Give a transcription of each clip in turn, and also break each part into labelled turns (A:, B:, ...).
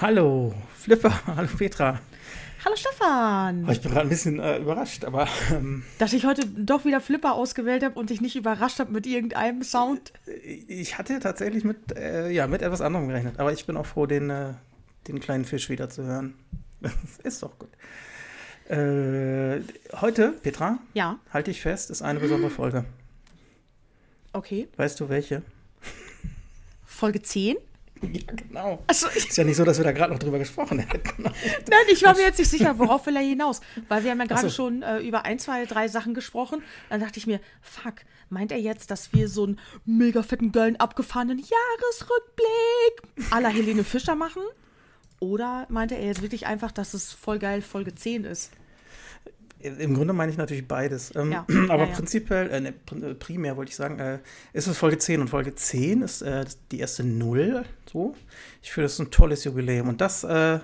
A: Hallo, Flipper. Hallo, Petra.
B: Hallo Stefan.
A: Ich bin gerade ein bisschen äh, überrascht, aber. Ähm,
B: Dass ich heute doch wieder Flipper ausgewählt habe und dich nicht überrascht habe mit irgendeinem Sound.
A: ich hatte tatsächlich mit, äh, ja, mit etwas anderem gerechnet, aber ich bin auch froh, den, äh, den kleinen Fisch wieder zu hören. ist doch gut. Äh, heute, Petra,
B: Ja,
A: halte ich fest, ist eine besondere Folge.
B: okay.
A: Weißt du welche?
B: Folge 10?
A: Ja, genau.
B: Ich,
A: Ist ja nicht so, dass wir da gerade noch drüber gesprochen hätten.
B: nein, ich war mir jetzt nicht sicher, worauf will er hinaus. Weil wir haben ja gerade
A: so.
B: schon äh, über ein, zwei, drei Sachen gesprochen. Dann dachte ich mir, fuck, meint er jetzt, dass wir so einen mega fetten, geilen, abgefahrenen Jahresrückblick à la Helene Fischer machen? Oder meinte er jetzt wirklich einfach, dass es voll geil Folge 10 ist?
A: Im Grunde meine ich natürlich beides. Ähm,
B: Ja,
A: aber
B: ja, ja.
A: prinzipiell, äh, ne, äh, primär wollte ich sagen, äh, ist es Folge 10 und Folge 10 ist äh, die erste Null. So. Ich finde, das ist ein tolles Jubiläum. Und das äh,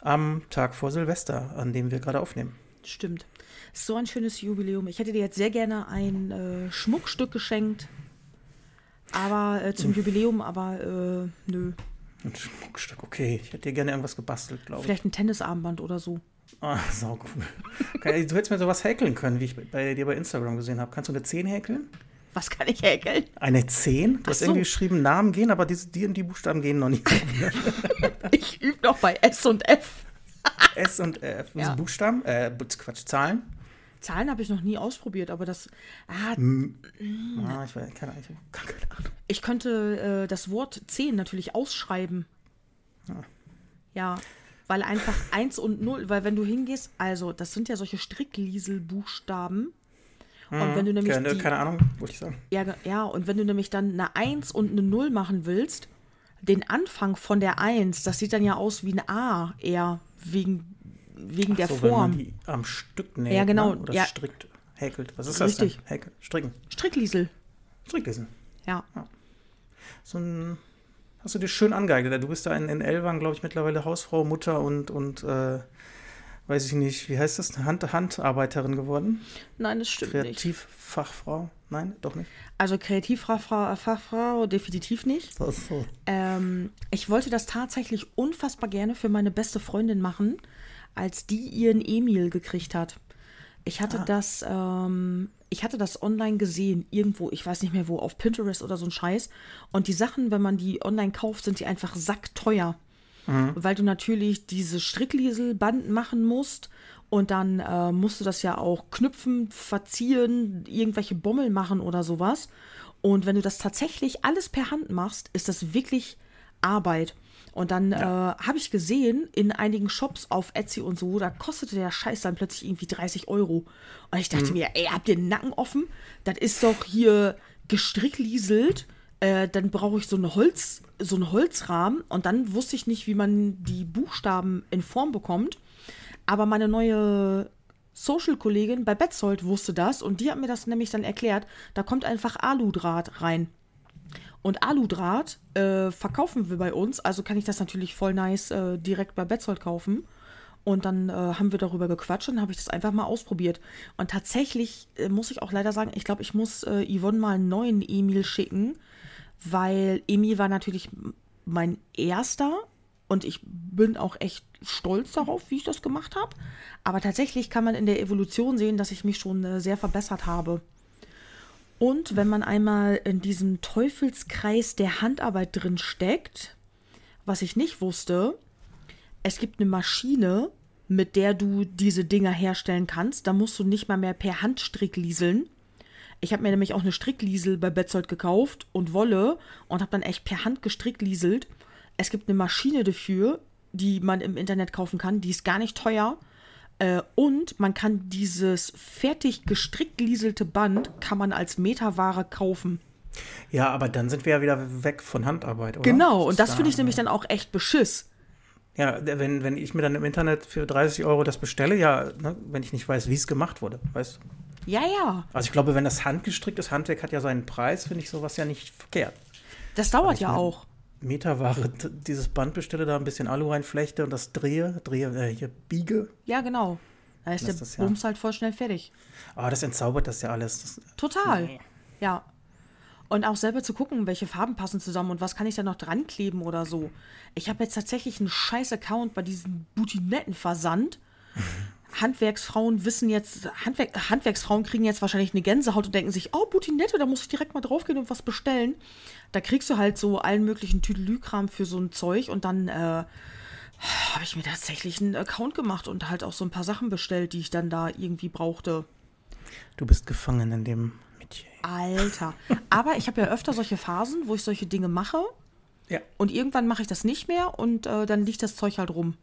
A: am Tag vor Silvester, an dem wir gerade aufnehmen.
B: Stimmt. So ein schönes Jubiläum. Ich hätte dir jetzt sehr gerne ein äh, Schmuckstück geschenkt. Aber zum Jubiläum, aber nö.
A: Ein Schmuckstück, okay. Ich hätte dir gerne irgendwas gebastelt, glaube ich.
B: Vielleicht ein Tennisarmband oder so.
A: Ah, sau cool. Du hättest mir sowas häkeln können, wie ich bei dir bei Instagram gesehen habe. Kannst du eine 10 häkeln?
B: Was kann ich häkeln?
A: Eine 10? Du
B: Ach
A: hast
B: so.
A: irgendwie geschrieben, Namen gehen, aber diese, die und die Buchstaben gehen noch nicht.
B: Ich übe noch bei S und F.
A: S und F.
B: Ja.
A: Buchstaben? Äh, Quatsch, Zahlen?
B: Zahlen habe ich noch nie ausprobiert, aber das. Ah,
A: Ah, ich weiß, keine. Ich keine Ahnung.
B: ich könnte äh, das Wort 10 natürlich ausschreiben. Ja, weil einfach 1 und 0, weil wenn du hingehst, also das sind ja solche Stricklieselbuchstaben. Und wenn du nämlich
A: Keine,
B: die,
A: keine Ahnung, wollte ich sagen.
B: Ja, ja, und wenn du nämlich dann eine 1 und eine 0 machen willst, den Anfang von der 1, das sieht dann ja aus wie ein A eher wegen, wegen der
A: so, wenn man
B: Form.
A: die am Stück näht.
B: Ja, genau,
A: Ne? Oder
B: ja.
A: strickt, häkelt. Was ist das
B: Richtig.
A: denn? Häkel, stricken.
B: Strickliesel.
A: Stricklesen.
B: Ja.
A: So ein, hast du dir schön angeeignet. Du bist da in, in Elwang, glaube ich, mittlerweile Hausfrau, Mutter und, und äh, weiß ich nicht, wie heißt das? Hand, Handarbeiterin geworden?
B: Nein, das stimmt nicht.
A: Kreativfachfrau? Nein, doch nicht.
B: Also Kreativfachfrau Fachfrau definitiv nicht.
A: So, so.
B: Ähm, ich wollte das tatsächlich unfassbar gerne für meine beste Freundin machen, als die ihren Emil gekriegt hat. Ich hatte
A: Ah.
B: das, ähm, ich hatte das online gesehen, irgendwo, ich weiß nicht mehr wo, auf Pinterest oder so ein Scheiß. Und die Sachen, wenn man die online kauft, sind die einfach sackteuer. Weil du natürlich diese Stricklieselband machen musst und dann äh, musst du das ja auch knüpfen, verzieren, irgendwelche Bommel machen oder sowas. Und wenn du das tatsächlich alles per Hand machst, ist das wirklich Arbeit. Und dann äh, habe ich gesehen, in einigen Shops auf Etsy und so, da kostete der Scheiß dann plötzlich irgendwie 30 Euro. Und ich dachte mir, ey, habt ihr den Nacken offen? Das ist doch hier gestricklieselt. Äh, dann brauche ich so, eine Holz, so einen Holzrahmen. Und dann wusste ich nicht, wie man die Buchstaben in Form bekommt. Aber meine neue Social-Kollegin bei Betzold wusste das und die hat mir das nämlich dann erklärt. Da kommt einfach Aludraht rein. Und Aludraht äh, verkaufen wir bei uns, also kann ich das natürlich voll nice äh, direkt bei Betzold kaufen. Und dann äh, haben wir darüber gequatscht und habe ich das einfach mal ausprobiert. Und tatsächlich äh, muss ich auch leider sagen, ich glaube, ich muss äh, Yvonne mal einen neuen Emil schicken, weil Emil war natürlich mein erster und ich bin auch echt stolz darauf, wie ich das gemacht habe. Aber tatsächlich kann man in der Evolution sehen, dass ich mich schon äh, sehr verbessert habe. Und wenn man einmal in diesem Teufelskreis der Handarbeit drin steckt, was ich nicht wusste, es gibt eine Maschine, mit der du diese Dinger herstellen kannst. Da musst du nicht mal mehr per Hand stricklieseln. Ich habe mir nämlich auch eine Strickliesel bei Betzold gekauft und Wolle und habe dann echt per Hand gestricklieselt. Es gibt eine Maschine dafür, die man im Internet kaufen kann. Die ist gar nicht teuer. Äh, und man kann dieses fertig gestricklieselte Band kann man als Metaware kaufen.
A: Ja, aber dann sind wir ja wieder weg von Handarbeit, oder?
B: Genau, und das finde ich nämlich dann auch echt beschiss.
A: Ja, wenn, wenn ich mir dann im Internet für 30 Euro das bestelle, ja, ne, wenn ich nicht weiß, wie es gemacht wurde, weißt du?
B: Ja, ja.
A: Also ich glaube, wenn das handgestrickt ist, Handwerk hat ja seinen Preis, finde ich sowas ja nicht verkehrt.
B: Das dauert
A: ich
B: ja
A: mein-
B: auch.
A: Meterware, dieses Band bestelle, da ein bisschen Alu reinflechte und das drehe, drehe, äh, hier biege.
B: Ja, genau. Da ist
A: Das
B: der
A: ist ja-
B: Bums halt voll schnell fertig.
A: Aber das entzaubert das ja alles. Das,
B: Total.
A: Nee.
B: Ja. Und auch selber zu gucken, welche Farben passen zusammen und was kann ich da noch dran kleben oder so. Ich habe jetzt tatsächlich einen scheiß Account bei diesem Boutinetten-Versand. Handwerksfrauen wissen jetzt, Handwerk, Handwerksfrauen kriegen jetzt wahrscheinlich eine Gänsehaut und denken sich, oh, Boutinette, da muss ich direkt mal draufgehen und was bestellen. Da kriegst du halt so allen möglichen Tüdelü-Kram für so ein Zeug und dann äh, habe ich mir tatsächlich einen Account gemacht und halt auch so ein paar Sachen bestellt, die ich dann da irgendwie brauchte.
A: Du bist gefangen in dem Metier.
B: Alter. Aber ich habe ja öfter solche Phasen, wo ich solche Dinge mache
A: Ja.
B: und irgendwann mache ich das nicht mehr und äh, dann liegt das Zeug halt rum.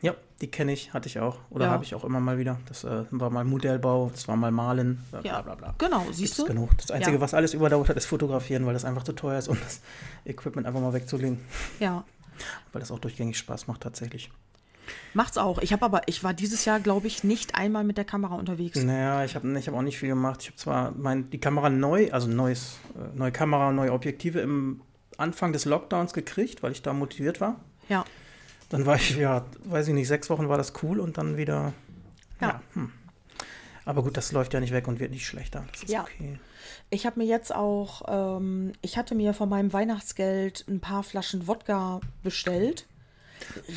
A: Ja, die kenne ich, hatte ich auch. Oder
B: Ja.
A: habe ich auch immer mal wieder. Das äh, war mal Modellbau, das war mal Malen, bla bla
B: Ja,
A: bla. bla.
B: genau,
A: Gibt's
B: siehst du?
A: genug. Das Einzige,
B: Ja.
A: was alles überdauert hat, ist Fotografieren, weil das einfach zu teuer ist, um das Equipment einfach mal wegzulegen.
B: Ja,
A: Weil das auch durchgängig Spaß macht tatsächlich.
B: macht's auch. Ich habe aber, ich war dieses Jahr, glaube ich, nicht einmal mit der Kamera unterwegs.
A: Naja, ich habe ich hab auch nicht viel gemacht. Ich habe zwar mein, die Kamera neu, also neues, äh, neue Kamera, neue Objektive im Anfang des Lockdowns gekriegt, weil ich da motiviert war.
B: Ja,
A: Dann war ich, ja, weiß ich nicht, sechs Wochen war das cool und dann wieder. Ja.
B: Ja.
A: hm. Aber gut, das läuft ja nicht weg und wird nicht schlechter. Das ist
B: Ja.
A: okay.
B: ich habe mir jetzt auch, ähm, ich hatte mir von meinem Weihnachtsgeld ein paar Flaschen Wodka bestellt.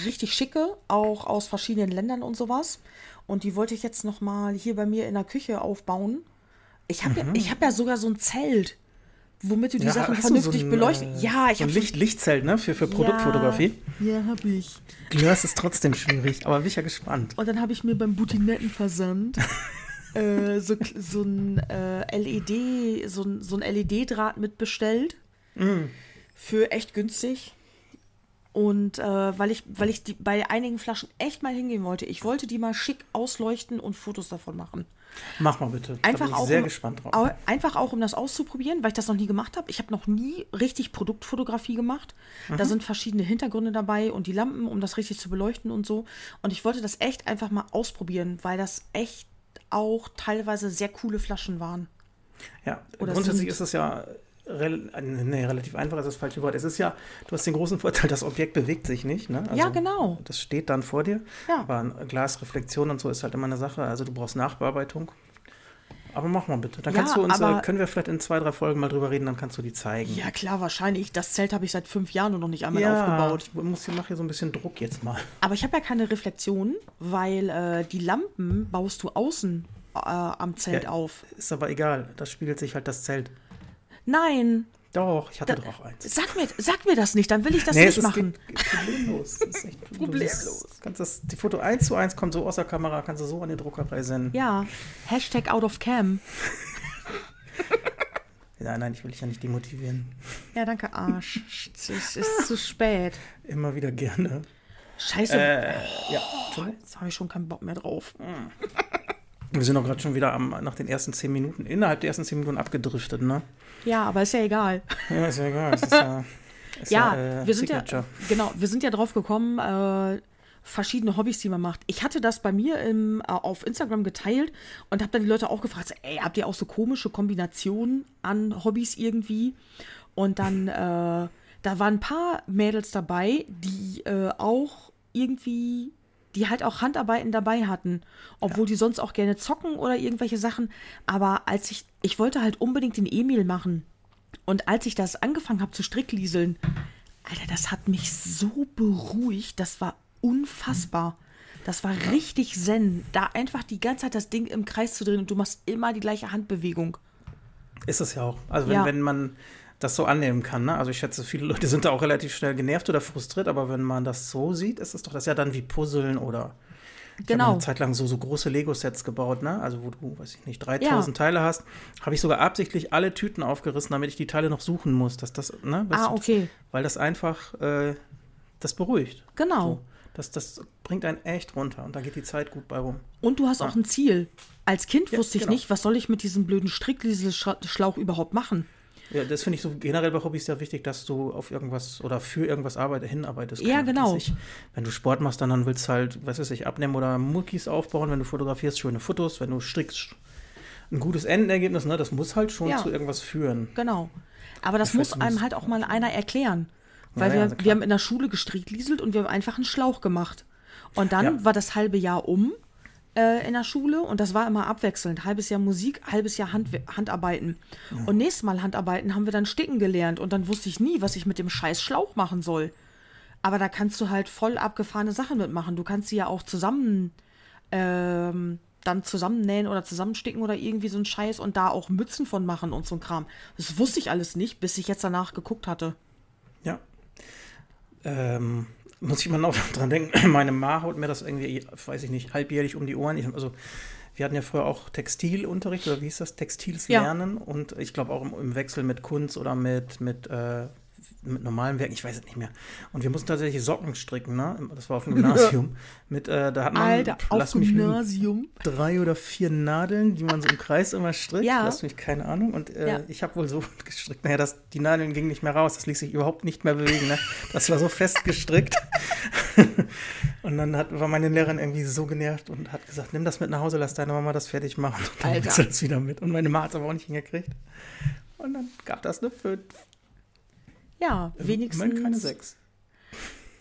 B: Richtig schicke, auch aus verschiedenen Ländern und sowas. Und die wollte ich jetzt noch mal hier bei mir in der Küche aufbauen. Ich habe ja, ich hab ja sogar so ein Zelt, womit du die Sachen
A: hast du
B: vernünftig
A: ein,
B: beleuchten.
A: äh,
B: ja, ich
A: so ein
B: habe
A: Licht, Lichtzelt, ne? Für, für Produktfotografie.
B: Ja, ja habe ich.
A: Glas ist trotzdem schwierig, aber bin ich ja gespannt.
B: Und dann habe ich mir beim Boutinetten-Versand äh, so, so ein äh, LED, so so ein LED-Draht mitbestellt. Für echt günstig. Und äh, weil ich, weil ich die, bei einigen Flaschen echt mal hingehen wollte, ich wollte die mal schick ausleuchten und Fotos davon machen.
A: Mach mal bitte.
B: Einfach
A: da bin ich
B: auch,
A: sehr
B: um,
A: gespannt drauf.
B: au- einfach auch, um das auszuprobieren, weil ich das noch nie gemacht habe. Ich habe noch nie richtig Produktfotografie gemacht.
A: Mhm.
B: Da sind verschiedene Hintergründe dabei und die Lampen, um das richtig zu beleuchten und so. Und ich wollte das echt einfach mal ausprobieren, weil das echt auch teilweise sehr coole Flaschen waren.
A: Ja,
B: Oder
A: grundsätzlich
B: sind-
A: ist es ja rel äh, nee, relativ einfach, ist das falsche Wort. Es ist ja, du hast den großen Vorteil, das Objekt bewegt sich nicht. Ne?
B: Ja, genau.
A: Das steht dann vor dir.
B: Ja.
A: Aber ein Glasreflexion und so ist halt immer eine Sache. Also du brauchst Nachbearbeitung. Aber mach mal bitte. Dann
B: Ja,
A: kannst du uns,
B: aber-
A: äh, können wir vielleicht in zwei, drei Folgen mal drüber reden, dann kannst du die zeigen.
B: Ja, klar, wahrscheinlich. Das Zelt habe ich seit fünf Jahren und noch nicht einmal
A: Ja,
B: aufgebaut.
A: ich muss hier, mach hier so ein bisschen Druck jetzt mal.
B: Aber ich habe ja keine Reflexion, weil äh, die Lampen baust du außen äh, am Zelt
A: Ja.
B: auf.
A: Ist aber egal, da spiegelt sich halt das Zelt.
B: Nein,
A: Doch, ich hatte
B: Da-
A: doch auch eins.
B: sag mir, sag mir das nicht, dann will ich das
A: Nee,
B: nicht
A: es ist
B: machen.
A: geht- problemlos. Es ist echt
B: Problemlos.
A: Du kannst das, die Foto 1 zu 1 kommt so aus der Kamera, kannst du so an die Druckerei senden.
B: Ja, Hashtag out of cam.
A: Nein, nein, ich will dich ja nicht demotivieren.
B: Ja, danke, Arsch. Es ist, ist zu spät.
A: Immer wieder gerne.
B: Scheiße,
A: Äh, ja.
B: jetzt habe ich schon keinen Bock mehr drauf.
A: Wir sind doch gerade schon wieder am, nach den ersten 10 Minuten, innerhalb der ersten 10 Minuten abgedriftet, ne?
B: Ja, aber ist ja egal.
A: Ja, ist ja egal. Ist ja, ist
B: Ja,
A: äh,
B: wir sind
A: Signature.
B: ja, genau, wir sind ja drauf gekommen, äh, verschiedene Hobbys, die man macht. Ich hatte das bei mir im, äh, auf Instagram geteilt und habe dann die Leute auch gefragt, so, ey, habt ihr auch so komische Kombinationen an Hobbys irgendwie? Und dann, äh, da waren ein paar Mädels dabei, die äh, auch irgendwie, die halt auch Handarbeiten dabei hatten, obwohl die sonst auch gerne zocken oder irgendwelche Sachen. Aber als ich, ich wollte halt unbedingt den Emil machen. Und als ich das angefangen habe zu stricklieseln, Alter, das hat mich so beruhigt. Das war unfassbar. Das war richtig zen. Da einfach die ganze Zeit das Ding im Kreis zu drehen und du machst immer die gleiche Handbewegung.
A: Ist es ja auch. Also wenn,
B: Ja.
A: wenn man das so annehmen kann, ne? Also ich schätze, viele Leute sind da auch relativ schnell genervt oder frustriert, aber wenn man das so sieht, ist es doch das ja dann wie Puzzeln oder ich habe
B: Genau.
A: eine Zeit lang so, so große Lego-Sets gebaut, ne? Also wo du, weiß ich nicht, 3000 Teile hast, habe ich sogar absichtlich alle Tüten aufgerissen, damit ich die Teile noch suchen muss, dass das, ne?
B: Ah,
A: du,
B: okay.
A: Weil das einfach, äh, das beruhigt.
B: Genau.
A: So. Das, das bringt einen echt runter und da geht die Zeit gut bei rum.
B: Und du hast auch ein Ziel. Als Kind
A: Ja,
B: wusste ich
A: genau.
B: nicht, was soll ich mit diesem blöden Stricklieselschlauch überhaupt machen.
A: Ja, das finde ich so generell bei Hobbys sehr wichtig, dass du auf irgendwas oder für irgendwas arbeit, hinarbeitest.
B: Ja, genau.
A: Ich, wenn du Sport machst, dann, dann willst du halt, was weiß ich, abnehmen oder Muckis aufbauen. Wenn du fotografierst, schöne Fotos. Wenn du strickst, ein gutes Endergebnis, ne? Das muss halt schon
B: Ja.
A: zu irgendwas führen.
B: Genau. Aber das
A: Ich
B: muss
A: weiß,
B: einem halt auch mal einer erklären. Weil
A: Ja, ja,
B: wir,
A: also
B: wir haben in der Schule gestricklieselt und wir haben einfach einen Schlauch gemacht. Und dann
A: Ja.
B: war das halbe Jahr um. Äh, in der Schule und das war immer abwechselnd. Halbes Jahr Musik, halbes Jahr Hand, Handarbeiten. Und nächstes Mal Handarbeiten haben wir dann sticken gelernt und dann wusste ich nie, was ich mit dem scheiß Schlauch machen soll. Aber da kannst du halt voll abgefahrene Sachen mitmachen. Du kannst sie ja auch zusammen ähm, dann zusammennähen oder zusammensticken oder irgendwie so ein Scheiß und da auch Mützen von machen und so ein Kram. Das wusste ich alles nicht, bis ich jetzt danach geguckt hatte.
A: Ja. Ähm, muss ich immer noch dran denken. Meine Ma haut mir das irgendwie, weiß ich nicht, halbjährlich um die Ohren. Ich, also, wir hatten ja früher auch Textilunterricht, oder wie hieß das? Textiles
B: Ja.
A: Lernen. Und ich glaube auch im, im Wechsel mit Kunst oder mit, mit, äh, mit normalen Werken, ich weiß es nicht mehr. Und wir mussten tatsächlich Socken stricken, ne? Das war auf dem Gymnasium. mit, äh, da hat man,
B: Alter, auf
A: lass mich
B: Gymnasium.
A: drei oder vier Nadeln, die man so im Kreis immer strickt.
B: Ja.
A: Lass mich keine Ahnung. Und äh,
B: Ja.
A: ich habe wohl so gestrickt, naja, dass die Nadeln gingen nicht mehr raus. Das ließ sich überhaupt nicht mehr bewegen. Ne? Das war so fest gestrickt. und dann hat, war meine Lehrerin irgendwie so genervt und hat gesagt, nimm das mit nach Hause, lass deine Mama das fertig machen. Und dann
B: Alter.
A: du das wieder mit. Und meine Mama hat es aber auch nicht hingekriegt. Und dann gab das eine 5.
B: Ja, wenigstens.
A: Immerhin keine 6.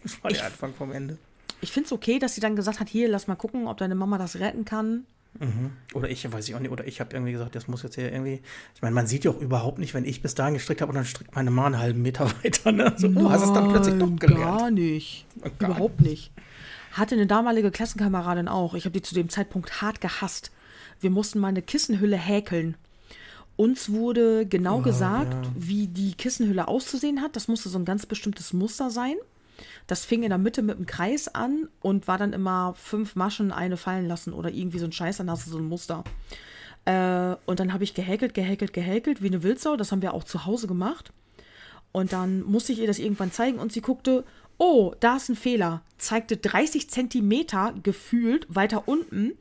A: Das war
B: Ich-
A: der Anfang vom Ende.
B: Ich finde es okay, dass sie dann gesagt hat, hier, lass mal gucken, ob deine Mama das retten kann.
A: Oder ich, weiß ich auch nicht, oder ich habe irgendwie gesagt, das muss jetzt hier irgendwie. Ich meine, man sieht ja auch überhaupt nicht, wenn ich bis dahin gestrickt habe und dann strickt meine Mama einen halben Meter weiter. Ne? So, oh, hast du es dann plötzlich doch
B: Nein,
A: gelernt.
B: Gar nicht.
A: Gar
B: Überhaupt nicht. Hatte eine damalige Klassenkameradin auch. Ich habe die zu dem Zeitpunkt hart gehasst. Wir mussten mal eine Kissenhülle häkeln. Uns wurde genau gesagt,
A: ja.
B: wie die Kissenhülle auszusehen hat. Das musste so ein ganz bestimmtes Muster sein. Das fing in der Mitte mit einem Kreis an und war dann immer fünf Maschen, eine fallen lassen oder irgendwie so ein Scheiß, dann hast du so ein Muster. Äh, und dann habe ich gehäkelt, gehäkelt, gehäkelt, wie eine Wildsau. Das haben wir auch zu Hause gemacht. Und dann musste ich ihr das irgendwann zeigen und sie guckte, oh, da ist ein Fehler. Zeigte 30 Zentimeter gefühlt weiter unten.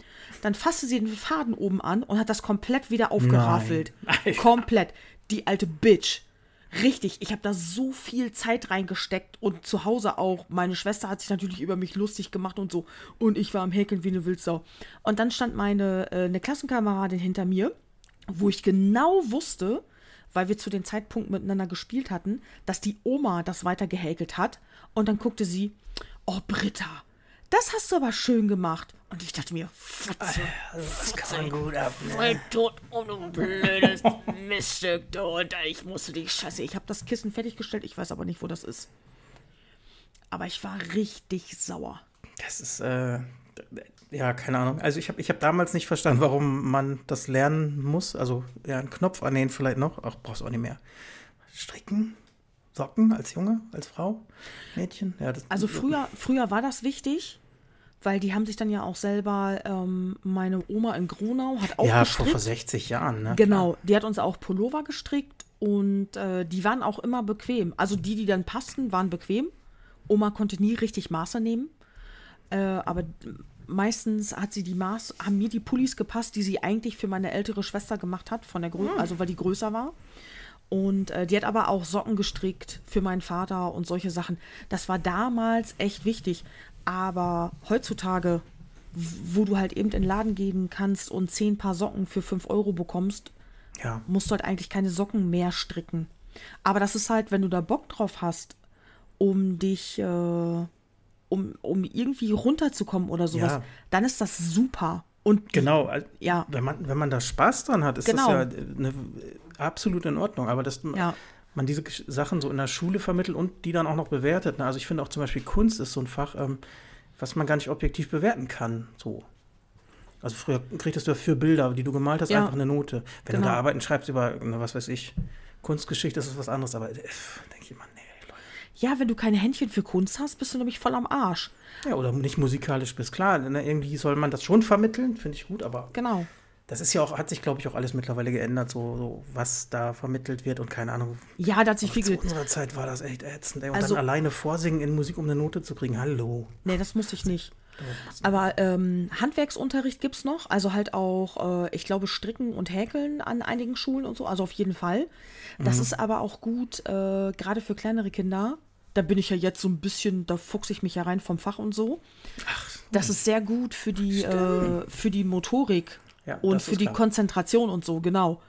B: Dann fasste sie den Faden oben an und hat das komplett wieder aufgeraffelt. Komplett. Die alte Bitch. Richtig, ich habe da so viel Zeit reingesteckt und zu Hause auch. Meine Schwester hat sich natürlich über mich lustig gemacht und so. Und ich war am Häkeln wie eine Wildsau. Und dann stand meine äh, eine Klassenkameradin hinter mir, wo ich genau wusste, weil wir zu dem Zeitpunkt miteinander gespielt hatten, dass die Oma das weiter gehäkelt hat. Und dann guckte sie, oh Britta, das hast du aber schön gemacht. Und ich dachte mir, Fotze,
A: Das kann man gut ab. Ne?
B: voll tot und du blödes Miststück. du. Und ich musste die Scheiße, ich habe das Kissen fertiggestellt, ich weiß aber nicht, wo das ist. Aber ich war richtig sauer.
A: Das ist, äh, ja, keine Ahnung. Also ich habe ich hab damals nicht verstanden, warum man das lernen muss. Also, ja, einen Knopf annähen vielleicht noch. Ach, brauchst du auch nicht mehr. Stricken? Socken als Junge, als Frau? Mädchen? Ja,
B: Also früher, früher war das wichtig, weil die haben sich dann ja auch selber, ähm, meine Oma in Gronau hat auch
A: Ja, schon
B: gestrickt.
A: vor 60 Jahren, ne?
B: Genau, die hat uns auch Pullover gestrickt und äh, die waren auch immer bequem. Also die, die dann passten, waren bequem. Oma konnte nie richtig Maße nehmen, äh, aber meistens hat sie die Maß, haben mir die Pullis gepasst, die sie eigentlich für meine ältere Schwester gemacht hat, von der Grö also weil die größer war. Und äh, die hat aber auch Socken gestrickt für meinen Vater und solche Sachen. Das war damals echt wichtig. Aber heutzutage, wo du halt eben in den Laden gehen kannst und zehn Paar Socken für 5 Euro bekommst,
A: Ja.
B: musst du halt eigentlich keine Socken mehr stricken. Aber das ist halt, wenn du da Bock drauf hast, um dich, äh, um, um irgendwie runterzukommen oder sowas,
A: Ja.
B: dann ist das super. Und
A: Genau,
B: Ja.
A: wenn, man, wenn man da Spaß dran hat, ist
B: Genau.
A: das ja eine, absolut in Ordnung. Aber dass
B: Ja.
A: man diese Sachen so in der Schule vermittelt und die dann auch noch bewertet. Ne? Also ich finde auch zum Beispiel Kunst ist so ein Fach, ähm, was man gar nicht objektiv bewerten kann. So. Also früher kriegtest du ja für Bilder, die du gemalt hast,
B: Ja.
A: einfach eine Note. Wenn du
B: Genau.
A: da Arbeiten schreibst über, na, was weiß ich, Kunstgeschichte, ist es was anderes. Aber äh, denke ich immer, nee, Leute.
B: ja, wenn du keine Händchen für Kunst hast, bist du nämlich voll am Arsch.
A: Ja, oder nicht musikalisch bist. Klar, ne, irgendwie soll man das schon vermitteln, finde ich gut, aber
B: Genau.
A: das ist ja auch, hat sich, glaube ich, auch alles mittlerweile geändert, so, so was da vermittelt wird und keine Ahnung.
B: Ja, da hat sich viel
A: Zu
B: ge
A: unserer Zeit war das echt ätzend, ey. Und
B: Also-
A: dann alleine vorsingen in Musik, um eine Note zu kriegen. Hallo.
B: Nee, das musste ich nicht. Aber ähm, Handwerksunterricht gibt es noch, also halt auch, äh, ich glaube, Stricken und Häkeln an einigen Schulen und so, also auf jeden Fall. Das
A: Mhm.
B: ist aber auch gut, äh, gerade für kleinere Kinder. Da bin ich ja jetzt so ein bisschen, da fuchse ich mich ja rein vom Fach und so. das ist sehr gut für die, äh, für die Motorik
A: Ja,
B: und für die
A: klar.
B: Konzentration und so, genau.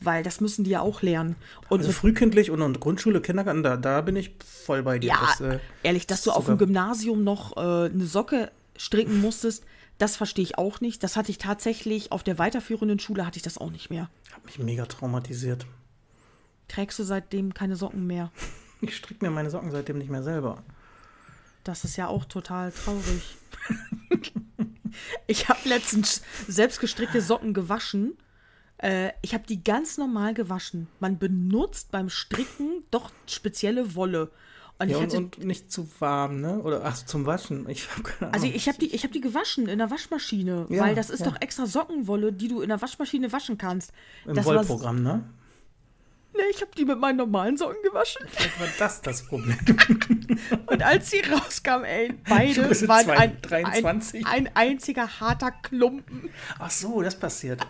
B: Weil das müssen die ja auch lernen. Und
A: Also frühkindlich und, und Grundschule, Kindergarten, da, da bin ich voll bei dir.
B: Ja,
A: Das, äh,
B: ehrlich, dass du auf dem Gymnasium noch äh, eine Socke stricken musstest, Das verstehe ich auch nicht. Das hatte ich tatsächlich auf der weiterführenden Schule hatte ich das auch nicht mehr.
A: Hat mich mega traumatisiert.
B: Trägst du seitdem keine Socken mehr?
A: Ich stricke mir meine Socken seitdem nicht mehr selber.
B: Das ist ja auch total traurig. ich habe letztens selbstgestrickte Socken gewaschen. Äh, ich habe die ganz normal gewaschen. Man benutzt beim Stricken doch spezielle Wolle.
A: Und, ja, und, und, nicht zu warm, ne? Oder ach, zum Waschen. Ich
B: habe keine Ahnung. Also ich habe die, hab die gewaschen in der Waschmaschine, ja, weil das ist ja. doch extra Sockenwolle, die du in der Waschmaschine waschen kannst.
A: Im das Wollprogramm, ne?
B: Nee, ich habe die mit meinen normalen Socken gewaschen.
A: Vielleicht war das das Problem.
B: und als sie rauskam, ey, beide waren zwei, ein, ein, ein, einziger harter Klumpen.
A: Ach so, das passiert.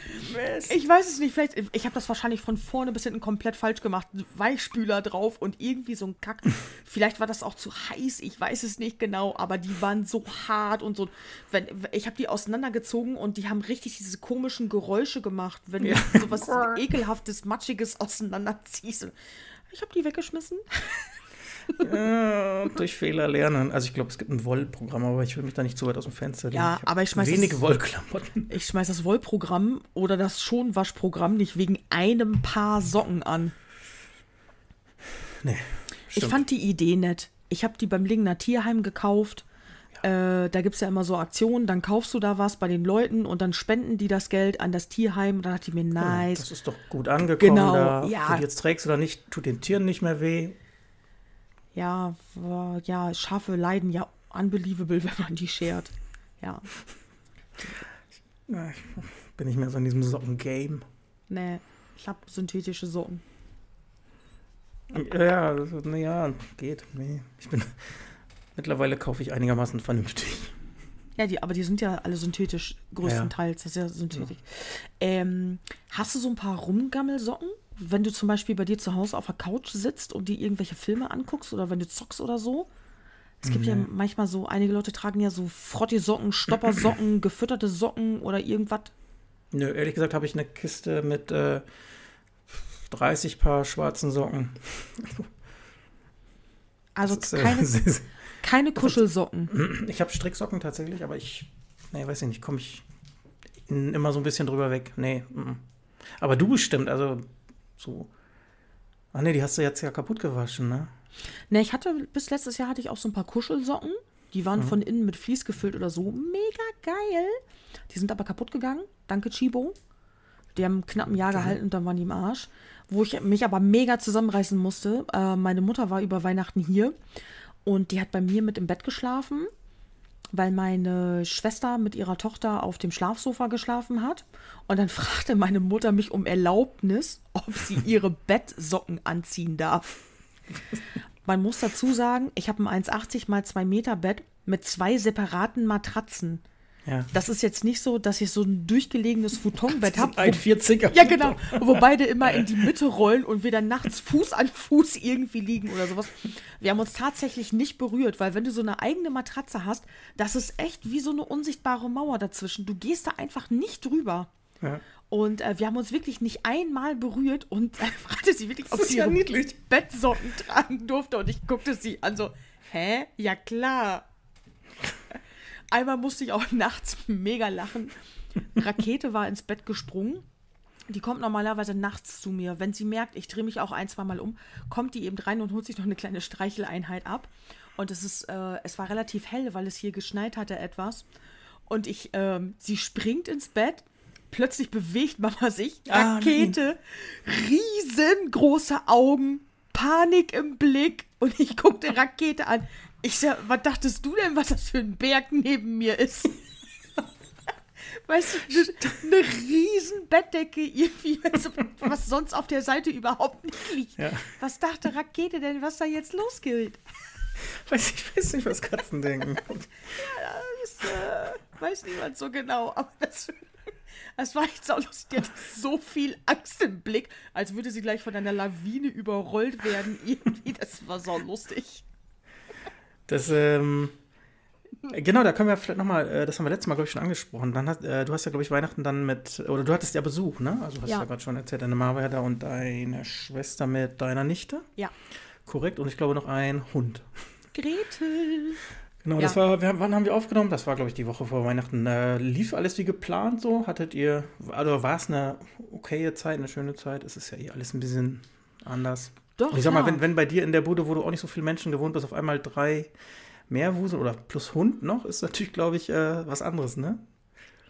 B: ich weiß es nicht, vielleicht, ich habe das wahrscheinlich von vorne bis hinten komplett falsch gemacht. Weichspüler drauf und irgendwie so ein Kack. vielleicht war das auch zu heiß, ich weiß es nicht genau, aber die waren so hart und so. Wenn, ich habe die auseinandergezogen und die haben richtig diese komischen Geräusche gemacht, wenn ja. so was ekelhaftes, matschiges aus auseinanderziehst. Ich habe die weggeschmissen.
A: ja, durch Fehler lernen. Also ich glaube, es gibt ein Wollprogramm, aber ich will mich da nicht zu weit aus dem Fenster
B: legen. Ja, ich aber ich schmeiße
A: wenige das, Wollklamotten.
B: Ich schmeiße das Wollprogramm oder das Schonwaschprogramm nicht wegen einem Paar Socken an.
A: Nee.
B: Stimmt. Ich fand die Idee nett. Ich habe die beim Lingener Tierheim gekauft. Äh, da gibt es ja immer so Aktionen, dann kaufst du da was bei den Leuten und dann spenden die das Geld an das Tierheim. Und dann dachte ich mir, nice.
A: das ist doch gut angekommen.
B: Genau,
A: da.
B: ja.
A: Du jetzt trägst oder nicht, tut den Tieren nicht mehr weh.
B: Ja, ja, Schafe leiden ja unbelievable, wenn man die schert. Ja.
A: ja ich bin nicht mehr so in diesem Socken-Game.
B: Nee, ich habe synthetische Socken.
A: Ja, naja, geht. Nee, ich bin Mittlerweile kaufe ich einigermaßen vernünftig.
B: Ja, die, aber die sind ja alle synthetisch, größtenteils. Das ist ja Synthetik. Ja. Ähm, hast du so ein paar Rumgammelsocken? Wenn du zum Beispiel bei dir zu Hause auf der Couch sitzt und dir irgendwelche Filme anguckst oder wenn du zockst oder so? Es gibt nee. ja manchmal so, einige Leute tragen ja so Frotti-Socken, Stoppersocken, gefütterte Socken oder irgendwas.
A: Nö, ehrlich gesagt habe ich eine Kiste mit äh, 30 Paar schwarzen Socken.
B: Also ist, äh, keine, Kuschelsocken.
A: Ich habe Stricksocken tatsächlich, aber ich, nee, weiß ich nicht, komme ich immer so ein bisschen drüber weg. Nee. M Aber du bestimmt, also so. Ach nee, die hast du jetzt ja kaputt gewaschen, ne?
B: Ne, ich hatte, bis letztes Jahr hatte ich auch so ein paar Kuschelsocken. Die waren mhm. von innen mit Vlies gefüllt oder so. Mega geil. Die sind aber kaputt gegangen. Danke, Chibo. Die haben knapp ein Jahr gehalten und dann waren die im Arsch. Wo ich mich aber mega zusammenreißen musste. Äh, meine Mutter war über Weihnachten hier und die hat bei mir mit im Bett geschlafen, weil meine Schwester mit ihrer Tochter auf dem Schlafsofa geschlafen hat. Und dann fragte meine Mutter mich um Erlaubnis, ob sie ihre Bettsocken anziehen darf. Man muss dazu sagen, ich habe ein 1,80 mal 2 Meter Bett mit zwei separaten Matratzen.
A: Ja.
B: Das ist jetzt nicht so, dass ich so ein durchgelegenes Futonbett habe.
A: Ein 40er.
B: Ja, genau. Wo beide immer in die Mitte rollen und wir dann nachts Fuß an Fuß irgendwie liegen oder sowas. Wir haben uns tatsächlich nicht berührt, weil wenn du so eine eigene Matratze hast, das ist echt wie so eine unsichtbare Mauer dazwischen. Du gehst da einfach nicht drüber.
A: Ja.
B: Und äh, wir haben uns wirklich nicht einmal berührt und äh, fragte sie wirklich, ob sie
A: ja
B: Bettsocken tragen durfte. Und ich guckte sie an so, hä? Ja klar. Einmal musste ich auch nachts mega lachen. Rakete war ins Bett gesprungen. Die kommt normalerweise nachts zu mir. Wenn sie merkt, ich drehe mich auch ein, zwei Mal um, kommt die eben rein und holt sich noch eine kleine Streicheleinheit ab. Und es ist, äh, es war relativ hell, weil es hier geschneit hatte etwas. Und ich, ähm, sie springt ins Bett. Plötzlich bewegt Mama sich. Ah, Rakete, ah, riesengroße Augen, Panik im Blick. Und ich guckte Rakete an. Ich sag, was dachtest du denn, was das für ein Berg neben mir ist? weißt du, eine, eine riesen Bettdecke, irgendwie, was sonst auf der Seite überhaupt nicht liegt. Ja. Was dachte Rakete denn, was da jetzt losgeht?
A: Weiß ich weiß nicht, was Katzen denken.
B: ja, das äh, weiß niemand so genau, aber das, das war echt so lustig. Die hat so viel Angst im Blick, als würde sie gleich von einer Lawine überrollt werden. Irgendwie, das war so lustig.
A: Das, ähm, genau, da können wir vielleicht nochmal, äh, das haben wir letztes Mal, glaube ich, schon angesprochen. Dann hast, äh, du hast ja, glaube ich, Weihnachten dann mit, oder du hattest ja Besuch, ne? Also hast ja, ja gerade schon erzählt, deine Mama war da und deine Schwester mit deiner Nichte.
B: Ja.
A: Korrekt, und ich glaube noch ein Hund.
B: Gretel.
A: Genau,
B: Ja.
A: das war, wir, wann haben wir aufgenommen? Das war, glaube ich, die Woche vor Weihnachten. Äh, lief alles wie geplant so? Hattet ihr, also war es eine okaye Zeit, eine schöne Zeit? Es ist ja eh alles ein bisschen anders.
B: Doch,
A: ich sag mal,
B: ja.
A: wenn, wenn bei dir in der Bude, wo du auch nicht so viele Menschen gewohnt bist, auf einmal drei Meerwuseln oder plus Hund noch, ist natürlich, glaube ich, äh, was anderes, ne?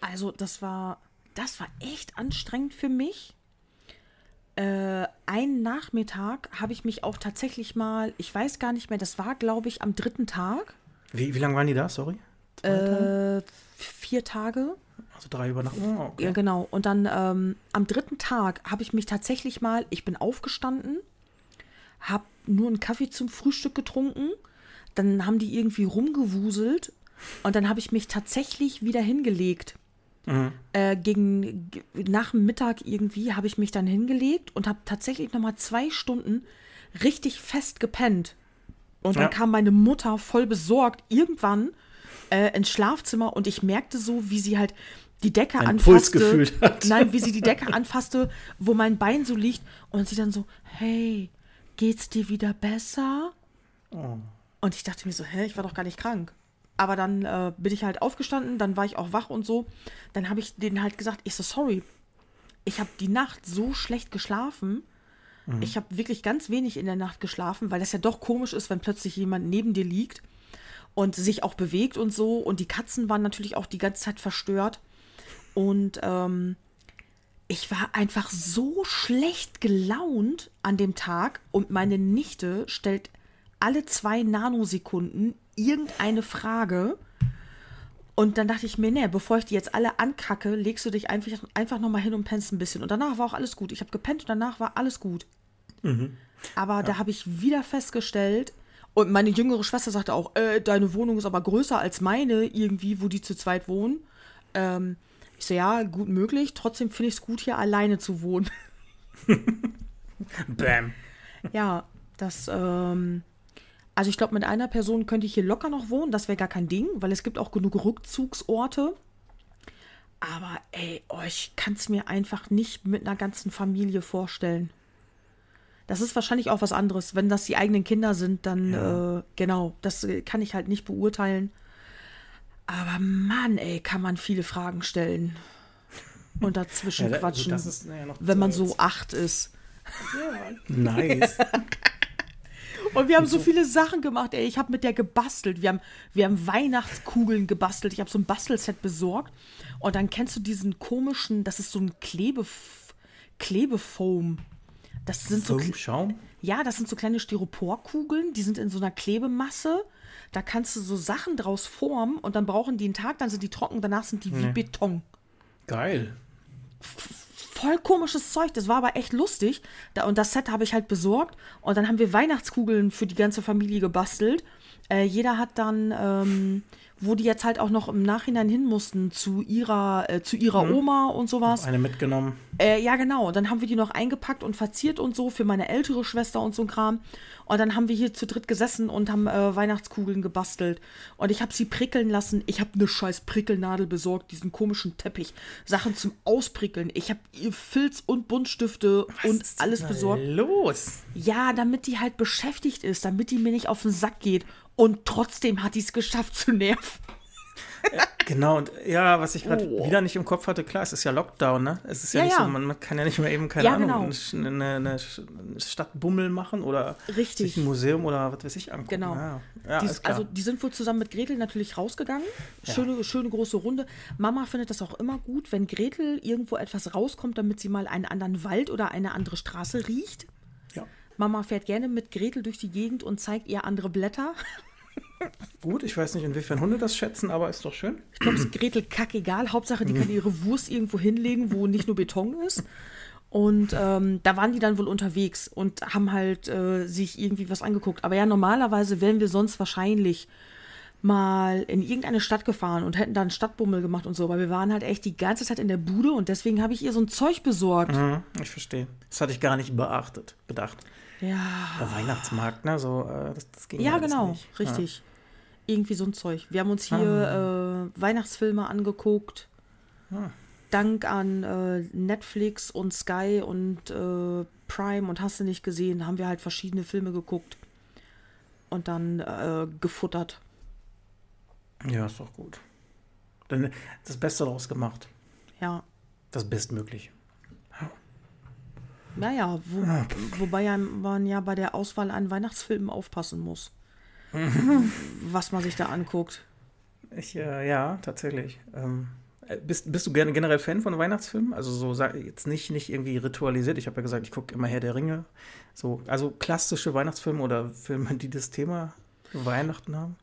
B: Also, das war, das war echt anstrengend für mich. Äh, einen Nachmittag habe ich mich auch tatsächlich mal, ich weiß gar nicht mehr, das war, glaube ich, am dritten Tag.
A: Wie, wie lange waren die da? Sorry?
B: Äh, vier Tage.
A: Also drei Übernachtungen? Oh, okay.
B: Ja, genau. Und dann ähm, am dritten Tag habe ich mich tatsächlich mal, ich bin aufgestanden, habe nur einen Kaffee zum Frühstück getrunken, dann haben die irgendwie rumgewuselt und dann habe ich mich tatsächlich wieder hingelegt.
A: Mhm.
B: Äh, gegen nach dem Mittag irgendwie habe ich mich dann hingelegt und habe tatsächlich noch mal zwei Stunden richtig fest gepennt. Und dann
A: Ja.
B: kam meine Mutter voll besorgt irgendwann äh, ins Schlafzimmer und ich merkte so, wie sie halt die Decke
A: Einen
B: anfasste.
A: Puls gefühlt hat.
B: Nein, wie sie die Decke anfasste, wo mein Bein so liegt und sie dann so, hey, geht's dir wieder besser?
A: Oh.
B: Und ich dachte mir so, hä, ich war doch gar nicht krank. Aber dann äh, bin ich halt aufgestanden, dann war ich auch wach und so. Dann habe ich denen halt gesagt, ich so, sorry, ich habe die Nacht so schlecht geschlafen. Ich habe wirklich ganz wenig in der Nacht geschlafen, weil das ja doch komisch ist, wenn plötzlich jemand neben dir liegt und sich auch bewegt und so. Und die Katzen waren natürlich auch die ganze Zeit verstört. Und ähm, ich war einfach so schlecht gelaunt an dem Tag und meine Nichte stellt alle zwei Nanosekunden irgendeine Frage. Und dann dachte ich mir, nee, bevor ich die jetzt alle ankacke, legst du dich einfach, einfach nochmal hin und pennst ein bisschen. Und danach war auch alles gut. Ich habe gepennt und danach war alles gut. Aber da habe ich wieder festgestellt, und meine jüngere Schwester sagte auch, äh, deine Wohnung ist aber größer als meine, irgendwie, wo die zu zweit wohnen. Ähm, ich so, ja, gut möglich. Trotzdem finde ich es gut, hier alleine zu wohnen.
A: Bam.
B: Ja, das, ähm, also ich glaube, mit einer Person könnte ich hier locker noch wohnen, das wäre gar kein Ding, weil es gibt auch genug Rückzugsorte. Aber ey, oh, ich kann es mir einfach nicht mit einer ganzen Familie vorstellen. Das ist wahrscheinlich auch was anderes. Wenn das die eigenen Kinder sind, dann
A: Ja.
B: äh, genau, das äh, kann ich halt nicht beurteilen. Aber Mann, ey, kann man viele Fragen stellen. Und dazwischen
A: Ja, da-
B: quatschen,
A: das ist, ja,
B: wenn man so acht ist.
A: Nice.
B: Und wir haben so viele Sachen gemacht, ey. Ich habe mit der gebastelt. Wir haben, wir haben Weihnachtskugeln gebastelt. Ich habe so ein Bastelset besorgt. Und dann kennst du diesen komischen, das ist so ein Klebe, Klebefoam. Das sind so,
A: Foam, Schaum?
B: ja, das sind so kleine Styroporkugeln. Die sind in so einer Klebemasse. Da kannst du so Sachen draus formen und dann brauchen die einen Tag, dann sind die trocken, danach sind die wie
A: Nee.
B: Beton.
A: Geil.
B: voll komisches Zeug. Das war aber echt lustig. Da, und das Set habe ich halt besorgt. Und dann haben wir Weihnachtskugeln für die ganze Familie gebastelt. Äh, jeder hat dann, ähm, wo die jetzt halt auch noch im Nachhinein hin mussten, zu ihrer, äh, zu ihrer Oma und sowas.
A: Eine mitgenommen.
B: Äh, ja, genau. Und dann haben wir die noch eingepackt und verziert und so für meine ältere Schwester und so ein Kram. Und dann haben wir hier zu dritt gesessen und haben äh, Weihnachtskugeln gebastelt. Und ich habe sie prickeln lassen. Ich habe eine scheiß Prickelnadel besorgt, diesen komischen Teppich. Sachen zum Ausprickeln. Ich habe ihr Filz und Buntstifte und
A: ist
B: alles
A: denn
B: besorgt.
A: Los.
B: Ja, damit die halt beschäftigt ist, damit die mir nicht auf den Sack geht. Und trotzdem hat die es geschafft zu nerven.
A: Genau, und ja, was ich gerade
B: Oh.
A: wieder nicht im Kopf hatte, klar, es ist ja Lockdown, ne? Es ist ja,
B: Ja,
A: nicht
B: ja.
A: so, man, man kann ja nicht mehr eben, keine
B: Ja,
A: Ahnung,
B: genau.
A: eine, eine, Stadtbummel machen oder
B: Richtig.
A: sich ein Museum oder was weiß ich angucken.
B: Genau.
A: Ja
B: Die, also die sind wohl zusammen mit Gretel natürlich rausgegangen. Schöne, schöne große Runde. Mama findet das auch immer gut, wenn Gretel irgendwo etwas rauskommt, damit sie mal einen anderen Wald oder eine andere Straße riecht.
A: ja.
B: Mama fährt gerne mit Gretel durch die Gegend und zeigt ihr andere Blätter.
A: Gut, ich weiß nicht, inwiefern Hunde das schätzen, aber ist doch schön.
B: Ich glaube, es ist Gretel kackegal. Hauptsache, die kann ihre Wurst irgendwo hinlegen, wo nicht nur Beton ist. Und ähm, da waren die dann wohl unterwegs und haben halt äh, sich irgendwie was angeguckt. Aber ja, normalerweise wären wir sonst wahrscheinlich mal in irgendeine Stadt gefahren und hätten da einen Stadtbummel gemacht und so. Aber wir waren halt echt die ganze Zeit in der Bude und deswegen habe ich ihr so ein Zeug besorgt.
A: Mhm, ich verstehe. Das hatte ich gar nicht beachtet, bedacht.
B: Ja.
A: Der Weihnachtsmarkt, ne? So, äh, das, das ging
B: Ja, genau,
A: nicht.
B: richtig. Irgendwie so ein Zeug. Wir haben uns hier äh, Weihnachtsfilme angeguckt. Dank an äh, Netflix und Sky und äh, Prime und hast du nicht gesehen, haben wir halt verschiedene Filme geguckt und dann äh, gefuttert.
A: Ja, ist doch gut. Dann das Beste daraus gemacht.
B: Ja.
A: Das Bestmögliche.
B: Naja, wo,
A: Ah.
B: wobei man ja bei der Auswahl an Weihnachtsfilmen aufpassen muss. Was man sich da anguckt.
A: Ich, äh, ja, tatsächlich. Ähm, äh, bist, bist du gerne generell Fan von Weihnachtsfilmen? Also so sag- jetzt nicht, nicht irgendwie ritualisiert. Ich habe ja gesagt, ich gucke immer Herr der Ringe. So, also klassische Weihnachtsfilme oder Filme, die das Thema Weihnachten haben.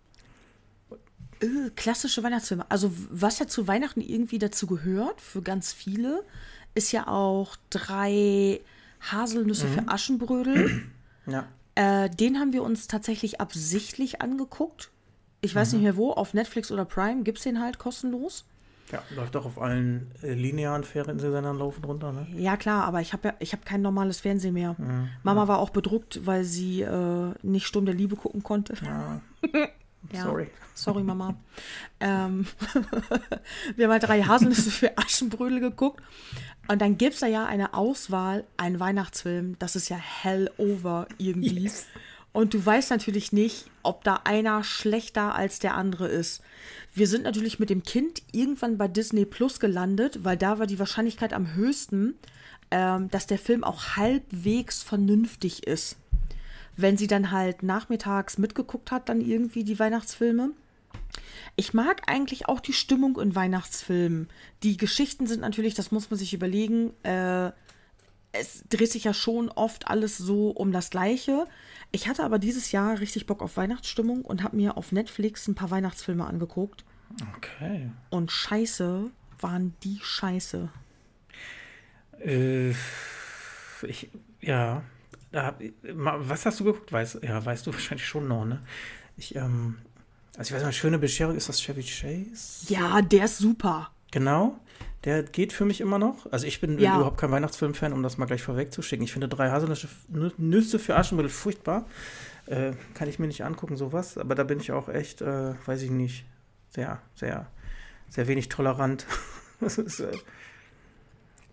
B: Äh, klassische Weihnachtsfilme. Also was ja zu Weihnachten irgendwie dazu gehört, für ganz viele, ist ja auch drei Haselnüsse für Aschenbrödel.
A: Ja.
B: Äh, den haben wir uns tatsächlich absichtlich angeguckt. Ich weiß nicht mehr wo, auf Netflix oder Prime gibt es den halt kostenlos.
A: Ja, läuft auch auf allen äh, linearen Fernsehsendern laufend runter, ne?
B: Ja klar, aber ich habe ja, ich habe kein normales Fernsehen mehr. Mama war auch bedruckt, weil sie äh, nicht Sturm der Liebe gucken konnte.
A: Ja.
B: Ja.
A: Sorry.
B: Sorry, Mama. ähm, wir haben halt drei Haselnüsse für Aschenbrödel geguckt. Und dann gibt es da ja eine Auswahl, einen Weihnachtsfilm. Das ist ja hell over irgendwie.
A: Yes.
B: Und du weißt natürlich nicht, ob da einer schlechter als der andere ist. Wir sind natürlich mit dem Kind irgendwann bei Disney Plus gelandet, weil da war die Wahrscheinlichkeit am höchsten, ähm, dass der Film auch halbwegs vernünftig ist. Wenn sie dann halt nachmittags mitgeguckt hat, dann irgendwie die Weihnachtsfilme. Ich mag eigentlich auch die Stimmung in Weihnachtsfilmen. Die Geschichten sind natürlich, das muss man sich überlegen, äh, es dreht sich ja schon oft alles so um das Gleiche. Ich hatte aber dieses Jahr richtig Bock auf Weihnachtsstimmung und habe mir auf Netflix ein paar Weihnachtsfilme angeguckt.
A: Okay.
B: Und scheiße waren die scheiße.
A: Äh, ich, ja. Da, hab- was hast du geguckt? Weiß, ja, weißt du wahrscheinlich schon noch, ne? Ich, ähm, also ich weiß nicht, schöne Bescherung, ist das Chevy Chase?
B: Ja, der ist super.
A: Genau. Der geht für mich immer noch. Also ich bin,
B: Ja.
A: überhaupt kein Weihnachtsfilm-Fan, um das mal gleich vorwegzuschicken. Ich finde drei Haselnüsse Nü- Nüsse für Aschenbrödel furchtbar. Äh, kann ich mir nicht angucken, sowas. Aber da bin ich auch echt, äh, weiß ich nicht, sehr, sehr, sehr wenig tolerant. das, ist, äh,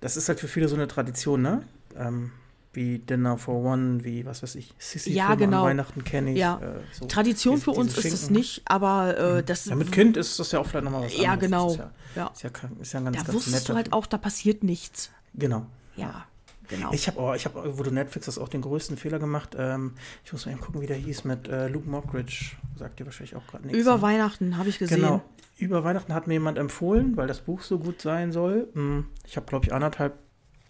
A: das ist halt für viele so eine Tradition, ne? Ähm, wie Dinner for One, wie, was weiß ich, Sissy
B: Ja, genau.
A: Weihnachten kenne ich.
B: Ja.
A: Äh, so.
B: Tradition
A: Diese-
B: für uns ist es nicht, aber äh, das
A: Ja, mit Kind ist das ja auch vielleicht nochmal was
B: Ja,
A: anderes.
B: genau.
A: Das ist ja,
B: Ja.
A: ist ja, ist ja ein ganz,
B: Da
A: ganz
B: wusstest
A: netter
B: du halt auch, da passiert nichts.
A: Genau.
B: Ja, genau.
A: Ich habe, oh, ich habe, wo du Netflix hast, auch den größten Fehler gemacht. Ähm, ich muss mal eben gucken, wie der hieß mit äh, Luke Mockridge. Sagt dir wahrscheinlich auch gerade nichts.
B: Über
A: ne?
B: Weihnachten habe ich gesehen.
A: Genau. Über Weihnachten hat mir jemand empfohlen, weil das Buch so gut sein soll. Hm, Ich habe, glaube ich, anderthalb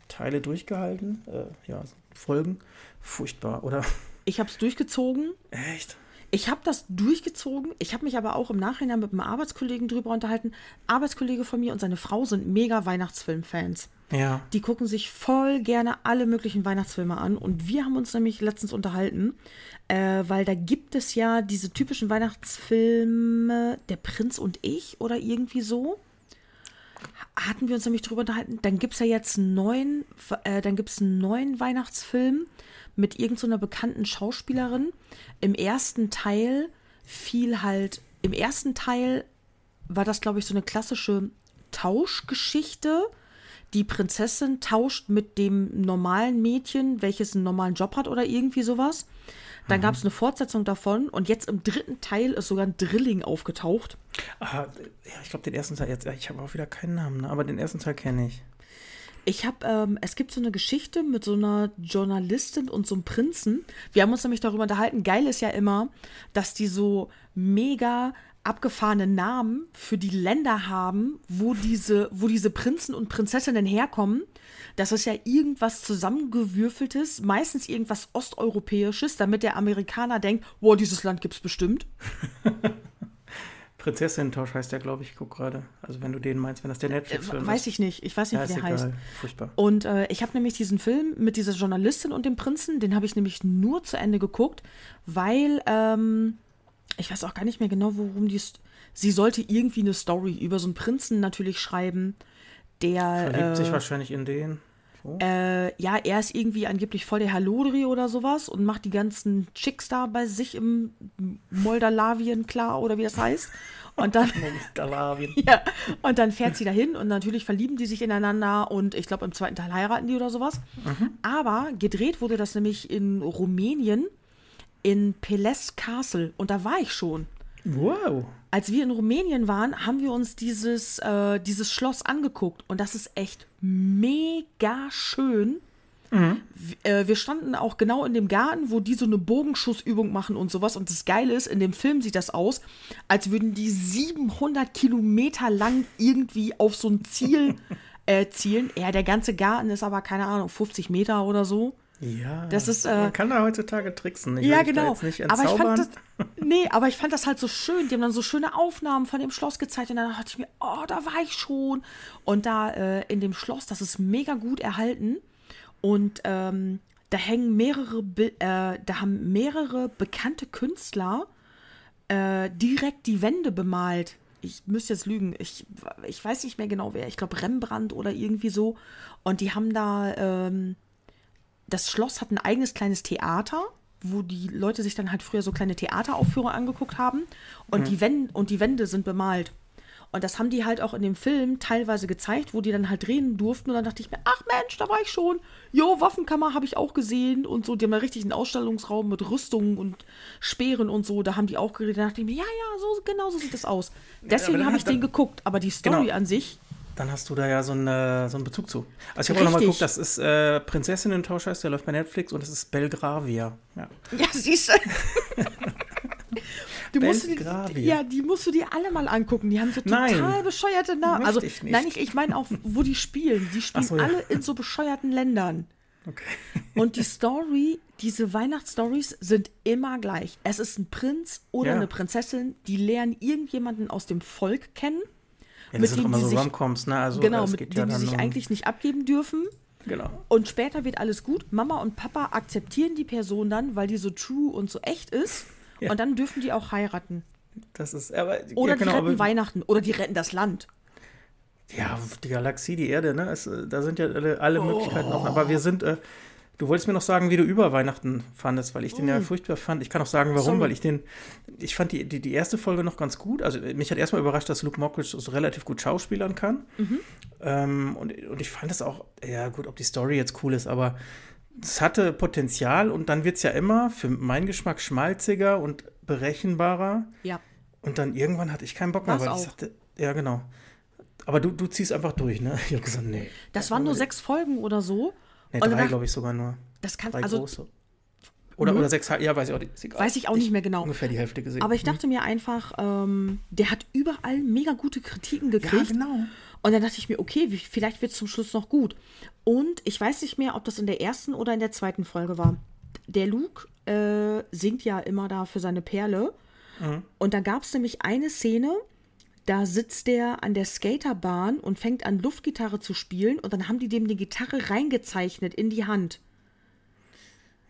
A: Teile durchgehalten. Äh, ja, Folgen. Furchtbar, oder?
B: Ich habe es durchgezogen.
A: Echt?
B: Ich habe das durchgezogen. Ich habe mich aber auch im Nachhinein mit einem Arbeitskollegen drüber unterhalten. Arbeitskollege von mir und seine Frau sind mega Weihnachtsfilmfans.
A: Ja.
B: Die gucken sich voll gerne alle möglichen Weihnachtsfilme an. Und wir haben uns nämlich letztens unterhalten, äh, weil da gibt es ja diese typischen Weihnachtsfilme, Der Prinz und ich oder irgendwie so. Hatten wir uns nämlich drüber unterhalten. Dann gibt es ja jetzt einen neuen, äh, dann gibt's einen neuen Weihnachtsfilm mit irgendeiner bekannten Schauspielerin. Im ersten Teil fiel halt, im ersten Teil war das, glaube ich, so eine klassische Tauschgeschichte. Die Prinzessin tauscht mit dem normalen Mädchen, welches einen normalen Job hat oder irgendwie sowas. Dann gab es eine Fortsetzung davon und jetzt im dritten Teil ist sogar ein Drilling aufgetaucht.
A: Ah, ja, ich glaube, den ersten Teil, jetzt, ich habe auch wieder keinen Namen, ne? aber den ersten Teil kenne ich.
B: Ich habe, ähm, es gibt so eine Geschichte mit so einer Journalistin und so einem Prinzen. Wir haben uns nämlich darüber unterhalten. Geil ist ja immer, dass die so mega abgefahrene Namen für die Länder haben, wo diese, wo diese Prinzen und Prinzessinnen herkommen. Das ist ja irgendwas zusammengewürfeltes, meistens irgendwas Osteuropäisches, damit der Amerikaner denkt, wow, dieses Land gibt's bestimmt.
A: Prinzessin-Tausch heißt der, glaube ich, ich guck gerade. Also wenn du den meinst, wenn das der Netflix-Film
B: Äh, Weiß
A: ist.
B: ich nicht. Ich weiß nicht,
A: Ja,
B: wie der
A: egal.
B: heißt.
A: Furchtbar.
B: Und äh, ich habe nämlich diesen Film mit dieser Journalistin und dem Prinzen, den habe ich nämlich nur zu Ende geguckt, weil ähm, ich weiß auch gar nicht mehr genau, worum die. St Sie sollte irgendwie eine Story über so einen Prinzen natürlich schreiben, der.
A: Verliebt sich
B: äh,
A: wahrscheinlich in den. So.
B: äh, ja, er ist irgendwie angeblich voll der Halodri oder sowas und macht die ganzen Chicks da bei sich im Moldawien klar oder wie das heißt. Und dann. Ja, und dann fährt sie dahin und natürlich verlieben die sich ineinander und ich glaube im zweiten Teil heiraten die oder sowas. Aber gedreht wurde das nämlich in Rumänien in Peles Castle und da war ich schon.
A: Wow.
B: Als wir in Rumänien waren, haben wir uns dieses, äh, dieses Schloss angeguckt und das ist echt mega schön. W- äh, wir standen auch genau in dem Garten, wo die so eine Bogenschussübung machen und sowas. Und das Geile ist, in dem Film sieht das aus, als würden die 700 Kilometer lang irgendwie auf so ein Ziel äh, zielen. Ja, der ganze Garten ist aber, keine Ahnung, 50 Meter oder so.
A: Ja.
B: Das ist, äh,
A: man kann da heutzutage tricksen. Ich
B: ja, genau.
A: Jetzt nicht
B: aber ich fand das, nee, aber ich fand das halt so schön. Die haben dann so schöne Aufnahmen von dem Schloss gezeigt und dann dachte ich mir, oh, da war ich schon. Und da äh, in dem Schloss, das ist mega gut erhalten und ähm, da hängen mehrere, äh, da haben mehrere bekannte Künstler äh, direkt die Wände bemalt. Ich müsste jetzt lügen. Ich, ich weiß nicht mehr genau wer. Ich glaube Rembrandt oder irgendwie so. Und die haben da ähm, das Schloss hat ein eigenes kleines Theater, wo die Leute sich dann halt früher so kleine Theateraufführungen angeguckt haben. Und, die, Wände, und die Wände sind bemalt. Und das haben die halt auch in dem Film teilweise gezeigt, wo die dann halt reden durften. Und dann dachte ich mir, ach Mensch, da war ich schon. Jo, Waffenkammer habe ich auch gesehen und so. Die haben da richtig einen Ausstellungsraum mit Rüstungen und Speeren und so. Da haben die auch geredet. Da dachte ich mir, ja, ja, so genau so sieht das aus. Deswegen
A: dann
B: habe ich
A: hat-
B: den geguckt. Aber die Story
A: Genau.
B: an sich,
A: Dann hast du da ja so, eine, so einen Bezug zu. Also ich habe auch nochmal geguckt, das ist äh, Prinzessinnen-Tausch heißt, der läuft bei Netflix und das ist Belgravia. Ja.
B: Ja, siehst du. Musst du die,
A: Belgravia.
B: ja, die musst du dir alle mal angucken. Die haben so
A: Nein.
B: total bescheuerte Namen. Also,
A: ich nicht.
B: nein, ich, ich meine auch, wo die spielen. Die spielen
A: so, ja.
B: alle in so bescheuerten Ländern.
A: Okay.
B: Und die Story, diese Weihnachtsstories sind immer gleich. Es ist ein Prinz oder
A: Ja.
B: eine Prinzessin, die lernen irgendjemanden aus dem Volk kennen.
A: Ja,
B: Mit
A: das doch
B: dem
A: immer so Romcoms, ne? Also
B: genau, mit denen
A: ja
B: die sich
A: um,
B: eigentlich nicht abgeben dürfen.
A: Genau.
B: Und später wird alles gut. Mama und Papa akzeptieren die Person dann, weil die so true und so echt ist.
A: Ja.
B: Und dann dürfen die auch heiraten.
A: Das ist, aber,
B: Oder
A: ja, genau,
B: die retten
A: aber,
B: Weihnachten. Oder die retten das Land.
A: Ja, die Galaxie, die Erde, ne? Es, äh, da sind ja alle, alle Möglichkeiten offen. Aber wir sind, äh, du wolltest mir noch sagen, wie du über Weihnachten fandest, weil ich den ja furchtbar fand. Ich kann auch sagen, warum,
B: Sorry.
A: weil ich den, ich fand die, die, die erste Folge noch ganz gut. Also mich hat erstmal überrascht, dass Luke Mockridge so relativ gut schauspielern kann. Ähm, und, und ich fand es auch, ja gut, ob die Story jetzt cool ist, aber es hatte Potenzial und dann wird es ja immer für meinen Geschmack schmalziger und berechenbarer.
B: Ja.
A: Und dann irgendwann hatte ich keinen Bock mehr,
B: War's
A: weil
B: auch.
A: ich sagte, ja, genau. Aber du, du ziehst einfach durch, ne? Ich habe gesagt, nee.
B: Das waren nur sechs Folgen oder so.
A: Nee,
B: Und
A: drei, glaube ich, sogar nur.
B: Das kann,
A: Drei
B: also,
A: große. Oder, oder sechs, ja, weiß ich auch nicht. Ist egal.
B: weiß ich auch nicht mehr genau.
A: Ungefähr die Hälfte gesehen.
B: Aber ich dachte mir einfach, ähm, der hat überall mega gute Kritiken
A: ja,
B: gekriegt.
A: genau.
B: Und dann dachte ich mir, okay, vielleicht wird es zum Schluss noch gut. Und ich weiß nicht mehr, ob das in der ersten oder in der zweiten Folge war. Der Luke äh, singt ja immer da für seine Perle. Und da gab es nämlich eine Szene, da sitzt der an der Skaterbahn und fängt an, Luftgitarre zu spielen. Und dann haben die dem die Gitarre reingezeichnet in die Hand.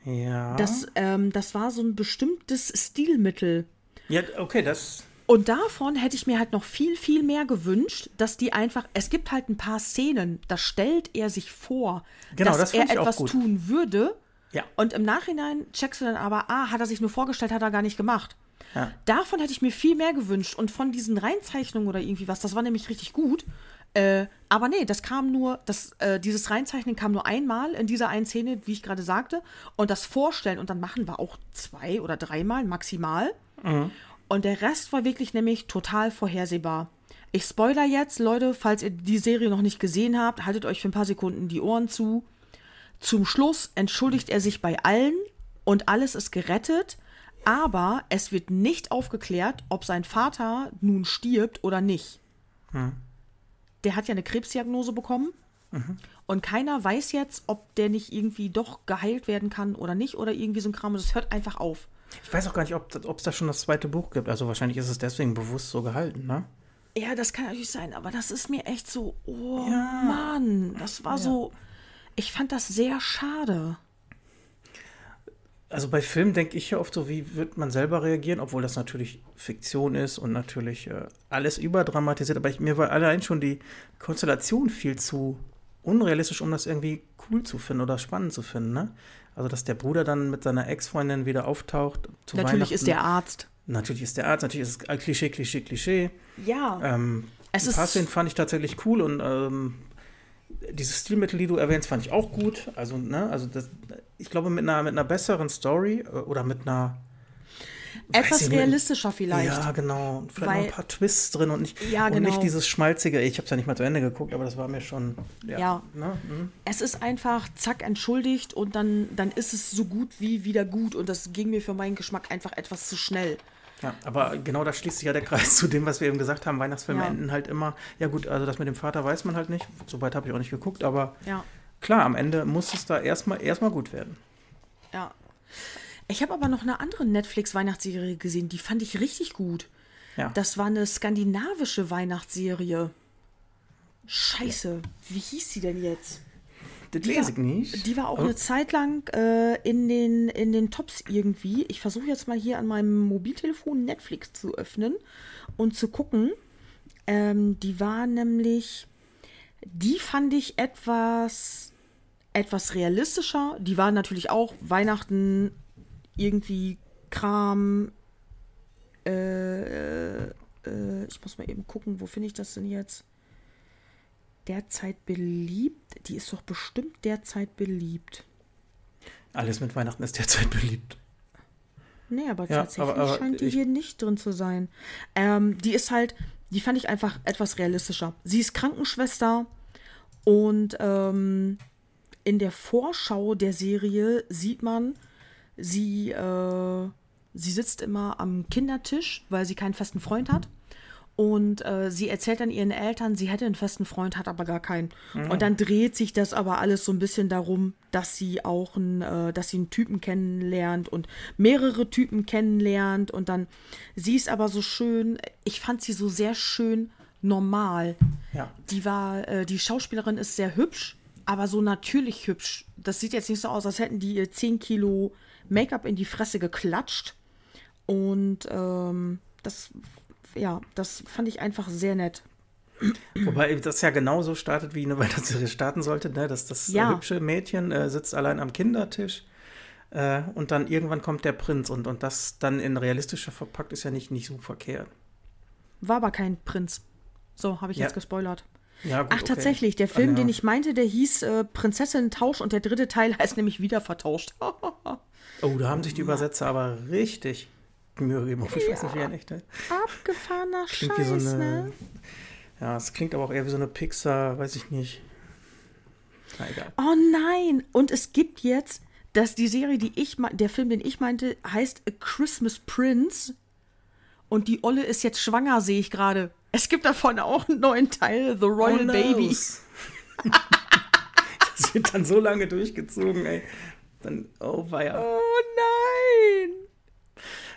A: Ja.
B: Das, ähm, das war so ein bestimmtes Stilmittel.
A: ja, okay, das.
B: Und davon hätte ich mir halt noch viel, viel mehr gewünscht, dass die einfach, es gibt halt ein paar Szenen, da stellt er sich vor,
A: Genau,
B: dass
A: das
B: er etwas tun würde.
A: Ja.
B: Und im Nachhinein checkst du dann aber, ah, hat er sich nur vorgestellt, hat er gar nicht gemacht.
A: Ja.
B: Davon hätte ich mir viel mehr gewünscht. Und von diesen Reinzeichnungen oder irgendwie was, das war nämlich richtig gut. Äh, aber nee, das kam nur, das, äh, dieses Reinzeichnen kam nur einmal in dieser einen Szene, wie ich gerade sagte. Und das Vorstellen und dann machen wir auch zwei oder dreimal maximal. Und der Rest war wirklich nämlich total vorhersehbar. Ich spoiler jetzt, Leute, falls ihr die Serie noch nicht gesehen habt, haltet euch für ein paar Sekunden die Ohren zu. Zum Schluss entschuldigt er sich bei allen und alles ist gerettet, aber es wird nicht aufgeklärt, ob sein Vater nun stirbt oder nicht. Der hat ja eine Krebsdiagnose bekommen und keiner weiß jetzt, ob der nicht irgendwie doch geheilt werden kann oder nicht oder irgendwie so ein Kram. Und es hört einfach auf.
A: Ich weiß auch gar nicht, ob es da schon das zweite Buch gibt. Also wahrscheinlich ist es deswegen bewusst so gehalten, ne?
B: Ja, das kann natürlich sein, aber das ist mir echt so, oh
A: Ja.
B: Mann, das war so, ich fand das sehr schade.
A: Also bei Filmen denke ich ja oft so, wie wird man selber reagieren, obwohl das natürlich Fiktion ist und natürlich äh, alles überdramatisiert. Aber ich, mir war allein schon die Konstellation viel zu unrealistisch, um das irgendwie cool zu finden oder spannend zu finden. Ne? Also dass der Bruder dann mit seiner Ex-Freundin wieder auftaucht.
B: Natürlich ist der. Arzt.
A: Natürlich ist der Arzt, natürlich ist es Klischee, Klischee, Klischee.
B: Ja.
A: Ähm,
B: Es ist-
A: Szenen fand ich tatsächlich cool und ähm, diese Stilmittel, die du erwähnst, fand ich auch gut. Also, ne, also das, ich glaube, mit einer, mit einer besseren Story äh, oder mit einer
B: Etwas realistischer vielleicht.
A: Ja, genau. Und Vielleicht
B: Weil-
A: noch ein paar Twists drin und nicht,
B: Ja,
A: und
B: genau.
A: nicht dieses schmalzige. Ich habe es ja nicht mal zu Ende geguckt, aber das war mir schon. Ja.
B: Ja.
A: Ne? Mhm.
B: Es ist einfach, zack, entschuldigt und dann, dann ist es so gut wie wieder gut. Und das ging mir für meinen Geschmack einfach etwas zu schnell.
A: Ja, aber genau da schließt sich ja der Kreis zu dem, was wir eben gesagt haben. Weihnachtsfilme
B: Ja.
A: enden halt immer. Ja, gut, also das mit dem Vater weiß man halt nicht. Soweit habe ich auch nicht geguckt, aber
B: Ja,
A: klar, am Ende muss es da erstmal erstmal gut werden.
B: ja. Ich habe aber noch eine andere Netflix-Weihnachtsserie gesehen, die fand ich richtig gut.
A: Ja.
B: Das war eine skandinavische Weihnachtsserie. Scheiße, wie hieß sie denn jetzt?
A: das
B: Die war-
A: ich nicht.
B: Die war auch
A: Oh.
B: eine Zeit lang äh, in, den, in den Tops irgendwie. Ich versuche jetzt mal hier an meinem Mobiltelefon Netflix zu öffnen und zu gucken. Ähm, die war nämlich, die fand ich etwas, etwas realistischer. Die war natürlich auch Weihnachten irgendwie Kram. Äh, äh, ich muss mal eben gucken, wo finde ich das denn jetzt? Derzeit beliebt? Die ist doch bestimmt derzeit beliebt.
A: Alles mit Weihnachten ist derzeit beliebt.
B: Nee, aber
A: Ja,
B: tatsächlich
A: aber- aber
B: scheint die
A: ich-
B: hier nicht drin zu sein. Ähm, die ist halt, die fand ich einfach etwas realistischer. Sie ist Krankenschwester und ähm, in der Vorschau der Serie sieht man, sie, äh, sie sitzt immer am Kindertisch, weil sie keinen festen Freund hat. Und äh, sie erzählt dann ihren Eltern, sie hätte einen festen Freund, hat aber gar keinen. Und dann dreht sich das aber alles so ein bisschen darum, dass sie auch einen, äh, dass sie einen Typen kennenlernt und mehrere Typen kennenlernt. Und dann, sie ist aber so schön, ich fand sie so sehr schön normal.
A: Ja.
B: Die war, äh, die Schauspielerin ist sehr hübsch, aber so natürlich hübsch. Das sieht jetzt nicht so aus, als hätten die ihr 10 Kilo Make-up in die Fresse geklatscht. Und ähm, das, ja, das fand ich einfach sehr nett.
A: Wobei das ja genauso startet, wie eine Weihnachtsserie starten sollte, ne? dass das
B: Ja.
A: äh, hübsche Mädchen äh, sitzt allein am Kindertisch äh, und dann irgendwann kommt der Prinz und, und das dann in realistischer verpackt ist ja nicht, nicht so verkehrt.
B: War aber kein Prinz. So, habe ich
A: Ja.
B: jetzt gespoilert.
A: Ja, gut,
B: Ach,
A: okay.
B: tatsächlich, der Film,
A: Ah, ja.
B: den ich meinte, der hieß äh, Prinzessin Tausch und der dritte Teil heißt nämlich wieder vertauscht.
A: Oh, da haben sich die Übersetzer aber richtig Mühe gegeben. Ich weiß nicht, wie ein echter.
B: Abgefahrener
A: Klingt
B: Scheiß,
A: so eine.
B: ne?
A: Ja, es klingt aber auch eher wie so eine Pixar, weiß ich nicht. Na egal.
B: Oh nein! Und es gibt jetzt, dass die Serie, die ich der Film, den ich meinte, heißt A Christmas Prince. Und die Olle ist jetzt schwanger, sehe ich gerade. Es gibt davon auch einen neuen Teil, The Royal
A: Oh,
B: Baby.
A: das wird dann so lange durchgezogen, ey. Dann, oh weia.
B: Oh nein!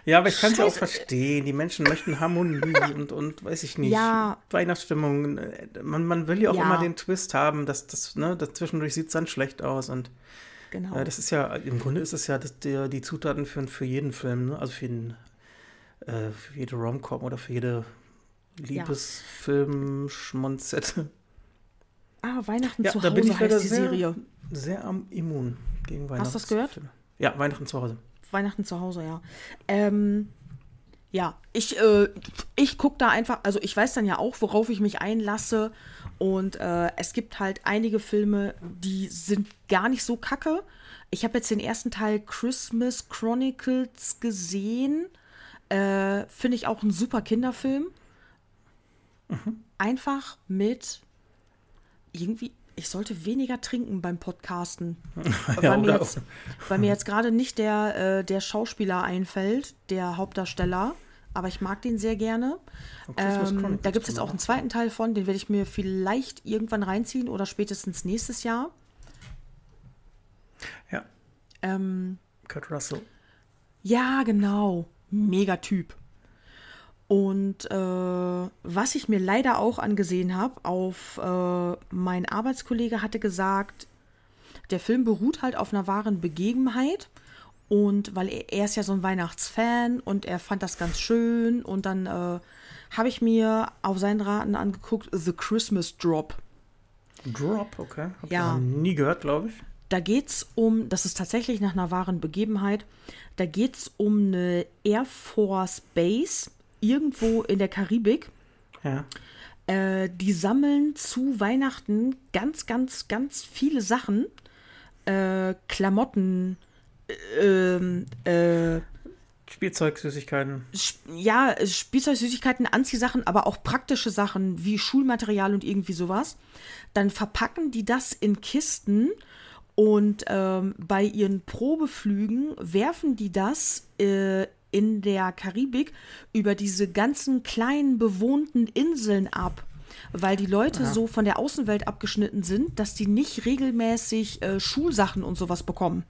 A: Ja, aber ich kann es ja auch verstehen. Die Menschen möchten Harmonie und, und weiß ich nicht.
B: Ja.
A: Weihnachtsstimmung. äh, Man, man will ja auch
B: Ja.
A: immer den Twist haben, dass das, ne, das zwischendurch sieht es dann schlecht aus. Und
B: Genau.
A: äh, das ist ja, im Grunde ist es ja das, der, die Zutaten für, für jeden Film, ne? Also für, jeden, äh, für jede Rom-Com oder für jede Liebesfilm-Schmonzette.
B: ah, Weihnachten
A: Ja,
B: zu
A: da bin
B: Hause
A: ich leider
B: heißt die
A: sehr,
B: Serie.
A: sehr am immun gegen Weihnachten.
B: Hast du das gehört?
A: Ja, Weihnachten zu Hause.
B: Weihnachten zu Hause, ja. Ähm, ja, ich, äh, ich gucke da einfach, also ich weiß dann ja auch, worauf ich mich einlasse. Und äh, es gibt halt einige Filme, die sind gar nicht so kacke. Ich habe jetzt den ersten Teil Christmas Chronicles gesehen. Äh, Finde ich auch ein super Kinderfilm. Einfach mit irgendwie, ich sollte weniger trinken beim Podcasten.
A: Ja,
B: weil, mir jetzt, weil mir jetzt gerade nicht der, äh, der Schauspieler einfällt, der Hauptdarsteller. Aber ich mag den sehr gerne. Ähm, da gibt es jetzt auch einen zweiten Teil von, den werde ich mir vielleicht irgendwann reinziehen oder spätestens nächstes Jahr.
A: Ja,
B: Ähm,
A: Kurt Russell.
B: Ja, genau. Megatyp. Und äh, was ich mir leider auch angesehen habe, auf äh, mein Arbeitskollege hatte gesagt, der Film beruht halt auf einer wahren Begebenheit. Und weil er, er ist ja so ein Weihnachtsfan und er fand das ganz schön. Und dann äh, habe ich mir auf seinen Raten angeguckt, The Christmas Drop.
A: Drop, okay. Hab
B: Ja.
A: nie gehört, glaube ich.
B: Da geht es um, das ist tatsächlich nach einer wahren Begebenheit, da geht es um eine Air Force Base irgendwo in der Karibik.
A: Ja.
B: Äh, die sammeln zu Weihnachten ganz, ganz, ganz viele Sachen. Äh, Klamotten, äh, ähm, äh,
A: Spielzeugsüßigkeiten.
B: Ja, Spielzeugsüßigkeiten, Anziehsachen, aber auch praktische Sachen wie Schulmaterial und irgendwie sowas. Dann verpacken die das in Kisten und ähm, bei ihren Probeflügen werfen die das äh, in der Karibik über diese ganzen kleinen bewohnten Inseln ab weil die Leute Aha. so von der Außenwelt abgeschnitten sind, dass die nicht regelmäßig äh, Schulsachen und sowas bekommen.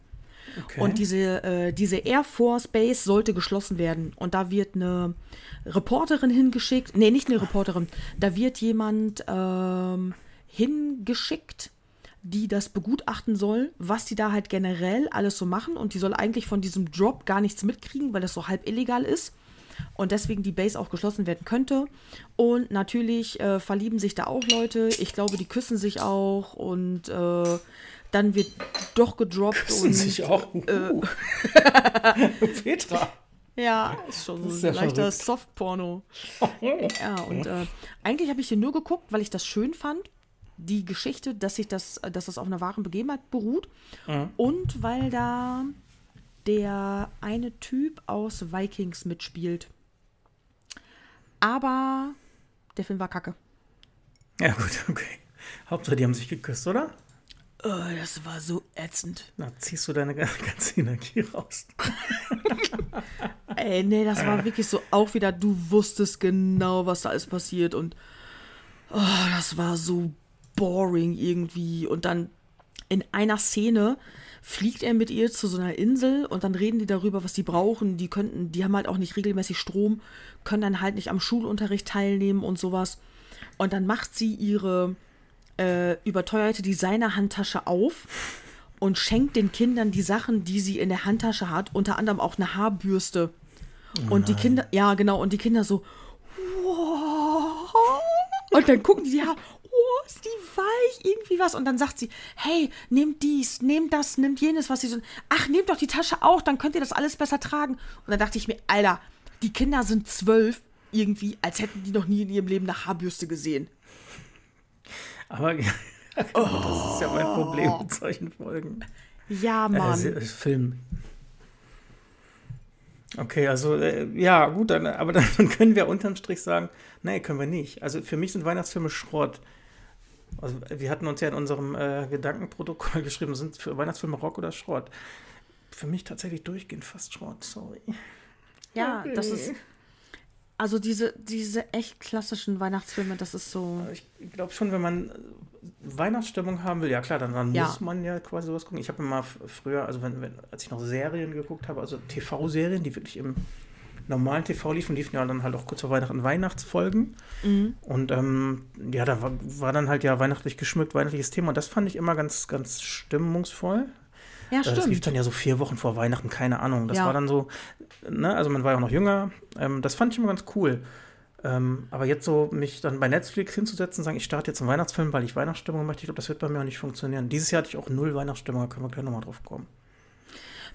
B: Okay. Und diese, äh, diese Air Force Base sollte geschlossen werden. Und da wird eine Reporterin hingeschickt. Nee, nicht eine Reporterin. Da wird jemand ähm, hingeschickt, die das begutachten soll, was die da halt generell alles so machen. Und die soll eigentlich von diesem Drop gar nichts mitkriegen, weil das so halb illegal ist und deswegen die Base auch geschlossen werden könnte. Und natürlich äh, verlieben sich da auch Leute. Ich glaube, die küssen sich auch und äh, dann wird doch gedroppt.
A: Küssen und, sich auch. Uh. Äh, Petra.
B: Ja, ist schon so ist ein leichter Softporno. ja, und äh, eigentlich habe ich den nur geguckt, weil ich das schön fand. Die Geschichte, dass sich das, dass das auf einer wahren Begebenheit beruht. Mhm. Und weil da der eine Typ aus Vikings mitspielt. Aber der Film war kacke.
A: Ja, gut, okay. Hauptsache, die haben sich geküsst, oder?
B: Oh, das war so ätzend.
A: Na, ziehst du deine ganze Energie raus.
B: Ey, nee, das war wirklich so auch wieder, du wusstest genau, was da alles passiert und oh, das war so boring irgendwie. Und dann in einer Szene fliegt er mit ihr zu so einer Insel und dann reden die darüber, was die brauchen. Die könnten, die haben halt auch nicht regelmäßig Strom, können dann halt nicht am Schulunterricht teilnehmen und sowas. Und dann macht sie ihre äh, überteuerte Designer-Handtasche auf und schenkt den Kindern die Sachen, die sie in der Handtasche hat, unter anderem auch eine Haarbürste. Oh und die Kinder, ja genau, und die Kinder so, wow. Und dann gucken die, ja, ist die weich, irgendwie was. Und dann sagt sie, hey, nehmt dies, nehmt das, nehmt jenes, was sie so. Ach, nehmt doch die Tasche auch, dann könnt ihr das alles besser tragen. Und dann dachte ich mir, Alter, die Kinder sind zwölf, irgendwie, als hätten die noch nie in ihrem Leben eine Haarbürste gesehen.
A: Aber oh. das ist ja mein Problem mit solchen Folgen.
B: Ja, Mann.
A: Äh, Film. Okay, also äh, ja, gut, dann, aber dann, dann, können wir unterm Strich sagen, nee, können wir nicht. Also für mich sind Weihnachtsfilme Schrott. Also wir hatten uns ja in unserem äh, Gedankenprotokoll geschrieben, sind für Weihnachtsfilme Rock oder Schrott. Für mich tatsächlich durchgehend fast Schrott, sorry.
B: Ja, okay. das ist. Also diese, diese echt klassischen Weihnachtsfilme, das ist so.
A: Ich glaube schon, wenn man Weihnachtsstimmung haben will, ja klar, dann, dann ja. muss man ja quasi sowas gucken. Ich habe immer früher, also wenn, wenn, als ich noch Serien geguckt habe, also TV-Serien, die wirklich im normalen TV liefen, liefen ja dann halt auch kurz vor Weihnachten Weihnachtsfolgen. Mhm. Und ähm, ja, da war, war, dann halt ja weihnachtlich geschmückt, weihnachtliches Thema. Und das fand ich immer ganz, ganz stimmungsvoll.
B: Ja, stimmt. Das
A: lief dann ja so vier Wochen vor Weihnachten, keine Ahnung. Das ja. war dann so, ne, also man war ja auch noch jünger. Ähm, das fand ich immer ganz cool. Ähm, aber jetzt so mich dann bei Netflix hinzusetzen und sagen, ich starte jetzt einen Weihnachtsfilm, weil ich Weihnachtsstimmung möchte, ich glaube, das wird bei mir auch nicht funktionieren. Dieses Jahr hatte ich auch null Weihnachtsstimmung, da können wir gleich nochmal drauf kommen.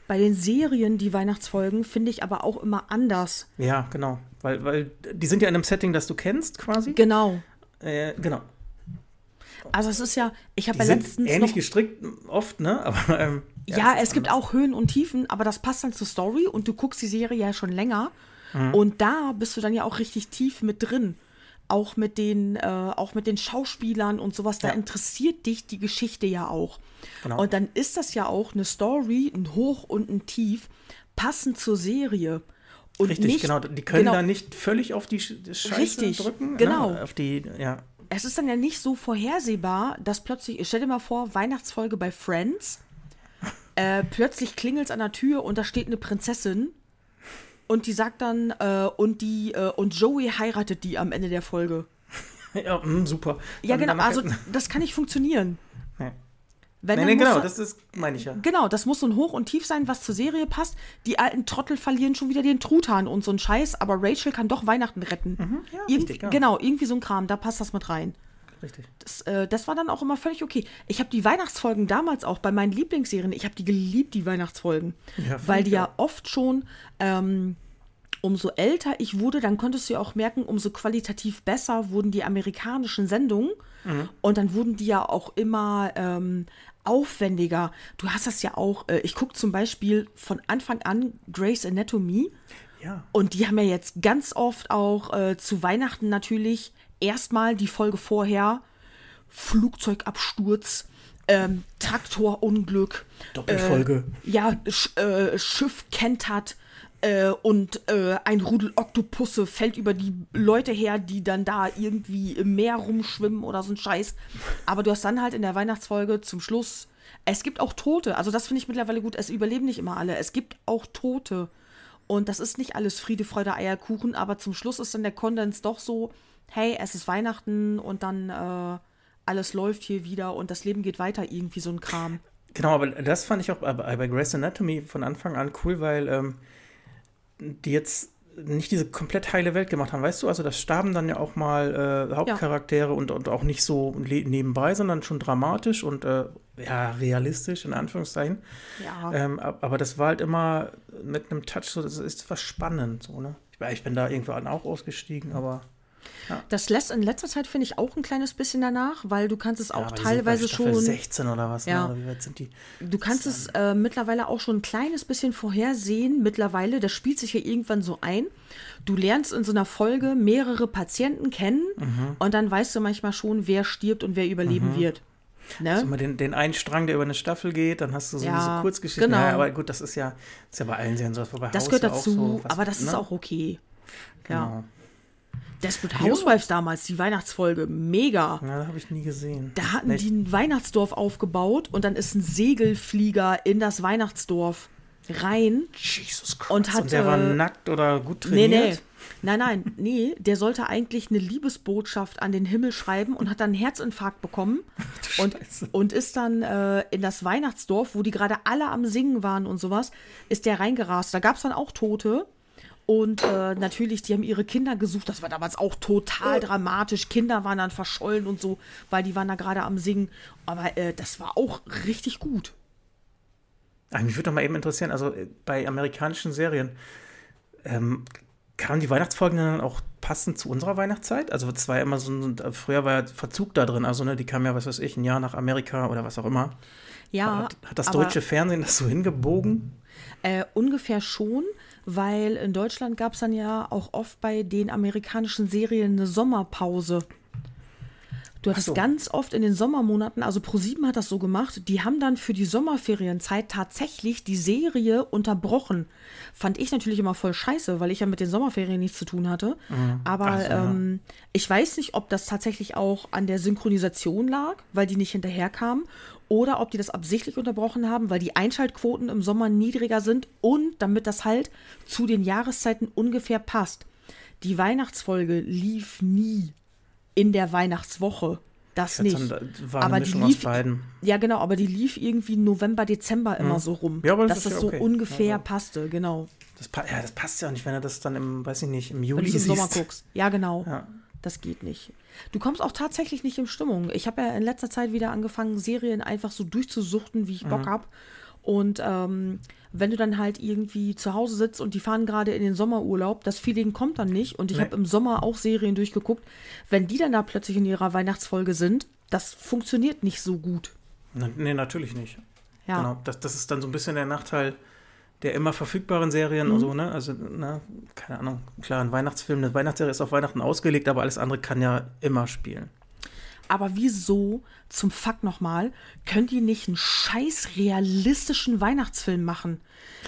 B: Bei den Serien, die Weihnachtsfolgen, finde ich aber auch immer anders.
A: Ja, genau. Weil, weil die sind ja in einem Setting, das du kennst, quasi.
B: Genau.
A: Äh, genau.
B: Also es ist ja, ich habe
A: ja
B: letztens
A: ähnlich noch, gestrickt oft, ne?
B: Aber ähm, ja, ja es gibt auch Höhen und Tiefen, aber das passt dann zur Story und du guckst die Serie ja schon länger mhm. und da bist du dann ja auch richtig tief mit drin auch mit den, äh, auch mit den Schauspielern und sowas, da ja. interessiert dich die Geschichte ja auch. Genau. Und dann ist das ja auch eine Story, ein Hoch und ein Tief, passend zur Serie. Und
A: Richtig,
B: nicht,
A: genau. Die können genau, da nicht völlig auf die Scheiße richtig, drücken.
B: Ne? Genau.
A: Ne? Auf die, ja.
B: Es ist dann ja nicht so vorhersehbar, dass plötzlich, stell dir mal vor, Weihnachtsfolge bei Friends, äh, plötzlich klingelt es an der Tür und da steht eine Prinzessin und die sagt dann, äh, und die, äh, und Joey heiratet die am Ende der Folge.
A: ja, mh, super.
B: Ja, genau, also das kann nicht funktionieren.
A: Nee. Wenn nee, nee genau, das ist, meine ich ja.
B: Genau, das muss so ein Hoch und Tief sein, was zur Serie passt. Die alten Trottel verlieren schon wieder den Truthahn und so ein Scheiß, aber Rachel kann doch Weihnachten retten. Mhm, ja, Irgend richtig, genau. genau, irgendwie so ein Kram, da passt das mit rein.
A: Richtig.
B: Das, äh, das war dann auch immer völlig okay. Ich habe die Weihnachtsfolgen damals auch bei meinen Lieblingsserien, ich habe die geliebt, die Weihnachtsfolgen. Ja, weil die ja oft schon, ähm, umso älter ich wurde, dann konntest du ja auch merken, umso qualitativ besser wurden die amerikanischen Sendungen. Mhm. Und dann wurden die ja auch immer ähm, aufwendiger. Du hast das ja auch, äh, ich gucke zum Beispiel von Anfang an Grey's Anatomy.
A: Ja.
B: Und die haben ja jetzt ganz oft auch äh, zu Weihnachten natürlich erstmal die Folge vorher Flugzeugabsturz, ähm, Traktorunglück.
A: Doppelfolge.
B: Äh, ja, Sch äh, Schiff kentert äh, und äh, ein Rudel Oktopusse fällt über die Leute her, die dann da irgendwie im Meer rumschwimmen oder so ein Scheiß. Aber du hast dann halt in der Weihnachtsfolge zum Schluss, es gibt auch Tote. Also das finde ich mittlerweile gut. Es überleben nicht immer alle. Es gibt auch Tote. Und das ist nicht alles Friede, Freude, Eierkuchen, aber zum Schluss ist dann der Kondens doch so, hey, es ist Weihnachten und dann äh, alles läuft hier wieder und das Leben geht weiter, irgendwie so ein Kram.
A: Genau, aber das fand ich auch bei, Grey's Anatomy von Anfang an cool, weil ähm, die jetzt nicht diese komplett heile Welt gemacht haben, weißt du? Also das starben dann ja auch mal äh, Hauptcharaktere ja. und, und auch nicht so nebenbei, sondern schon dramatisch und äh, ja, realistisch, in Anführungszeichen.
B: Ja.
A: Ähm, aber das war halt immer mit einem Touch, so, das ist was spannend, so, ne? Ich, ich bin da irgendwann auch ausgestiegen, aber.
B: Ja. Das lässt in letzter Zeit, finde ich, auch ein kleines bisschen danach, weil du kannst es auch ja, teilweise schon.
A: 16 oder was?
B: Ne? Ja. Ne? Oder wie weit sind die? Du kannst es äh, mittlerweile auch schon ein kleines bisschen vorhersehen. Mittlerweile, das spielt sich ja irgendwann so ein. Du lernst in so einer Folge mehrere Patienten kennen mhm. und dann weißt du manchmal schon, wer stirbt und wer überleben mhm. wird.
A: Ne? Also mal den, den einen Strang, der über eine Staffel geht, dann hast du so ja, diese Kurzgeschichten.
B: Genau. Ja,
A: aber gut, das ist ja, ist ja bei allen Serien so. Das,
B: das Haus gehört dazu, so, was, aber das ne? ist auch okay. Genau. Ja. Desperate Housewives damals, die Weihnachtsfolge, mega.
A: Ja, da habe ich nie gesehen.
B: Da hatten Nicht. die ein Weihnachtsdorf aufgebaut und dann ist ein Segelflieger in das Weihnachtsdorf rein.
A: Jesus Christ. Und, hat, und der war nackt oder gut trainiert?
B: Nee, nee. Nein, nein, nee, der sollte eigentlich eine Liebesbotschaft an den Himmel schreiben und hat dann einen Herzinfarkt bekommen und, und ist dann äh, in das Weihnachtsdorf, wo die gerade alle am Singen waren und sowas, ist der reingerast. Da gab es dann auch Tote. Und äh, natürlich, die haben ihre Kinder gesucht. Das war damals auch total dramatisch. Kinder waren dann verschollen und so, weil die waren da gerade am Singen. Aber äh, das war auch richtig gut.
A: Ach, mich würde doch mal eben interessieren, also äh, bei amerikanischen Serien, ähm, kamen die Weihnachtsfolgen dann auch passend zu unserer Weihnachtszeit? Also es war ja immer so ein, früher war ja Verzug da drin, also ne, die kamen ja, was weiß ich, ein Jahr nach Amerika oder was auch immer.
B: Ja.
A: Hat, hat das deutsche Fernsehen das so hingebogen?
B: Äh, ungefähr schon weil in Deutschland gab es dann ja auch oft bei den amerikanischen Serien eine Sommerpause. Du hattest so. ganz oft in den Sommermonaten, also ProSieben hat das so gemacht, die haben dann für die Sommerferienzeit tatsächlich die Serie unterbrochen. Fand ich natürlich immer voll scheiße, weil ich ja mit den Sommerferien nichts zu tun hatte. Mhm. Aber so, ähm, ja. ich weiß nicht, ob das tatsächlich auch an der Synchronisation lag, weil die nicht hinterherkamen, oder ob die das absichtlich unterbrochen haben, weil die Einschaltquoten im Sommer niedriger sind und damit das halt zu den Jahreszeiten ungefähr passt. Die Weihnachtsfolge lief nie in der Weihnachtswoche. Das nicht.
A: aber die lief,
B: Ja, genau, aber die lief irgendwie November, Dezember immer hm. so rum.
A: Ja, aber
B: das dass
A: das
B: ja so okay. ungefähr also, passte, genau.
A: Das, ja, das passt ja auch nicht, wenn er das dann im, weiß ich nicht, im Juli
B: siehst. Sommer guckst. Ja, genau. Ja. Das geht nicht. Du kommst auch tatsächlich nicht in Stimmung. Ich habe ja in letzter Zeit wieder angefangen, Serien einfach so durchzusuchten, wie ich Bock mhm. habe. Und ähm, wenn du dann halt irgendwie zu Hause sitzt und die fahren gerade in den Sommerurlaub, das Feeling kommt dann nicht. Und ich nee. habe im Sommer auch Serien durchgeguckt. Wenn die dann da plötzlich in ihrer Weihnachtsfolge sind, das funktioniert nicht so gut.
A: Nee, natürlich nicht. Ja. Genau. Das, das ist dann so ein bisschen der Nachteil der immer verfügbaren Serien mhm. und so, ne? Also, ne, keine Ahnung, klar, ein Weihnachtsfilm, eine Weihnachtsserie ist auf Weihnachten ausgelegt, aber alles andere kann ja immer spielen.
B: Aber wieso, zum Fakt nochmal, könnt ihr nicht einen scheiß realistischen Weihnachtsfilm machen?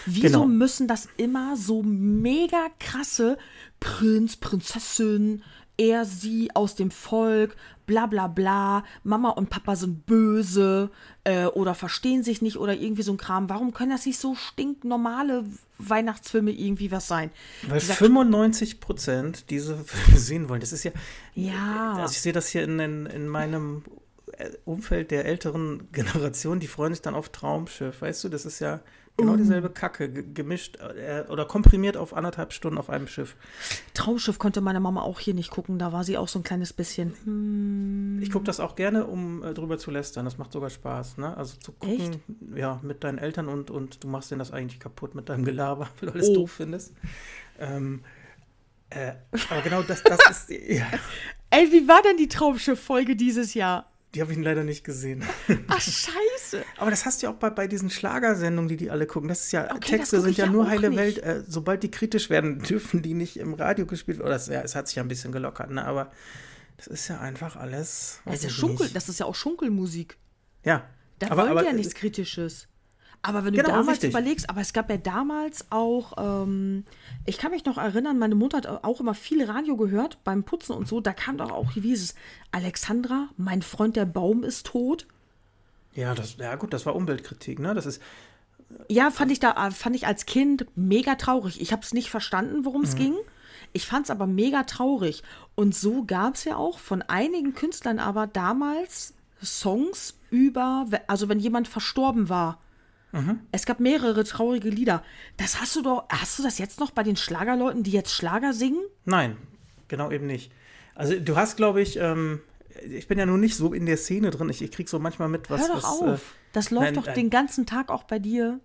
B: Wieso genau. müssen das immer so mega krasse Prinz, Prinzessin, er, sie aus dem Volk, bla bla bla, Mama und Papa sind böse äh, oder verstehen sich nicht oder irgendwie so ein Kram. Warum können das nicht so stinknormale Weihnachtsfilme irgendwie was sein?
A: Weil Dieser 95 Prozent diese Filme sehen wollen. Das ist ja.
B: Ja.
A: Also ich sehe das hier in, in, in meinem Umfeld der älteren Generation, die freuen sich dann auf Traumschiff. Weißt du, das ist ja Genau dieselbe Kacke, gemischt äh, oder komprimiert auf anderthalb Stunden auf einem Schiff.
B: Traumschiff konnte meine Mama auch hier nicht gucken, da war sie auch so ein kleines bisschen.
A: Hm. Ich gucke das auch gerne, um äh, drüber zu lästern. Das macht sogar Spaß, ne? Also zu gucken, Echt? ja, mit deinen Eltern und, und du machst denen das eigentlich kaputt mit deinem Gelaber, weil du alles oh. doof findest. Ähm, äh, aber genau das, das ist. Ja.
B: Ey, wie war denn die Traumschiff-Folge dieses Jahr?
A: Die habe ich leider nicht gesehen.
B: Ach, scheiße.
A: Aber das hast du ja auch bei, bei diesen Schlagersendungen, die die alle gucken. Das ist ja,
B: Okay,
A: Texte sind ja
B: ja
A: nur heile
B: nicht.
A: Welt. Äh, sobald die kritisch werden, dürfen die nicht im Radio gespielt werden. Oder es, ja, es hat sich ja ein bisschen gelockert, ne? Aber das ist ja einfach alles.
B: Das ist, ja Schunkel,
A: nicht.
B: das ist ja auch Schunkelmusik.
A: Ja.
B: Da
A: aber,
B: wollen
A: aber,
B: ja nichts Kritisches. Aber wenn du
A: Genau,
B: damals
A: richtig.
B: überlegst, aber es gab ja damals auch, ähm, ich kann mich noch erinnern, meine Mutter hat auch immer viel Radio gehört beim Putzen und so. Da kam doch auch, wie hieß es, Alexandra, mein Freund der Baum ist tot.
A: Ja, das, ja, gut, das war Umweltkritik, ne? Das ist,
B: Ja, fand ich da, fand ich als Kind mega traurig. Ich habe es nicht verstanden, worum es
A: Mhm.
B: ging. Ich fand es aber mega traurig. Und so gab es ja auch von einigen Künstlern aber damals Songs über, also wenn jemand verstorben war.
A: Mhm.
B: Es gab mehrere traurige Lieder. Das hast du doch, hast du das jetzt noch bei den Schlagerleuten, die jetzt Schlager singen?
A: nein, genau eben nicht. Also, du hast, glaube ich, ähm, ich bin ja nun nicht so in der Szene drin. Ich, ich krieg so manchmal mit, was.
B: Hör doch
A: was,
B: auf.
A: Äh,
B: das läuft
A: nein,
B: doch
A: nein.
B: den ganzen Tag auch bei dir.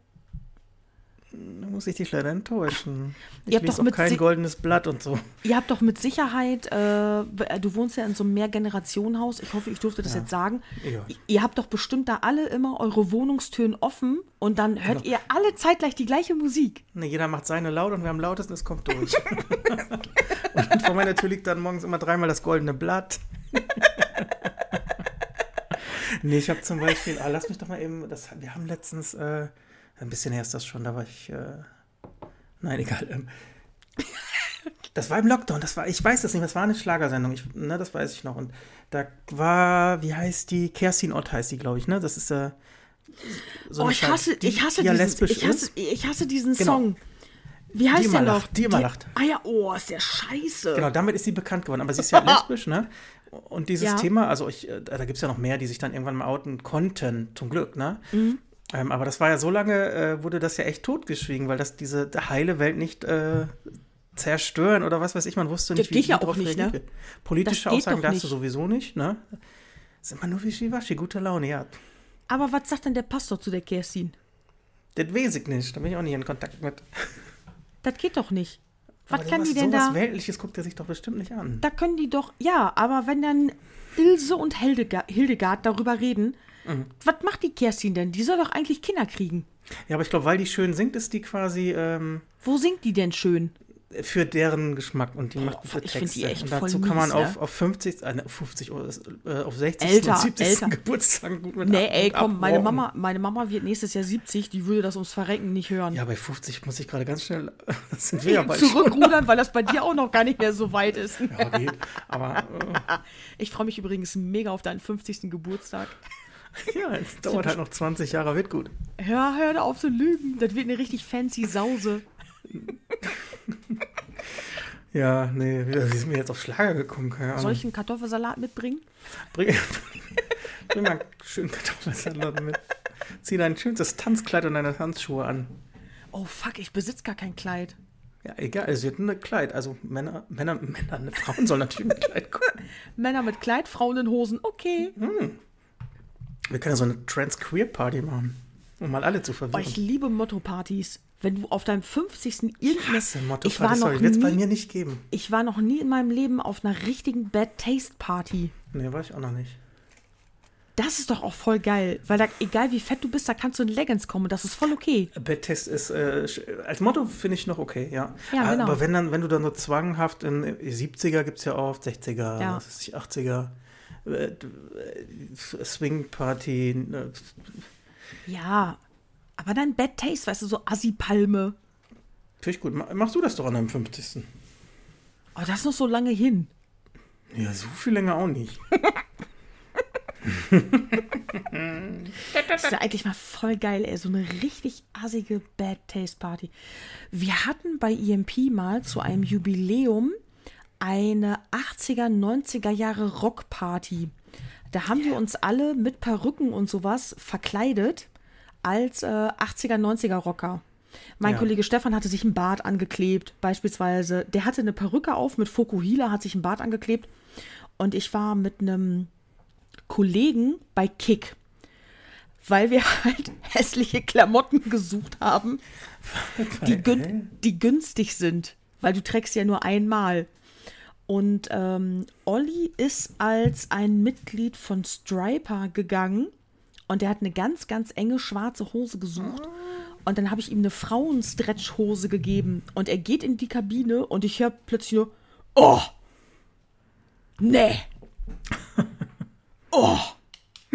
A: Da muss ich dich leider enttäuschen. Ich
B: Ihr habt doch
A: kein
B: Si-
A: goldenes Blatt und so.
B: Ihr habt doch mit Sicherheit, äh, du wohnst ja in so einem Mehrgenerationenhaus, ich hoffe, ich durfte das jetzt sagen.
A: Ja.
B: Ihr habt doch bestimmt da alle immer eure Wohnungstüren offen und dann hört
A: Genau.
B: ihr alle zeitgleich die gleiche Musik.
A: Ne, jeder macht seine laut und wer am lautesten ist, kommt durch. und vor meiner Tür liegt dann morgens immer dreimal das goldene Blatt. nee, ich habe zum Beispiel, ah, lass mich doch mal eben, das, wir haben letztens, äh, ein bisschen her ist das schon, da war ich, äh, nein, egal. Ähm, das war im Lockdown, das war, ich weiß das nicht, das war eine Schlagersendung, ich, ne, das weiß ich noch. Und da war, wie heißt die, Kerstin Ott heißt die, glaube ich, ne? Das ist, äh, so
B: oh,
A: eine
B: ich hasse,
A: die,
B: ich hasse
A: die ja
B: diesen,
A: lesbisch
B: ich hasse, ich hasse diesen
A: Genau.
B: Song. Wie heißt
A: immer
B: der noch?
A: lacht, die immer lacht.
B: Ah ja, oh, ist der scheiße.
A: Genau, damit ist sie bekannt geworden. Aber sie ist ja lesbisch, ne? Und dieses
B: Ja.
A: Thema, also ich, äh, da gibt es ja noch mehr, die sich dann irgendwann mal outen konnten, zum Glück, ne?
B: Mhm.
A: Ähm, aber das war ja so lange, äh, wurde das ja echt totgeschwiegen, weil das diese heile Welt nicht äh, zerstören oder was weiß ich, man wusste nicht,
B: Das geht ja
A: die
B: auch
A: drauf
B: nicht, ne?
A: Politische
B: geht
A: Aussagen
B: doch
A: darfst du sowieso nicht, ne? Das ist immer nur wischiwaschi, gute Laune, ja.
B: Aber was sagt denn der Pastor zu der Kerstin?
A: Das weiß ich nicht, da bin ich auch nicht in Kontakt mit.
B: Das geht doch nicht. Was kann die denn
A: sowas
B: da?
A: Weltliches guckt er sich doch bestimmt nicht an.
B: Da können die doch, ja, aber wenn dann Ilse und Hildegard, Hildegard darüber reden,
A: Mhm.
B: was macht die Kerstin denn? Die soll doch eigentlich Kinder kriegen.
A: Ja, aber ich glaube, weil die schön singt, ist die quasi ähm,
B: Wo singt die denn schön?
A: für deren Geschmack und die macht gute
B: ich find die
A: Texte.
B: echt
A: und dazu
B: voll
A: kann man
B: mies,
A: auf,
B: ne?
A: auf 50, äh, ne, 50 oder äh, auf 60.
B: Älter,
A: und 70.
B: älter.
A: Geburtstag gut mit
B: Nee,
A: ab-
B: ey, komm, meine. Mama, meine Mama wird nächstes Jahr 70, die würde das ums Verrecken nicht hören.
A: Ja, bei 50 muss ich gerade ganz schnell, das sind wir ja bald
B: Zurückrudern, weil das bei dir auch noch gar nicht mehr so weit ist.
A: Ja, geht. Aber äh,
B: Ich freue mich übrigens mega auf deinen 50. Geburtstag.
A: Ja, es dauert halt noch 20 Jahre, wird gut.
B: Hör, hör auf zu lügen. Das wird eine richtig fancy Sause.
A: Ja, nee, wie sind wir jetzt auf Schlager gekommen? Keine Ahnung.
B: Soll ich einen Kartoffelsalat mitbringen?
A: Bring, bring mal schön Kartoffelsalat mit. Zieh dein schönstes Tanzkleid und deine Tanzschuhe an.
B: Oh fuck, ich besitze gar kein Kleid.
A: Ja, egal, es wird ein Kleid. Also Männer, Männer, Männer, ne, Frauen sollen natürlich ein Kleid gucken.
B: Männer mit Kleid, Frauen in Hosen, okay.
A: Wir können ja so eine Trans-Queer-Party machen, um mal alle zu
B: Oh,
A: verwirren.
B: ich liebe Motto-Partys. Wenn du auf deinem 50. irgendeine.
A: hasse Motto
B: ich war noch
A: sorry, wird es bei
B: nie,
A: mir nicht geben.
B: ich war noch nie in meinem Leben auf einer richtigen Bad Taste Party.
A: Nee, war ich auch noch nicht.
B: Das ist doch auch voll geil, weil da, egal wie fett du bist, da kannst du in Leggings kommen. Das ist voll okay.
A: Bad-Test ist, äh, als Motto finde ich noch okay, ja.
B: Ja, genau.
A: Aber wenn dann, wenn du dann so zwanghaft in 70er gibt es ja auch, 60er,
B: Ja.
A: was weiß ich, 80er, äh, Swing-Party, äh,
B: Ja, aber dann Bad Taste, weißt du, so Assi-Palme.
A: finde ich gut. Ma- Machst du das doch an deinem 50.
B: Oh, das ist noch so lange hin.
A: Ja, so viel länger auch nicht.
B: Das wäre eigentlich mal voll geil, ey. So eine richtig assige Bad Taste Party. Wir hatten bei EMP mal zu einem Jubiläum eine 80er, 90er Jahre Rockparty. Da haben wir uns alle mit Perücken und sowas verkleidet als äh, 80er, 90er Rocker. Mein
A: Ja.
B: Kollege Stefan hatte sich ein Bart angeklebt, beispielsweise. Der hatte eine Perücke auf mit Fokuhila, hat sich ein Bart angeklebt. Und ich war mit einem Kollegen bei Kick, weil wir halt hässliche Klamotten gesucht haben, die, gün die günstig sind, weil du trägst ja nur einmal. Und ähm, Olli ist als ein Mitglied von Striper gegangen und der hat eine ganz, ganz enge schwarze Hose gesucht. Und dann habe ich ihm eine Frauen-Stretch-Hose gegeben. Und er geht in die Kabine und ich höre plötzlich nur, oh, nee, oh.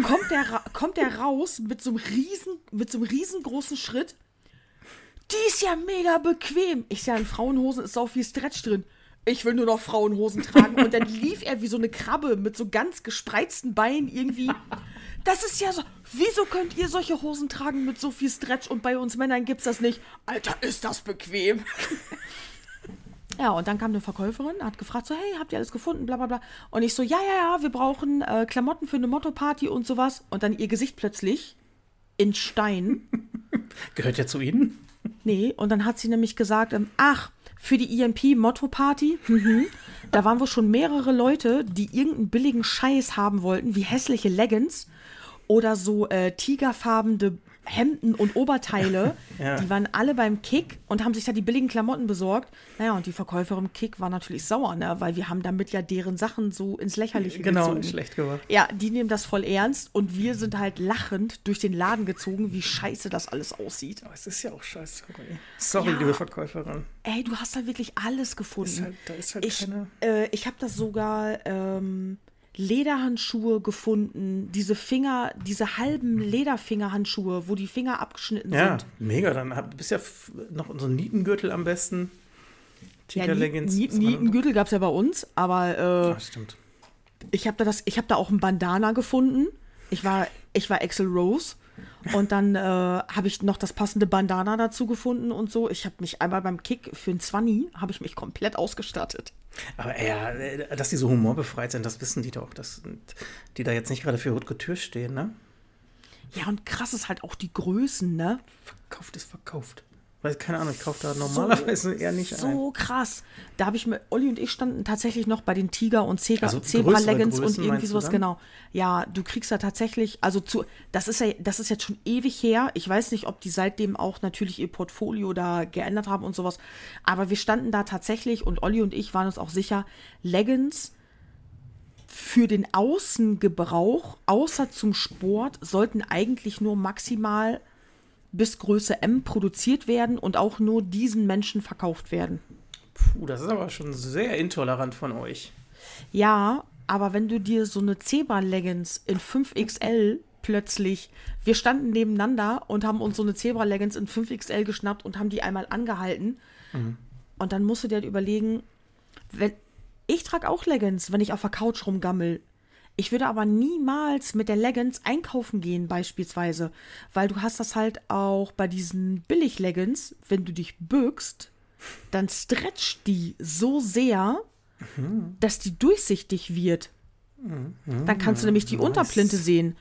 B: Kommt der, kommt der raus mit so einem riesen, mit so einem riesengroßen Schritt. Die ist ja mega bequem. Ich sage, in Frauenhosen ist auch viel Stretch drin. Ich will nur noch Frauenhosen tragen. Und dann lief er wie so eine Krabbe mit so ganz gespreizten Beinen irgendwie. Das ist ja so. Wieso könnt ihr solche Hosen tragen mit so viel Stretch und bei uns Männern gibt's das nicht? Alter, ist das bequem. Ja, und dann kam eine Verkäuferin, hat gefragt so, hey, habt ihr alles gefunden, bla bla bla. Und ich so, ja, ja, ja, wir brauchen äh, Klamotten für eine Motto-Party und sowas. Und dann ihr Gesicht plötzlich in Stein.
A: Gehört ja zu Ihnen.
B: Nee, und dann hat sie nämlich gesagt, ähm, ach, für die EMP Motto Party, mhm, da waren wohl schon mehrere Leute, die irgendeinen billigen Scheiß haben wollten, wie hässliche Leggings oder so äh, tigerfarbene Hemden und Oberteile.
A: Ja.
B: Die waren alle beim Kick und haben sich da die billigen Klamotten besorgt. Naja, und die Verkäuferin Kick war natürlich sauer, ne? weil wir haben damit ja deren Sachen so ins Lächerliche
A: Genau,
B: gezogen.
A: schlecht gemacht.
B: Ja, die nehmen das voll ernst und wir sind halt lachend durch den Laden gezogen, wie scheiße das alles aussieht.
A: Aber es ist ja auch scheiße. Sorry,
B: Ja.
A: liebe Verkäuferin.
B: Ey, du hast da wirklich alles gefunden.
A: Ist halt, da ist halt
B: ich
A: keine.
B: äh, ich habe da sogar ähm, Lederhandschuhe gefunden, diese Finger, diese halben Lederfingerhandschuhe, wo die Finger abgeschnitten
A: Ja,
B: sind.
A: mega. Dann hab, bist ja noch so ein Nietengürtel am besten.
B: Ja,
A: Tigerleggings.
B: Nieten-
A: was man-
B: Nietengürtel gab es ja bei uns, aber äh,
A: Ah, stimmt.
B: ich habe da das, ich habe da auch ein Bandana gefunden. Ich war, ich war Axel Rose und dann äh, habe ich noch das passende Bandana dazu gefunden und so. Ich habe mich einmal beim Kick für ein Zwanni habe ich mich komplett ausgestattet.
A: Aber ja, äh, dass die so humorbefreit sind, das wissen die doch. Dass die da jetzt nicht gerade für Haute Couture stehen, ne?
B: Ja und krass ist halt auch die Größen, ne?
A: Verkauft ist verkauft. Weil, keine Ahnung, ich kaufe da normalerweise eher nicht ein.
B: So krass. Da habe ich mir, Olli und ich standen tatsächlich noch bei den Tiger und Zebra,
A: Also
B: Zebra Leggings und irgendwie sowas, genau. Ja, du kriegst da tatsächlich, also zu, das ist ja, das ist jetzt schon ewig her. Ich weiß nicht, ob die seitdem auch natürlich ihr Portfolio da geändert haben und sowas. Aber wir standen da tatsächlich und Olli und ich waren uns auch sicher, Leggings für den Außengebrauch, außer zum Sport, sollten eigentlich nur maximal bis Größe M produziert werden und auch nur diesen Menschen verkauft werden.
A: Puh, das ist aber schon sehr intolerant von euch.
B: Ja, aber wenn du dir so eine Zebra-Leggings in 5XL plötzlich, wir standen nebeneinander und haben uns so eine Zebra-Leggings in 5XL geschnappt und haben die einmal angehalten. Und dann musst du dir halt überlegen, wenn ich trage auch Leggings, wenn ich auf der Couch rumgammel. Ich würde aber niemals mit der Leggings einkaufen gehen, beispielsweise, weil du hast das halt auch bei diesen Billig-Leggings, wenn du dich bückst, dann stretcht die so sehr, dass die durchsichtig wird. Dann kannst du nämlich die Unterplinte sehen.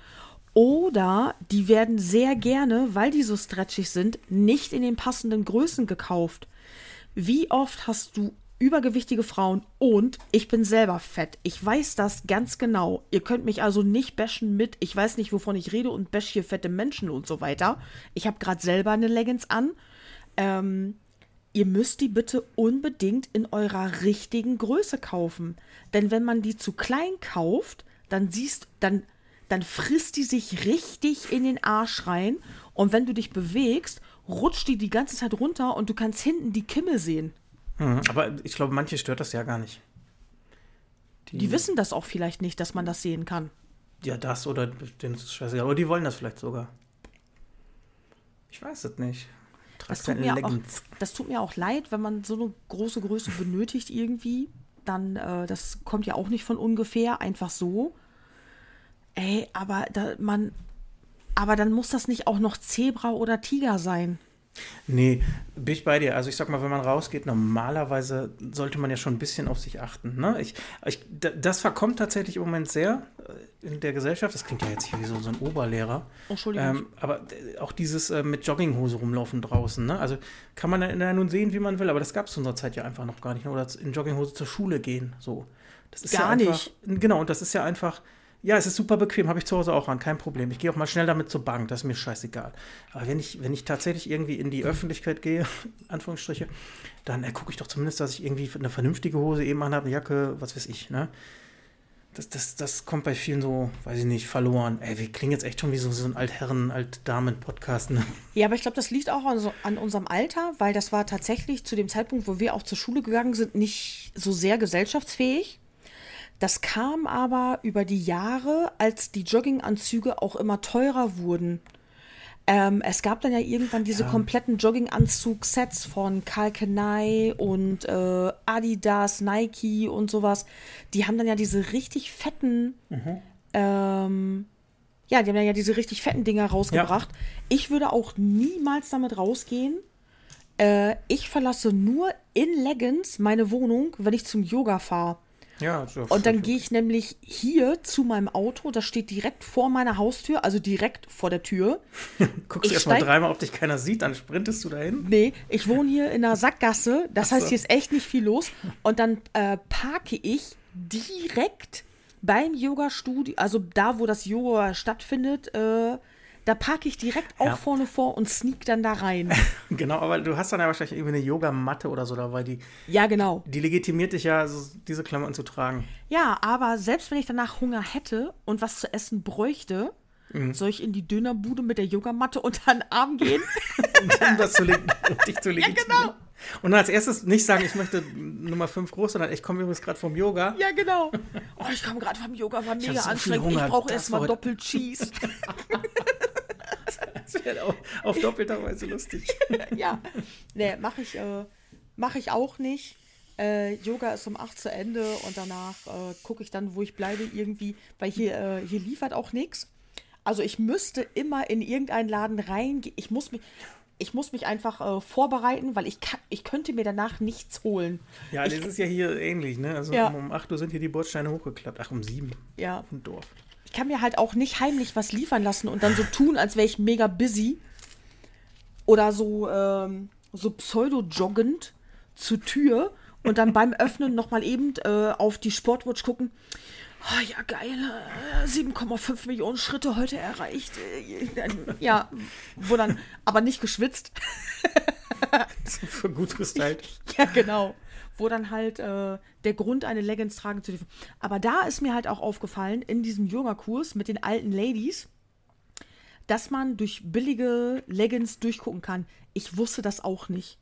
B: Oder die werden sehr gerne, weil die so stretchig sind, nicht in den passenden Größen gekauft. Wie oft hast du übergewichtige Frauen und ich bin selber fett. Ich weiß das ganz genau. Ihr könnt mich also nicht bashen mit, ich weiß nicht, wovon ich rede und bash hier fette Menschen und so weiter. Ich habe gerade selber eine Leggings an. Ähm, ihr müsst die bitte unbedingt in eurer richtigen Größe kaufen. Denn wenn man die zu klein kauft, dann siehst, dann, dann frisst die sich richtig in den Arsch rein. Und wenn du dich bewegst, rutscht die die ganze Zeit runter und du kannst hinten die Kimme sehen.
A: Mhm. Aber ich glaube, manche stört das ja gar nicht.
B: Die wissen das auch vielleicht nicht, dass man das sehen kann.
A: Ja, das oder ist es scheißegal. Aber die wollen das vielleicht sogar. Ich weiß es nicht.
B: Das tut, mir auch, das tut mir auch leid, wenn man so eine große Größe benötigt irgendwie. Dann, äh, das kommt ja auch nicht von ungefähr, einfach so. Ey, aber da, man, aber dann muss das nicht auch noch Zebra oder Tiger sein.
A: Nee, bin ich bei dir. Also ich sag mal, wenn man rausgeht, normalerweise sollte man ja schon ein bisschen auf sich achten. Ne? Ich, ich, da- das verkommt tatsächlich im Moment sehr äh, in der Gesellschaft. Das klingt ja jetzt hier wie so, so ein Oberlehrer.
B: Oh, Entschuldigung.
A: Ähm, aber äh, auch dieses äh, mit Jogginghose rumlaufen draußen. Ne? Also kann man ja nun sehen, wie man will, aber das gab es zu unserer Zeit ja einfach noch gar nicht. Ne? Oder in Jogginghose zur Schule gehen. So. Das ist
B: Gar
A: ja einfach,
B: nicht.
A: Genau, und das ist ja einfach Ja, es ist super bequem, habe ich zu Hause auch an, kein Problem. Ich gehe auch mal schnell damit zur Bank, das ist mir scheißegal. Aber wenn ich, wenn ich tatsächlich irgendwie in die Öffentlichkeit gehe, Anführungsstriche, dann äh, gucke ich doch zumindest, dass ich irgendwie eine vernünftige Hose eben anhabe, eine Jacke, was weiß ich, ne? Das, das, das kommt bei vielen so, weiß ich nicht, verloren. Ey, wir klingen jetzt echt schon wie so, so ein Altherren-, Altdamen-Podcast, ne?
B: Ja, aber ich glaube, das liegt auch an, so, an unserem Alter, weil das war tatsächlich zu dem Zeitpunkt, wo wir auch zur Schule gegangen sind, nicht so sehr gesellschaftsfähig. Das kam aber über die Jahre, als die Jogginganzüge auch immer teurer wurden. Ähm, es gab dann ja irgendwann diese
A: Ja.
B: kompletten Jogginganzug-Sets von Karl Kenai und äh, Adidas, Nike und sowas. Die haben dann ja diese richtig fetten, ähm, ja, die haben dann ja diese richtig fetten Dinger rausgebracht. Ich würde auch niemals damit rausgehen. Äh, ich verlasse nur in Leggings meine Wohnung, wenn ich zum Yoga fahre.
A: Ja, ja
B: Und dann gehe ich nämlich hier zu meinem Auto, das steht direkt vor meiner Haustür, also direkt vor der Tür.
A: Guckst
B: ich
A: erstmal
B: steig-
A: dreimal, ob dich keiner sieht, dann sprintest du dahin.
B: Nee, ich wohne hier in einer Sackgasse, das
A: Ach
B: heißt,
A: so.
B: hier ist echt nicht viel los. Und dann äh, parke ich direkt beim Yoga-Studio, also da, wo das Yoga stattfindet, äh, da parke ich direkt auch
A: Ja.
B: vorne vor und sneak dann da rein.
A: Genau, aber du hast dann ja wahrscheinlich irgendwie eine Yogamatte oder so dabei, die,
B: ja, genau.
A: die legitimiert dich ja, so, diese Klamotten zu tragen.
B: Ja, aber selbst wenn ich danach Hunger hätte und was zu essen bräuchte,
A: Mhm.
B: soll ich in die Dönerbude mit der Yogamatte unter den Arm gehen?
A: um, das zu um dich zu legitimieren.
B: genau.
A: Und dann als erstes nicht sagen, ich möchte Nummer 5 groß, sondern ich komme übrigens gerade vom Yoga.
B: Ja, genau. Oh, ich komme gerade vom Yoga, war mega
A: hab so
B: anstrengend. Ich brauche erstmal doppelt Cheese.
A: Das wäre auf, auf doppelter Weise lustig.
B: ja. Nee, mache ich, äh, mach ich auch nicht. Äh, Yoga ist um 8 zu Ende und danach äh, gucke ich dann, wo ich bleibe, irgendwie, weil hier, äh, hier liefert auch nichts. Also ich müsste immer in irgendeinen Laden reingehen. Ich muss mich, ich muss mich einfach äh, vorbereiten, weil ich, kann, ich könnte mir danach nichts holen.
A: Ja, das ist ja hier ähnlich, ne? Also
B: Ja.
A: um, um 8 Uhr sind hier die Bordsteine hochgeklappt. Ach, um 7
B: Ja.
A: dem Dorf.
B: Kann mir halt auch nicht heimlich was liefern lassen und dann so tun, als wäre ich mega busy. Oder so, ähm, so pseudo-joggend zur Tür und dann beim Öffnen nochmal eben äh, auf die Sportwatch gucken. Oh, ja, geil. äh, 7,5 Millionen Schritte heute erreicht. Äh, Ja, wo dann, aber nicht geschwitzt.
A: Für gut gestylt.
B: Ja, genau. Wo dann halt äh, der Grund, eine Leggings tragen zu dürfen. Aber da ist mir halt auch aufgefallen, in diesem Yoga-Kurs mit den alten Ladies, dass man durch billige Leggings durchgucken kann. Ich wusste das auch nicht.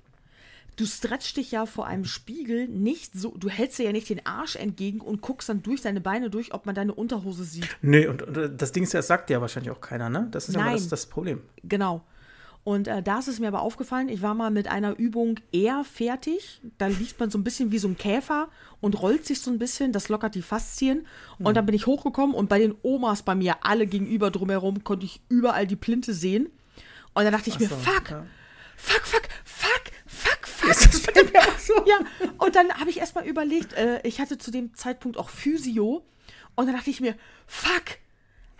B: Du stretchst dich ja vor einem Spiegel nicht so, du hältst dir ja nicht den Arsch entgegen und guckst dann durch deine Beine durch, ob man deine Unterhose sieht.
A: Nee, und, und äh, das Ding ist ja, das sagt ja wahrscheinlich auch keiner, ne? Das ist ja das, das Problem.
B: Genau. Und äh, da ist es mir aber aufgefallen, ich war mal mit einer Übung eher fertig. Da liegt man so ein bisschen wie so ein Käfer und rollt sich so ein bisschen, das lockert die Faszien. Und dann bin ich hochgekommen und bei den Omas bei mir, alle gegenüber drumherum, konnte ich überall die Plinte sehen. Und dann dachte ich mir,
A: so,
B: fuck,
A: ja.
B: fuck, fuck, fuck, fuck, fuck.
A: Ist das bei mir auch so?
B: Ja, und dann habe ich erstmal überlegt, äh, ich hatte zu dem Zeitpunkt auch Physio. Und dann dachte ich mir, fuck,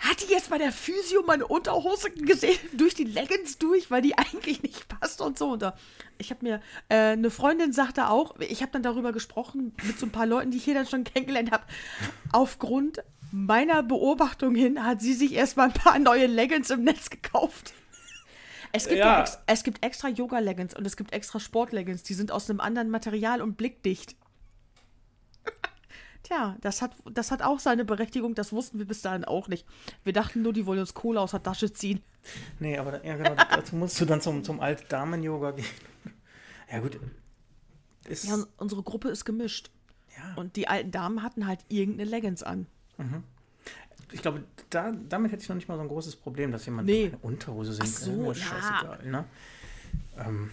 B: hat die jetzt bei der Physio meine Unterhose gesehen, durch die Leggings durch, weil die eigentlich nicht passt und so. Und da, ich habe mir, äh, eine Freundin sagte auch, ich habe dann darüber gesprochen mit so ein paar Leuten, die ich hier dann schon kennengelernt habe. Aufgrund meiner Beobachtung hin hat sie sich erstmal ein paar neue Leggings im Netz gekauft. Es gibt, ja.
A: Ja.
B: ex es gibt extra Yoga-Leggings und es gibt extra Sport-Leggings. Die sind aus einem anderen Material und blickdicht. Tja, das hat, das hat auch seine Berechtigung. Das wussten wir bis dahin auch nicht. Wir dachten nur, die wollen uns Kohle aus der Tasche ziehen.
A: Nee, aber da- ja, genau, dazu musst du dann zum, zum Alt-Damen-Yoga gehen. Ja, gut. Ist,
B: Ja, unsere Gruppe ist gemischt.
A: ja,
B: Und die alten Damen hatten halt irgendeine Leggings an.
A: ich glaube, da, damit hätte ich noch nicht mal so ein großes Problem, dass jemand
B: Nee.
A: eine Unterhose singt.
B: Ach so, ja.
A: scheißegal, ne? Ähm,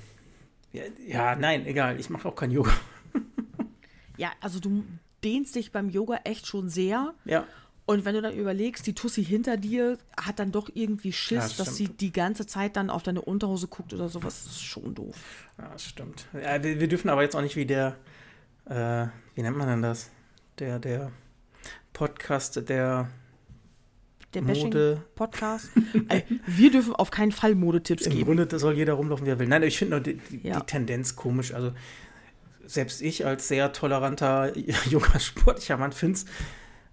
A: ja, ja, nein, egal. Ich mache auch kein Yoga.
B: Ja, also du dehnst dich beim Yoga echt schon sehr.
A: Ja,
B: Und wenn du dann überlegst, die Tussi hinter dir hat dann doch irgendwie Schiss,
A: Ja, das
B: dass sie die ganze Zeit dann auf deine Unterhose guckt oder sowas. Das ist schon doof.
A: ja das stimmt. Ja, wir, wir dürfen aber jetzt auch nicht wie der, äh, wie nennt man denn das? Der, der Podcast, der
B: Der
A: Mode.
B: Bashing-Podcast. Ey, wir dürfen auf keinen Fall Modetipps
A: Im
B: geben.
A: Grunde da soll jeder rumlaufen, wie er will. Nein, ich finde nur die, die,
B: Ja.
A: die Tendenz komisch. Also selbst ich als sehr toleranter junger sportlicher Mann finde es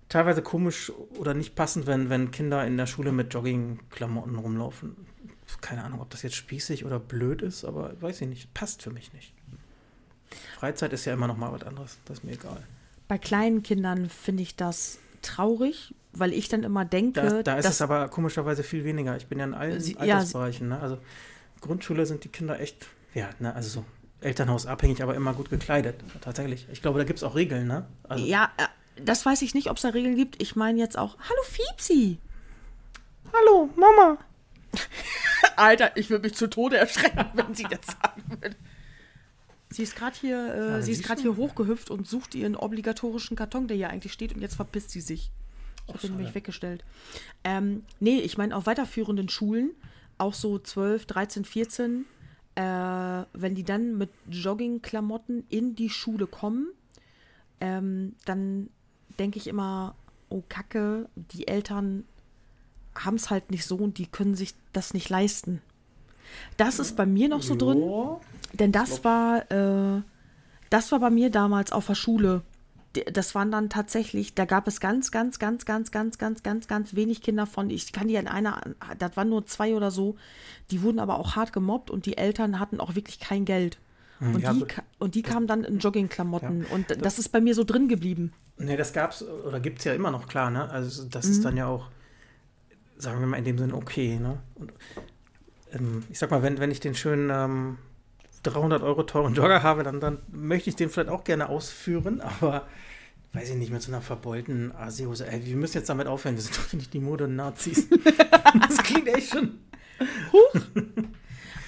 A: teilweise komisch oder nicht passend, wenn, wenn Kinder in der Schule mit Joggingklamotten rumlaufen. Keine Ahnung, ob das jetzt spießig oder blöd ist, aber weiß ich nicht. Passt für mich nicht. Freizeit ist ja immer noch mal was anderes. Das ist mir egal.
B: Bei kleinen Kindern finde ich das traurig, weil ich dann immer denke,
A: Da, da ist es aber komischerweise viel weniger. Ich bin ja in allen
B: Sie- ja,
A: Altersbereichen. Ne? Also Grundschule sind die Kinder echt, ja, ne, also so Elternhausabhängig, aber immer gut gekleidet. Tatsächlich. Ich glaube, da gibt es auch Regeln, ne? Also,
B: ja, äh, das weiß ich nicht, ob es da Regeln gibt. Ich meine jetzt auch, hallo Fiepsi.
A: Hallo, Mama.
B: Alter, ich würde mich zu Tode erschrecken, wenn sie das sagen würde. Sie ist gerade hier, äh,
A: Ja,
B: sie ist gerade hier hochgehüpft und sucht ihren obligatorischen Karton, der hier eigentlich steht, und jetzt verpisst sie sich. Ich habe ihn nämlich weggestellt. Ähm, nee, ich meine auf weiterführenden Schulen, auch so 12, 13, 14, äh, wenn die dann mit Joggingklamotten in die Schule kommen, ähm, dann denke ich immer, oh Kacke, die Eltern haben es halt nicht so und die können sich das nicht leisten. Das ist bei mir noch so drin, denn das war, äh, das war bei mir damals auf der Schule. Das waren dann tatsächlich, da gab es ganz, ganz, ganz, ganz, ganz, ganz, ganz, ganz wenig Kinder von. Ich kann die an einer, das waren nur zwei oder so. Die wurden aber auch hart gemobbt und die Eltern hatten auch wirklich kein Geld. Und,
A: Hm, ja,
B: die, ka- und die kamen dann in Joggingklamotten. Und das ist bei mir so drin geblieben.
A: Nee, das gab's oder gibt es ja immer noch, klar, ne? Also das
B: Mhm.
A: ist dann ja auch, sagen wir mal, in dem Sinne okay, ne? Und, ähm, ich sag mal, wenn, wenn ich den schönen ähm, 300 Euro teuren Jogger habe, dann, dann möchte ich den vielleicht auch gerne ausführen, aber weiß ich nicht, mit so einer verbeulten Asiose. Ey, wir müssen jetzt damit aufhören, wir sind doch nicht die Mode-Nazis. das klingt echt schon.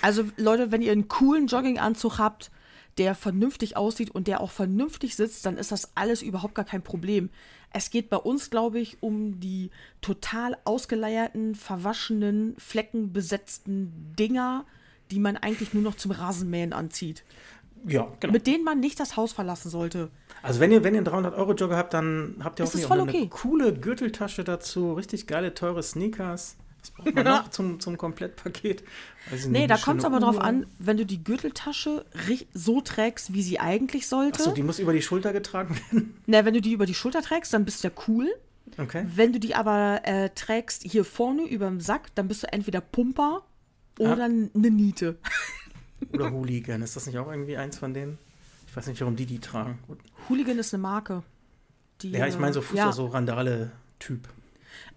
B: Also Leute, wenn ihr einen coolen Jogginganzug habt, der vernünftig aussieht und der auch vernünftig sitzt, dann ist das alles überhaupt gar kein Problem. Es geht bei uns, glaube ich, um die total ausgeleierten, verwaschenen, fleckenbesetzten Dinger, die man eigentlich nur noch zum Rasenmähen anzieht.
A: Ja, genau.
B: Mit denen man nicht das Haus verlassen sollte.
A: Also wenn ihr, wenn ihr einen 300 Euro Jogger habt, dann habt ihr
B: das
A: auch eine
B: okay.
A: coole Gürteltasche dazu, richtig geile, teure Sneakers. Was braucht man noch zum, zum Komplettpaket? Ich
B: Nee, da
A: eine
B: kommt es aber drauf an, wenn du die Gürteltasche so trägst, wie sie eigentlich sollte.
A: Achso, die muss über die Schulter getragen werden.
B: Na, wenn du die über die Schulter trägst, dann bist du ja cool.
A: Okay.
B: Wenn du die aber äh, trägst hier vorne über dem Sack, dann bist du entweder Pumper oder eine Niete.
A: Oder Hooligan. Ist das nicht auch irgendwie eins von denen? Ich weiß nicht, warum die die tragen.
B: Hooligan ist eine Marke. Die,
A: Ja, ich meine so
B: äh,
A: Fußball,
B: ja.
A: so Randale-Typ.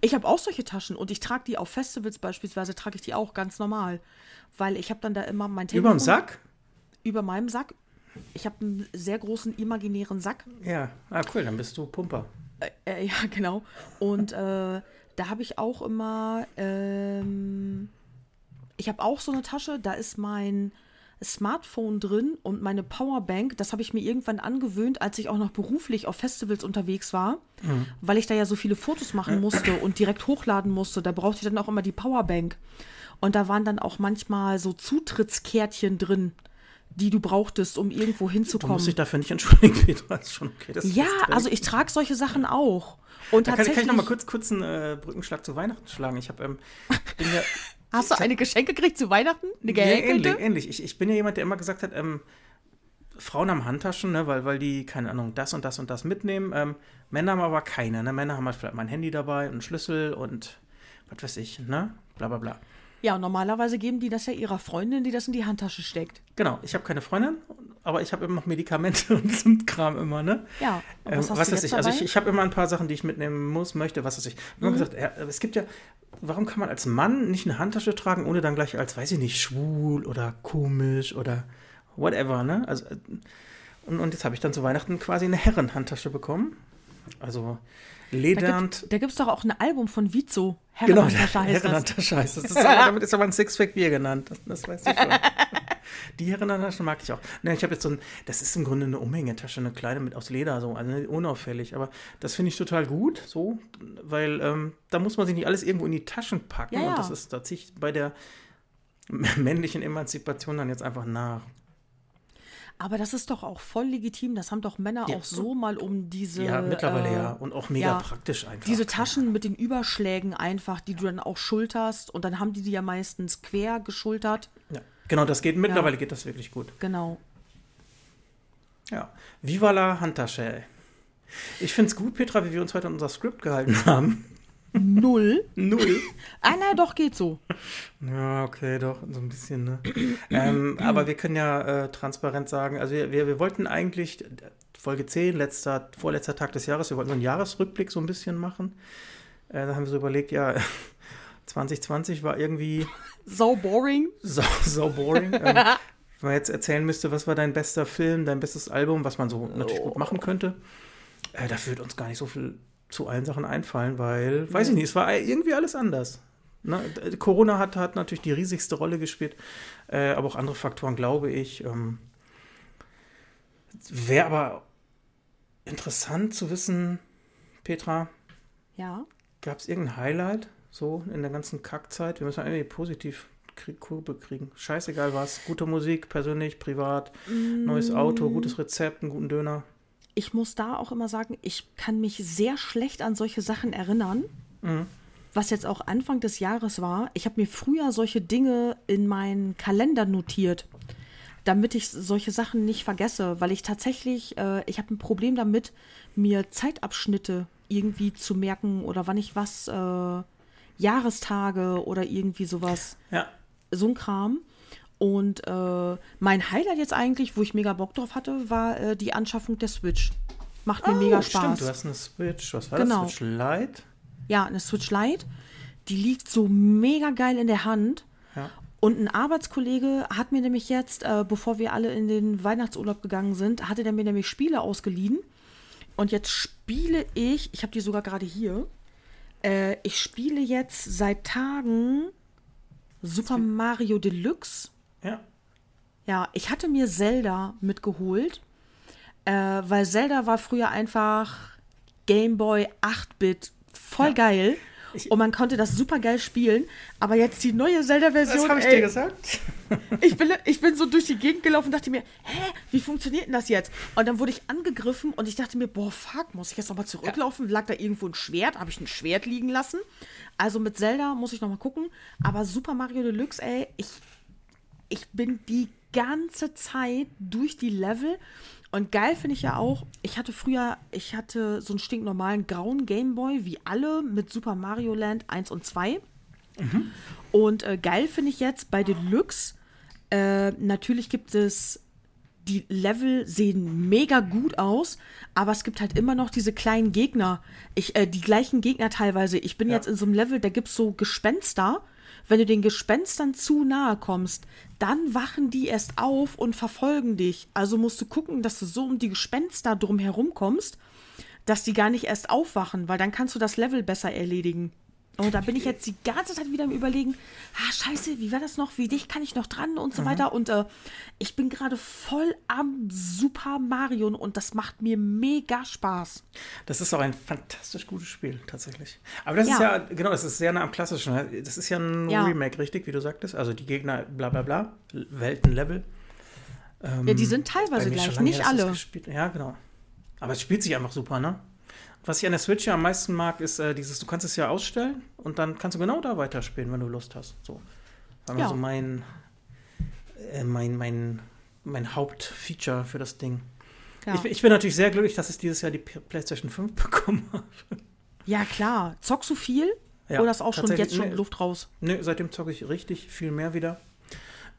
B: Ich habe auch solche Taschen und ich trage die auf Festivals beispielsweise, trage ich die auch ganz normal. Weil ich habe dann da immer mein Telefon.
A: Überm Sack?
B: Über meinem Sack. Ich habe einen sehr großen imaginären Sack.
A: Ja. Ah, cool, dann bist du Pumper.
B: Äh, ja, genau. Und äh, da habe ich auch immer, ähm, ich habe auch so eine Tasche, da ist mein Smartphone drin und meine Powerbank. Das habe ich mir irgendwann angewöhnt, als ich auch noch beruflich auf Festivals unterwegs war, weil ich da ja so viele Fotos machen musste und direkt hochladen musste. Da brauchte ich dann auch immer die Powerbank. Und da waren dann auch manchmal so Zutrittskärtchen drin, die du brauchtest, um irgendwo
A: Du
B: hinzukommen.
A: musst dich dafür nicht entschuldigen, Petra. Ist schon okay. Das ist
B: Ja, also ich trage solche Sachen auch. Und
A: Da kann,
B: tatsächlich.
A: kann ich noch mal kurz, kurz einen äh, Brückenschlag zu Weihnachten schlagen. Ich habe ähm, bin ja,
B: Hast du eine Geschenke gekriegt zu Weihnachten? Eine
A: Ja, ähnlich,
B: gehäkelte?
A: ähnlich. Ich, ich bin ja jemand, der immer gesagt hat, ähm, Frauen haben Handtaschen, ne, weil, weil die, keine Ahnung, das und das und das mitnehmen. Ähm, Männer haben aber keine. Ne? Männer haben halt vielleicht mal ein Handy dabei und einen Schlüssel und was weiß ich, ne? Bla bla bla.
B: Ja, und normalerweise geben die das ja ihrer Freundin, die das in die Handtasche steckt.
A: Genau, ich habe keine Freundin, aber ich habe immer noch Medikamente und so Kram immer, ne?
B: Ja, und
A: Ähm,
B: was
A: was weiß ich, also ich, ich habe immer ein paar Sachen, die ich mitnehmen muss, möchte, was weiß ich. Ich habe immer
B: Mhm.
A: gesagt, es gibt ja, warum kann man als Mann nicht eine Handtasche tragen, ohne dann gleich als, weiß ich nicht, schwul oder komisch oder whatever, ne? Also, äh, und, und jetzt habe ich dann zu Weihnachten quasi eine Herrenhandtasche bekommen. Also
B: da
A: ledernd.
B: gibt, da gibt's doch auch ein Album von Vizo.
A: Genau,
B: Herrenhandtasche heißt das.
A: Herrenhandtasche heißt das. das ist aber, damit ist aber ein Sixpack Bier genannt. Das, das weiß ich schon. Die Herrenhandtasche mag ich auch. Ne, ich habe jetzt so ein, das ist im Grunde eine Umhängetasche, eine kleine mit aus Leder, so, also unauffällig. Aber das finde ich total gut, so, weil ähm, da muss man sich nicht alles irgendwo in die Taschen packen.
B: Ja, ja.
A: Und das ist, da ziehe ich bei der männlichen Emanzipation dann jetzt einfach nach.
B: Aber das ist doch auch voll legitim. Das haben doch Männer
A: Ja.
B: auch so mal um diese.
A: ja, mittlerweile
B: äh,
A: ja. Und auch mega
B: ja,
A: praktisch einfach.
B: Diese Taschen mit den Überschlägen einfach, die du dann auch schulterst. Und dann haben die die ja meistens quer geschultert.
A: Ja. Genau, das geht, mittlerweile geht das wirklich gut.
B: Genau.
A: Ja. Viva la Handtasche. Ich finde es gut, Petra, wie wir uns heute an unser Skript gehalten haben.
B: Null.
A: Null.
B: Ah, na doch, geht so.
A: Ja, okay, doch, so ein bisschen, ne? ähm, aber wir können ja äh, transparent sagen, also wir, wir, wir wollten eigentlich Folge 10, letzter, vorletzter Tag des Jahres, wir wollten so einen Jahresrückblick so ein bisschen machen. Äh, da haben wir so überlegt, ja, 2020 war irgendwie
B: So boring.
A: so, so boring. ähm, wenn man jetzt erzählen müsste, was war dein bester Film, dein bestes Album, was man so natürlich gut machen könnte, äh, da würde uns gar nicht so viel zu allen Sachen einfallen, weil, weiß ich nicht, es war irgendwie alles anders. Ne? Corona hat, hat natürlich die riesigste Rolle gespielt, äh, aber auch andere Faktoren, glaube ich. Ähm, Wäre aber interessant zu wissen, Petra,
B: Ja.
A: Gab es irgendein Highlight so in der ganzen Kackzeit? Wir müssen irgendwie positiv Kurve kriegen. Scheißegal was. Gute Musik, persönlich, privat, neues Auto, gutes Rezept, einen guten Döner.
B: Ich muss da auch immer sagen, ich kann mich sehr schlecht an solche Sachen erinnern. Was jetzt auch Anfang des Jahres war. Ich habe mir früher solche Dinge in meinen Kalender notiert, damit ich solche Sachen nicht vergesse, weil ich tatsächlich, äh, ich habe ein Problem damit, mir Zeitabschnitte irgendwie zu merken oder wann ich was, äh, Jahrestage oder irgendwie sowas
A: Ja.
B: so ein Kram. Und äh, mein Highlight jetzt eigentlich, wo ich mega Bock drauf hatte, war äh, die Anschaffung der Switch. Macht mir mega Spaß.
A: Oh, Stimmt, du hast eine Switch. Was war
B: Genau.
A: das? Switch Lite?
B: Ja, eine Switch Lite. Die liegt so mega geil in der Hand.
A: Ja.
B: Und ein Arbeitskollege hat mir nämlich jetzt, äh, bevor wir alle in den Weihnachtsurlaub gegangen sind, hatte der mir nämlich Spiele ausgeliehen. Und jetzt spiele ich, ich habe die sogar gerade hier, äh, ich spiele jetzt seit Tagen Super Mario Deluxe.
A: Ja.
B: Ja, ich hatte mir Zelda mitgeholt, äh, weil Zelda war früher einfach Game Boy 8-Bit, voll
A: Ja.
B: geil. Und man konnte das super geil spielen. Aber jetzt die neue Zelda-Version.
A: Das habe ich
B: ey,
A: dir gesagt.
B: ich bin, ich bin so durch die Gegend gelaufen und dachte mir, hä, wie funktioniert denn das jetzt? Und dann wurde ich angegriffen und ich dachte mir, boah, fuck, muss ich jetzt nochmal zurücklaufen? Lag da irgendwo ein Schwert? Habe ich ein Schwert liegen lassen? Also mit Zelda muss ich nochmal gucken. Aber Super Mario Deluxe, ey, ich, ich bin die ganze Zeit durch die Level. Und geil finde ich ja auch, ich hatte früher, ich hatte so einen stinknormalen grauen Gameboy, wie alle, mit Super Mario Land 1 und 2. Und äh, geil finde ich jetzt bei Deluxe, äh, natürlich gibt es, die Level sehen mega gut aus, aber es gibt halt immer noch diese kleinen Gegner. Ich, äh, die gleichen Gegner teilweise. Ich bin
A: Ja.
B: jetzt in so einem Level, da gibt es so Gespenster. Wenn du den Gespenstern zu nahe kommst, dann wachen die erst auf und verfolgen dich. Also musst du gucken, dass du so um die Gespenster drumherum kommst, dass die gar nicht erst aufwachen, weil dann kannst du das Level besser erledigen. Und da bin ich jetzt die ganze Zeit wieder am überlegen, ah, scheiße, wie war das noch? Wie dicht kann ich noch dran und so weiter. Und äh, ich bin gerade voll am Super Mario und das macht mir mega Spaß.
A: Das ist auch ein fantastisch gutes Spiel, tatsächlich. Aber das ist
B: Ja.
A: ja, genau, das ist sehr nah am klassischen. Das ist ja ein
B: Ja.
A: Remake, richtig, wie du sagtest. Also die Gegner, bla bla bla, Welten, Level. Ähm,
B: Ja, die sind
A: bei
B: teilweise gleich, nicht alle.
A: Ja, genau. Aber es spielt sich einfach super, ne? Was ich an der Switch ja am meisten mag, ist äh, dieses, du kannst es ja ausstellen und dann kannst du genau da weiterspielen, wenn du Lust hast. So. Das war
B: Ja.
A: so mein, äh, mein, mein, mein Hauptfeature für das Ding.
B: Ja,
A: Ich, bin- ich bin natürlich sehr glücklich, dass ich dieses Jahr die PlayStation 5 bekommen habe.
B: ja klar. Zockst du viel?
A: Ja,
B: Oder ist auch schon jetzt schon
A: nee.
B: Luft raus?
A: Nö, seitdem zocke ich richtig viel mehr wieder.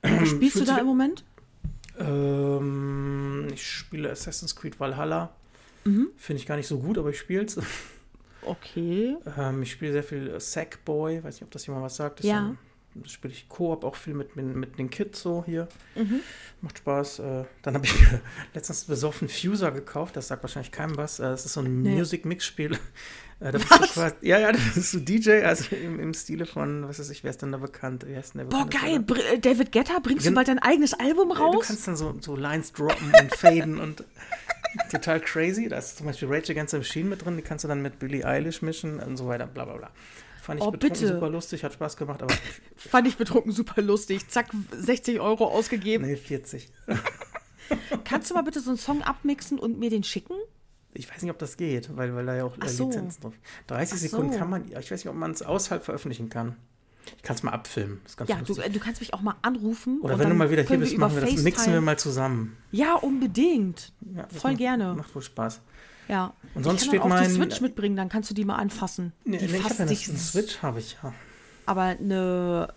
B: Was spielst du da im Moment?
A: Ähm, ich spiele Assassin's Creed Valhalla.
B: Mhm.
A: Finde ich gar nicht so gut, aber ich spiele es.
B: Okay.
A: ähm, ich spiele sehr viel äh, Sackboy. Weiß nicht, ob das jemand was sagt. Das
B: Ja.
A: ein- Das spiele ich Koop auch viel mit, mit, mit den Kids so hier.
B: Mhm.
A: Macht Spaß. Äh, dann habe ich mir letztens besoffen Fuser gekauft. Das sagt wahrscheinlich keinem was. Äh, das ist so ein
B: Nee.
A: Music-Mix-Spiel. Äh, du quasi, ja, ja, das ist so DJ, also im, im Stile von, was weiß ich, wer ist denn da bekannt? Wer ist denn
B: Boah, geil. Br äh, David Guetta, bringst du
A: Gen-
B: bald dein eigenes Album
A: Äh, Du
B: raus?
A: kannst dann so, so Lines droppen und faden und total crazy. Da ist zum Beispiel Rage Against the Machine mit drin, die kannst du dann mit Billie Eilish mischen und so weiter, bla bla bla. Fand ich
B: Oh,
A: betrunken
B: bitte.
A: super lustig, hat Spaß gemacht, aber
B: Fand ich betrunken super lustig. Zack, 60 Euro ausgegeben.
A: nee, 40.
B: Kannst du mal bitte so einen Song abmixen und mir den schicken?
A: Ich weiß nicht, ob das geht, weil, weil da ja auch äh,
B: so.
A: Lizenzen drauf 30
B: Ach
A: Sekunden
B: so.
A: kann man, ich weiß nicht, ob man es außerhalb veröffentlichen kann. Ich kann es mal abfilmen. Das ist ganz
B: Ja, du, äh, du kannst mich auch mal anrufen.
A: Oder wenn du mal wieder hier bist, machen wir das, mixen wir mal zusammen.
B: Ja, unbedingt.
A: Ja,
B: Voll
A: macht,
B: gerne.
A: Macht wohl Spaß.
B: Ja.
A: Und sonst
B: ich
A: steht
B: kann dann auch
A: mein-
B: die Switch mitbringen, dann kannst du die mal anfassen.
A: Nee,
B: die
A: ich
B: fasst
A: habe ja
B: sich
A: eine Switch, habe ich ja.
B: Aber eine,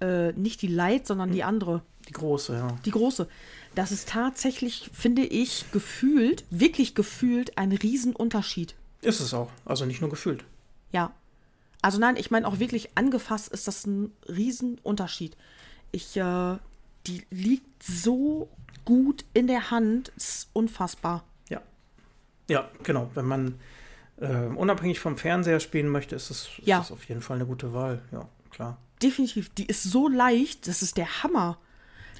B: äh, nicht die Lite, sondern
A: Hm.
B: die andere.
A: Die große, ja.
B: Die große. Das ist tatsächlich, finde ich, gefühlt, wirklich gefühlt ein Riesenunterschied.
A: Ist es auch. Also nicht nur gefühlt.
B: Ja. Also nein, ich meine auch wirklich angefasst ist das ein Riesenunterschied. Ich, äh, die liegt so gut in der Hand, ist unfassbar.
A: Ja. Ja, genau. Wenn man äh, unabhängig vom Fernseher spielen möchte, ist es ist
B: Ja.
A: das auf jeden Fall eine gute Wahl. Ja, klar.
B: Definitiv, die ist so leicht, das ist der Hammer,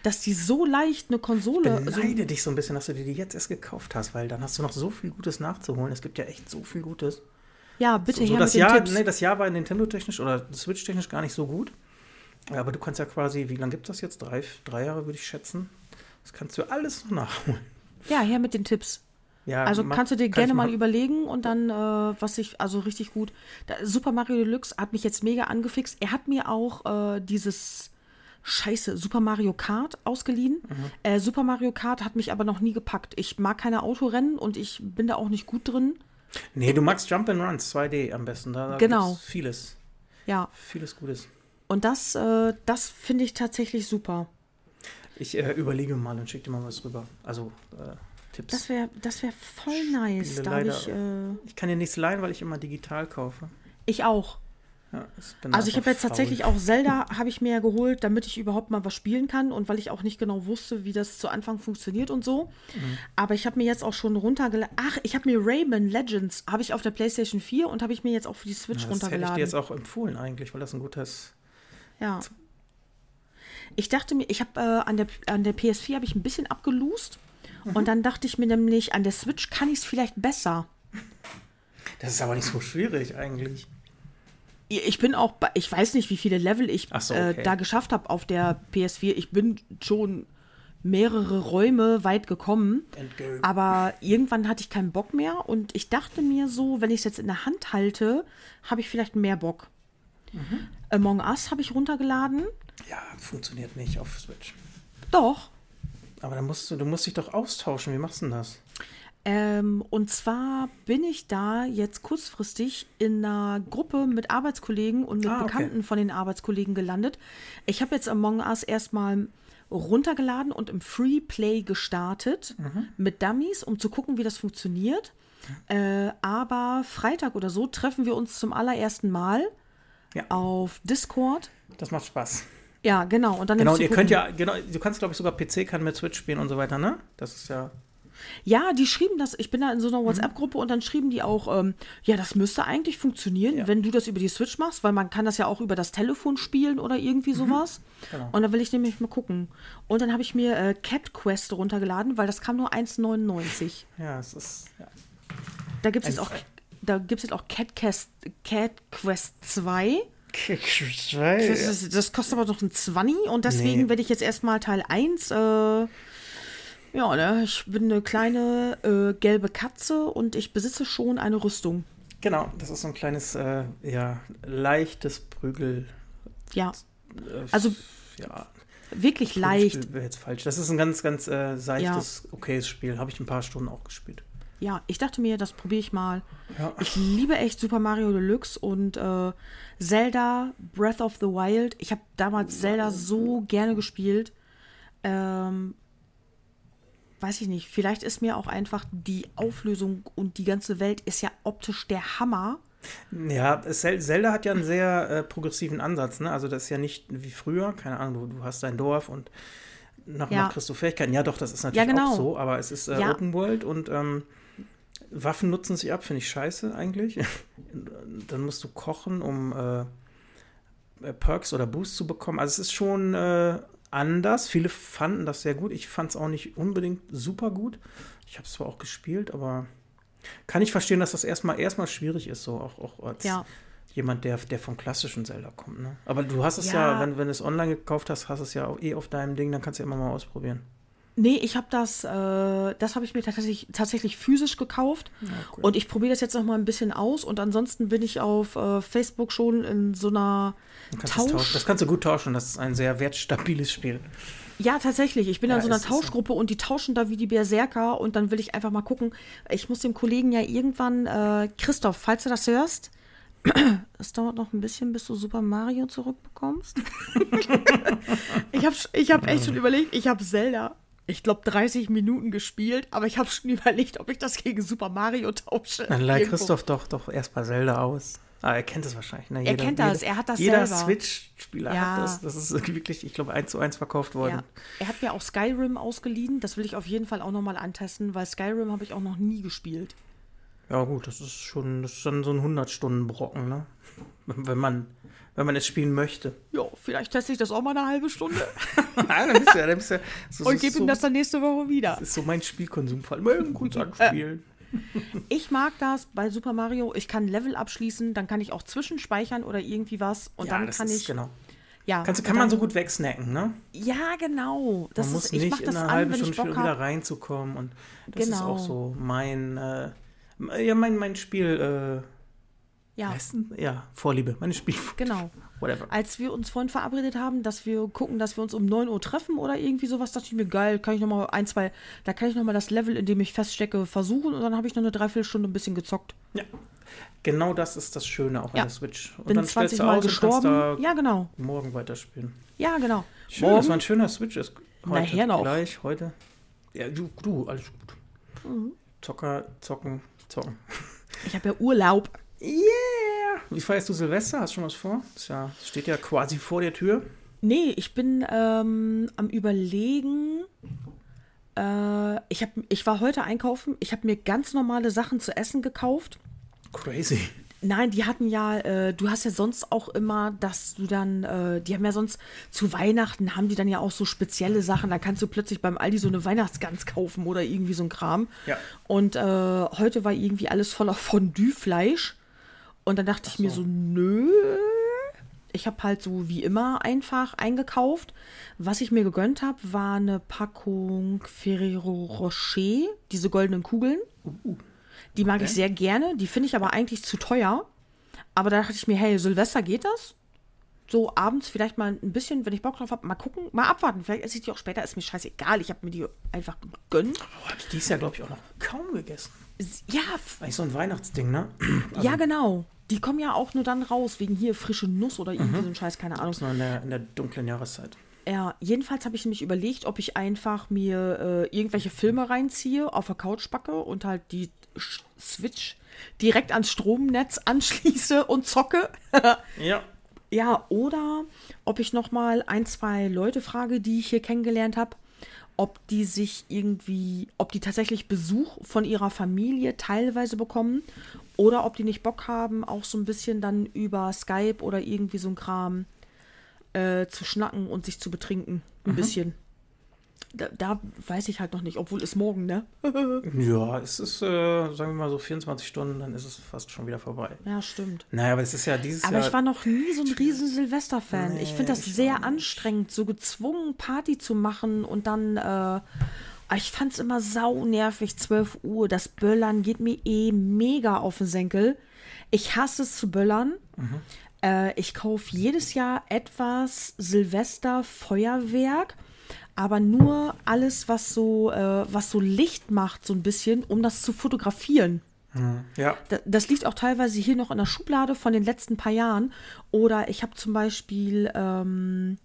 B: dass die so leicht eine Konsole. so,
A: Beneide dich so ein bisschen, dass du dir die jetzt erst gekauft hast, weil dann hast du noch so viel Gutes nachzuholen. Es gibt ja echt so viel Gutes.
B: Ja, bitte
A: So,
B: her
A: das,
B: mit den
A: Jahr,
B: Tipps.
A: nee, das Jahr war Nintendo-technisch oder Switch-technisch gar nicht so gut. Aber du kannst ja quasi, wie lange gibt das jetzt? Drei, drei Jahre, würde ich schätzen. Das kannst du alles noch nachholen.
B: Ja, her mit den Tipps.
A: Ja,
B: Also
A: mach-
B: kannst du dir
A: kann
B: gerne mal überlegen und dann, äh, was ich, also richtig gut. Da, Super Mario Deluxe hat mich jetzt mega angefixt. Er hat mir auch äh, dieses Scheiße Super Mario Kart ausgeliehen.
A: Mhm.
B: Äh, Super Mario Kart hat mich aber noch nie gepackt. Ich mag keine Autorennen und ich bin da auch nicht gut drin.
A: Nee, du magst Jump and Runs 2D am besten. Da, da
B: Genau.
A: gibt's vieles.
B: Ja,
A: Vieles Gutes.
B: und das, äh, das finde ich tatsächlich super.
A: Ich äh, überlege mal und schicke dir mal was rüber. Also äh, Tipps.
B: Das wäre das wär voll nice.
A: Spiele
B: ich, äh,
A: ich kann dir nichts leihen, weil ich immer digital kaufe.
B: ich auch.
A: Ja, ich
B: Also ich habe jetzt
A: faul.
B: tatsächlich auch Zelda habe ich mir ja geholt, damit ich überhaupt mal was spielen kann und weil ich auch nicht genau wusste, wie das zu Anfang funktioniert und so.
A: Mhm.
B: Aber ich habe mir jetzt auch schon runtergeladen. Ach, ich habe mir Rayman Legends habe ich auf der PlayStation 4 und habe ich mir jetzt auch für die Switch
A: Ja, das hätte ich
B: runtergeladen.
A: dir jetzt auch empfohlen eigentlich, weil das ein gutes.
B: ja. Ich dachte mir, ich habe äh, an der an der PS4 habe ich ein bisschen abgelust
A: Mhm.
B: und dann dachte ich mir nämlich, an der Switch kann ich es vielleicht besser.
A: Das ist aber nicht so schwierig eigentlich.
B: Ich bin auch, bei, ich weiß nicht, wie viele Level ich
A: so, okay.
B: äh, da geschafft habe auf der PS4. Ich bin schon mehrere Räume weit gekommen. Aber irgendwann hatte ich keinen Bock mehr und ich dachte mir so, wenn ich es jetzt in der Hand halte, habe ich vielleicht mehr Bock.
A: Mhm.
B: Among Us habe ich runtergeladen.
A: Ja, funktioniert nicht auf Switch.
B: Doch.
A: Aber dann musst du, du musst dich doch austauschen. Wie machst du denn das?
B: Ähm, und zwar bin ich da jetzt kurzfristig in einer Gruppe mit Arbeitskollegen und mit
A: Ah, okay.
B: Bekannten von den Arbeitskollegen gelandet. Ich habe jetzt Among Us erstmal runtergeladen und im Free Play gestartet
A: Mhm.
B: mit Dummies, um zu gucken, wie das funktioniert. Äh, aber Freitag oder so treffen wir uns zum allerersten Mal
A: Ja.
B: auf Discord.
A: Das macht Spaß.
B: Ja, genau. Und dann
A: Genau, und ihr könnt ja, genau, du kannst, glaube ich, sogar PC kann mit Switch spielen und so weiter, ne? Das ist ja.
B: Ja, die schrieben das. Ich bin da in so
A: Mhm.
B: einer WhatsApp-Gruppe und dann schrieben die auch, ähm, ja, das müsste eigentlich funktionieren,
A: Ja.
B: wenn du das über die Switch machst, weil man kann das ja auch über das Telefon spielen oder irgendwie sowas.
A: Genau.
B: Und dann will ich nämlich mal gucken. Und dann habe ich mir äh, Cat Quest runtergeladen, weil das kam nur 1,99.
A: Ja, es ist. Ja.
B: Da gibt es jetzt auch, da gibt's jetzt auch Cat Quest, Cat Quest 2. Das, ist, das kostet aber noch ein 20 und deswegen
A: Nee.
B: werde ich jetzt erstmal Teil 1. Äh, ja, ne, ich bin eine kleine äh, gelbe Katze und ich besitze schon eine Rüstung.
A: Genau, das ist so ein kleines, äh, ja, leichtes Prügel.
B: Ja,
A: Äh,
B: Also,
A: ja,
B: wirklich leicht.
A: Wäre jetzt falsch. Das ist ein ganz, ganz äh, seichtes, okayes Spiel. Habe ich ein paar Stunden auch gespielt.
B: Ja, ich dachte mir, das probiere ich mal.
A: Ja.
B: Ich liebe echt Super Mario Deluxe und äh, Zelda Breath of the Wild. Ich habe damals Zelda so gerne gespielt. Ähm, weiß ich nicht, vielleicht ist mir auch einfach die Auflösung und die ganze Welt ist ja optisch der Hammer.
A: Ja, Zelda hat ja einen sehr äh, progressiven Ansatz, ne? Also das ist ja nicht wie früher, keine Ahnung, du, du hast dein Dorf und nach und
B: Ja.
A: nach kriegst du Fähigkeiten. Ja, doch, das ist natürlich
B: genau.
A: auch so, aber es ist äh,
B: Ja.
A: Open World und ähm, Waffen nutzen sich ab, finde ich scheiße eigentlich. Dann musst du kochen, um äh, äh, Perks oder Boosts zu bekommen. Also es ist schon äh, anders. Viele fanden das sehr gut. Ich fand es auch nicht unbedingt super gut. Ich habe es zwar auch gespielt, aber kann ich verstehen, dass das erstmal erstmal schwierig ist, so auch, auch als
B: Ja.
A: jemand, der, der vom klassischen Zelda kommt. Ne? Aber du hast es ja,
B: Ja.
A: wenn, wenn du es online gekauft hast, hast du es ja auch eh auf deinem Ding, dann kannst du ja immer mal ausprobieren.
B: Nee, ich habe das, äh, das habe ich mir tatsächlich, tatsächlich physisch gekauft.
A: cool.
B: Und ich probiere das jetzt noch mal ein bisschen aus. Und ansonsten bin ich auf äh, Facebook schon in so einer Tausch.
A: Das, das kannst du gut tauschen. Das ist ein sehr wertstabiles Spiel.
B: Ja, tatsächlich. Ich bin
A: Ja,
B: in so einer
A: ist so.
B: Tauschgruppe und die tauschen da wie die Berserker. Und dann will ich einfach mal gucken. Ich muss dem Kollegen ja irgendwann, äh, Christoph, falls du das hörst, es dauert noch ein bisschen, bis du Super Mario zurückbekommst. ich habe ich hab echt schon überlegt, ich habe Zelda, ich glaube, 30 Minuten gespielt, aber ich habe schon überlegt, ob ich das gegen Super Mario tausche.
A: Dann leih
B: Irgendwo.
A: Christoph doch, doch erst bei Zelda aus. Ah, er kennt es wahrscheinlich. Ne?
B: Er kennt das, er hat das
A: Jeder
B: selber.
A: Switch-Spieler
B: Ja.
A: hat das. Das ist wirklich, ich glaube, eins zu eins verkauft worden.
B: Ja. Er hat mir auch Skyrim ausgeliehen. Das will ich auf jeden Fall auch nochmal antesten, weil Skyrim habe ich auch noch nie gespielt.
A: Ja, gut, das ist schon, das ist schon so ein 100-Stunden-Brocken, ne? Wenn man, wenn man es spielen möchte.
B: Ja, vielleicht teste ich das auch mal eine halbe Stunde
A: Nein, dann bist du ja, dann bist du ja so,
B: und
A: ist
B: gebe
A: so,
B: ihm das dann nächste Woche wieder.
A: Das ist so mein Spielkonsumfall. Mal kurz anspielen.
B: Ich mag das bei Super Mario. Ich kann Level abschließen, dann kann ich auch zwischenspeichern oder irgendwie was und
A: ja,
B: dann kann
A: ist,
B: ich.
A: genau.
B: Ja,
A: Kannst, kann man so
B: dann-
A: gut wegsnacken, ne?
B: Ja, genau. Das
A: Man muss
B: ist, ich
A: nicht in einer halben Stunde wieder
B: habe.
A: reinzukommen. Und das ist
B: Genau.
A: auch so mein, äh, ja, mein, mein Spiel, äh,
B: Ja,
A: heißt denn? ja, Vorliebe, meine Spiel,
B: genau.
A: whatever.
B: Als wir uns vorhin verabredet haben, dass wir gucken, dass wir uns um 9 Uhr treffen oder irgendwie sowas, dachte ich mir, geil, kann ich noch mal ein, zwei, da kann ich noch mal das Level, in dem ich feststecke, versuchen und dann habe ich noch eine Dreiviertelstunde ein bisschen gezockt.
A: Ja. Genau das ist das Schöne auch an
B: Ja.
A: der Switch. Und
B: Bin
A: dann stellst
B: 20
A: du
B: Mal gestorben. Ja, genau.
A: morgen weiterspielen.
B: Ja, genau.
A: Schön, dass war ein schöner Switch ist. Heute,
B: Nachher noch.
A: Gleich, heute. Ja, du, du, alles gut.
B: Mhm.
A: Zocker, zocken, zocken.
B: Ich habe ja Urlaub.
A: Yeah! Wie feierst du Silvester? Hast du schon was vor? Das ja, steht ja quasi vor der Tür.
B: Nee, ich bin ähm, am Überlegen. Äh, ich, hab, ich war heute einkaufen. Ich habe mir ganz normale Sachen zu essen gekauft.
A: Crazy.
B: Nein, die hatten ja, äh, du hast ja sonst auch immer, dass du dann, äh, die haben ja sonst zu Weihnachten haben die dann ja auch so spezielle Sachen. Da kannst du plötzlich beim Aldi so eine Weihnachtsgans kaufen oder irgendwie so ein Kram.
A: Ja.
B: Und äh, heute war irgendwie alles voller Fondue-Fleisch. Und dann dachte ich mir so, nö. Ich habe halt so wie immer einfach eingekauft. Was ich mir gegönnt habe, war eine Packung Ferrero Rocher, diese goldenen Kugeln. Die mag ich sehr gerne. Die finde ich aber eigentlich zu teuer. Aber da dachte ich mir, hey, Silvester geht das? So abends vielleicht mal ein bisschen, wenn ich Bock drauf habe, mal gucken, mal abwarten. Vielleicht esse ich die auch später, ist mir scheißegal. Ich habe mir die einfach gegönnt.
A: Oh, hab ich dieses Jahr, glaube ich, auch noch kaum gegessen.
B: Ja,
A: Eigentlich so ein Weihnachtsding, ne?
B: ja, genau. Die kommen ja auch nur dann raus, wegen hier frische Nuss oder irgendwie so ein Scheiß, keine Ahnung.
A: So in der, in der dunklen Jahreszeit.
B: Ja, jedenfalls habe ich nämlich überlegt, ob ich einfach mir äh, irgendwelche Filme reinziehe, auf der Couch packe und halt die Sch- Switch direkt ans Stromnetz anschließe und zocke.
A: Ja.
B: Ja, oder ob ich noch mal ein, zwei Leute frage, die ich hier kennengelernt habe, ob die sich irgendwie, ob die tatsächlich Besuch von ihrer Familie teilweise bekommen oder ob die nicht Bock haben, auch so ein bisschen dann über Skype oder irgendwie so ein Kram äh, zu schnacken und sich zu betrinken. Ein bisschen. Da, da weiß ich halt noch nicht, obwohl es morgen, ne?
A: Ja, es ist, äh, sagen wir mal so 24 Stunden, dann ist es fast schon wieder vorbei.
B: Ja, stimmt.
A: Naja, aber es ist ja dieses
B: Aber
A: Jahr.
B: ich war noch nie so ein riesen Silvester-Fan. ich
A: Nee,
B: finde das
A: ich
B: sehr anstrengend, so gezwungen Party zu machen und dann, äh, ah, ich fand es immer sau nervig, 12 Uhr. Das Böllern geht mir eh mega auf den Senkel. Ich hasse es zu böllern.
A: Mhm.
B: Äh, ich kaufe jedes Jahr etwas Silvester-Feuerwerk. Aber nur alles, was so, äh, was so Licht macht, so ein bisschen, um das zu fotografieren.
A: ja,
B: Da- Das liegt auch teilweise hier noch in der Schublade von den letzten paar Jahren. Oder ich habe zum Beispiel ähm,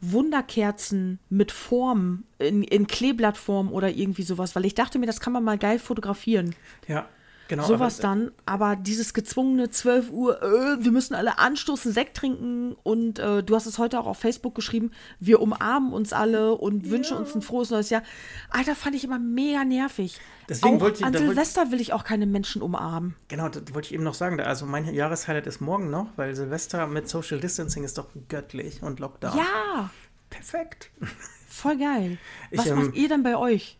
B: Wunderkerzen mit Form, in, in Kleeblattform oder irgendwie sowas, weil ich dachte mir, das kann man mal geil fotografieren.
A: ja, genau.
B: sowas
A: aber,
B: dann, aber dieses gezwungene 12 Uhr, äh, wir müssen alle anstoßen, Sekt trinken und äh, du hast es heute auch auf Facebook geschrieben, wir umarmen uns alle und wünschen uns ein frohes neues Jahr. Alter, fand ich immer mega nervig.
A: Deswegen
B: auch
A: wollte ich-
B: an Silvester will ich auch keine Menschen umarmen.
A: Genau, das wollte ich eben noch sagen. Also mein Jahreshighlight ist morgen noch, weil Silvester mit Social Distancing ist doch göttlich und Lockdown.
B: Ja,
A: Perfekt.
B: voll geil.
A: Ich,
B: Was
A: ähm,
B: macht ihr denn bei euch?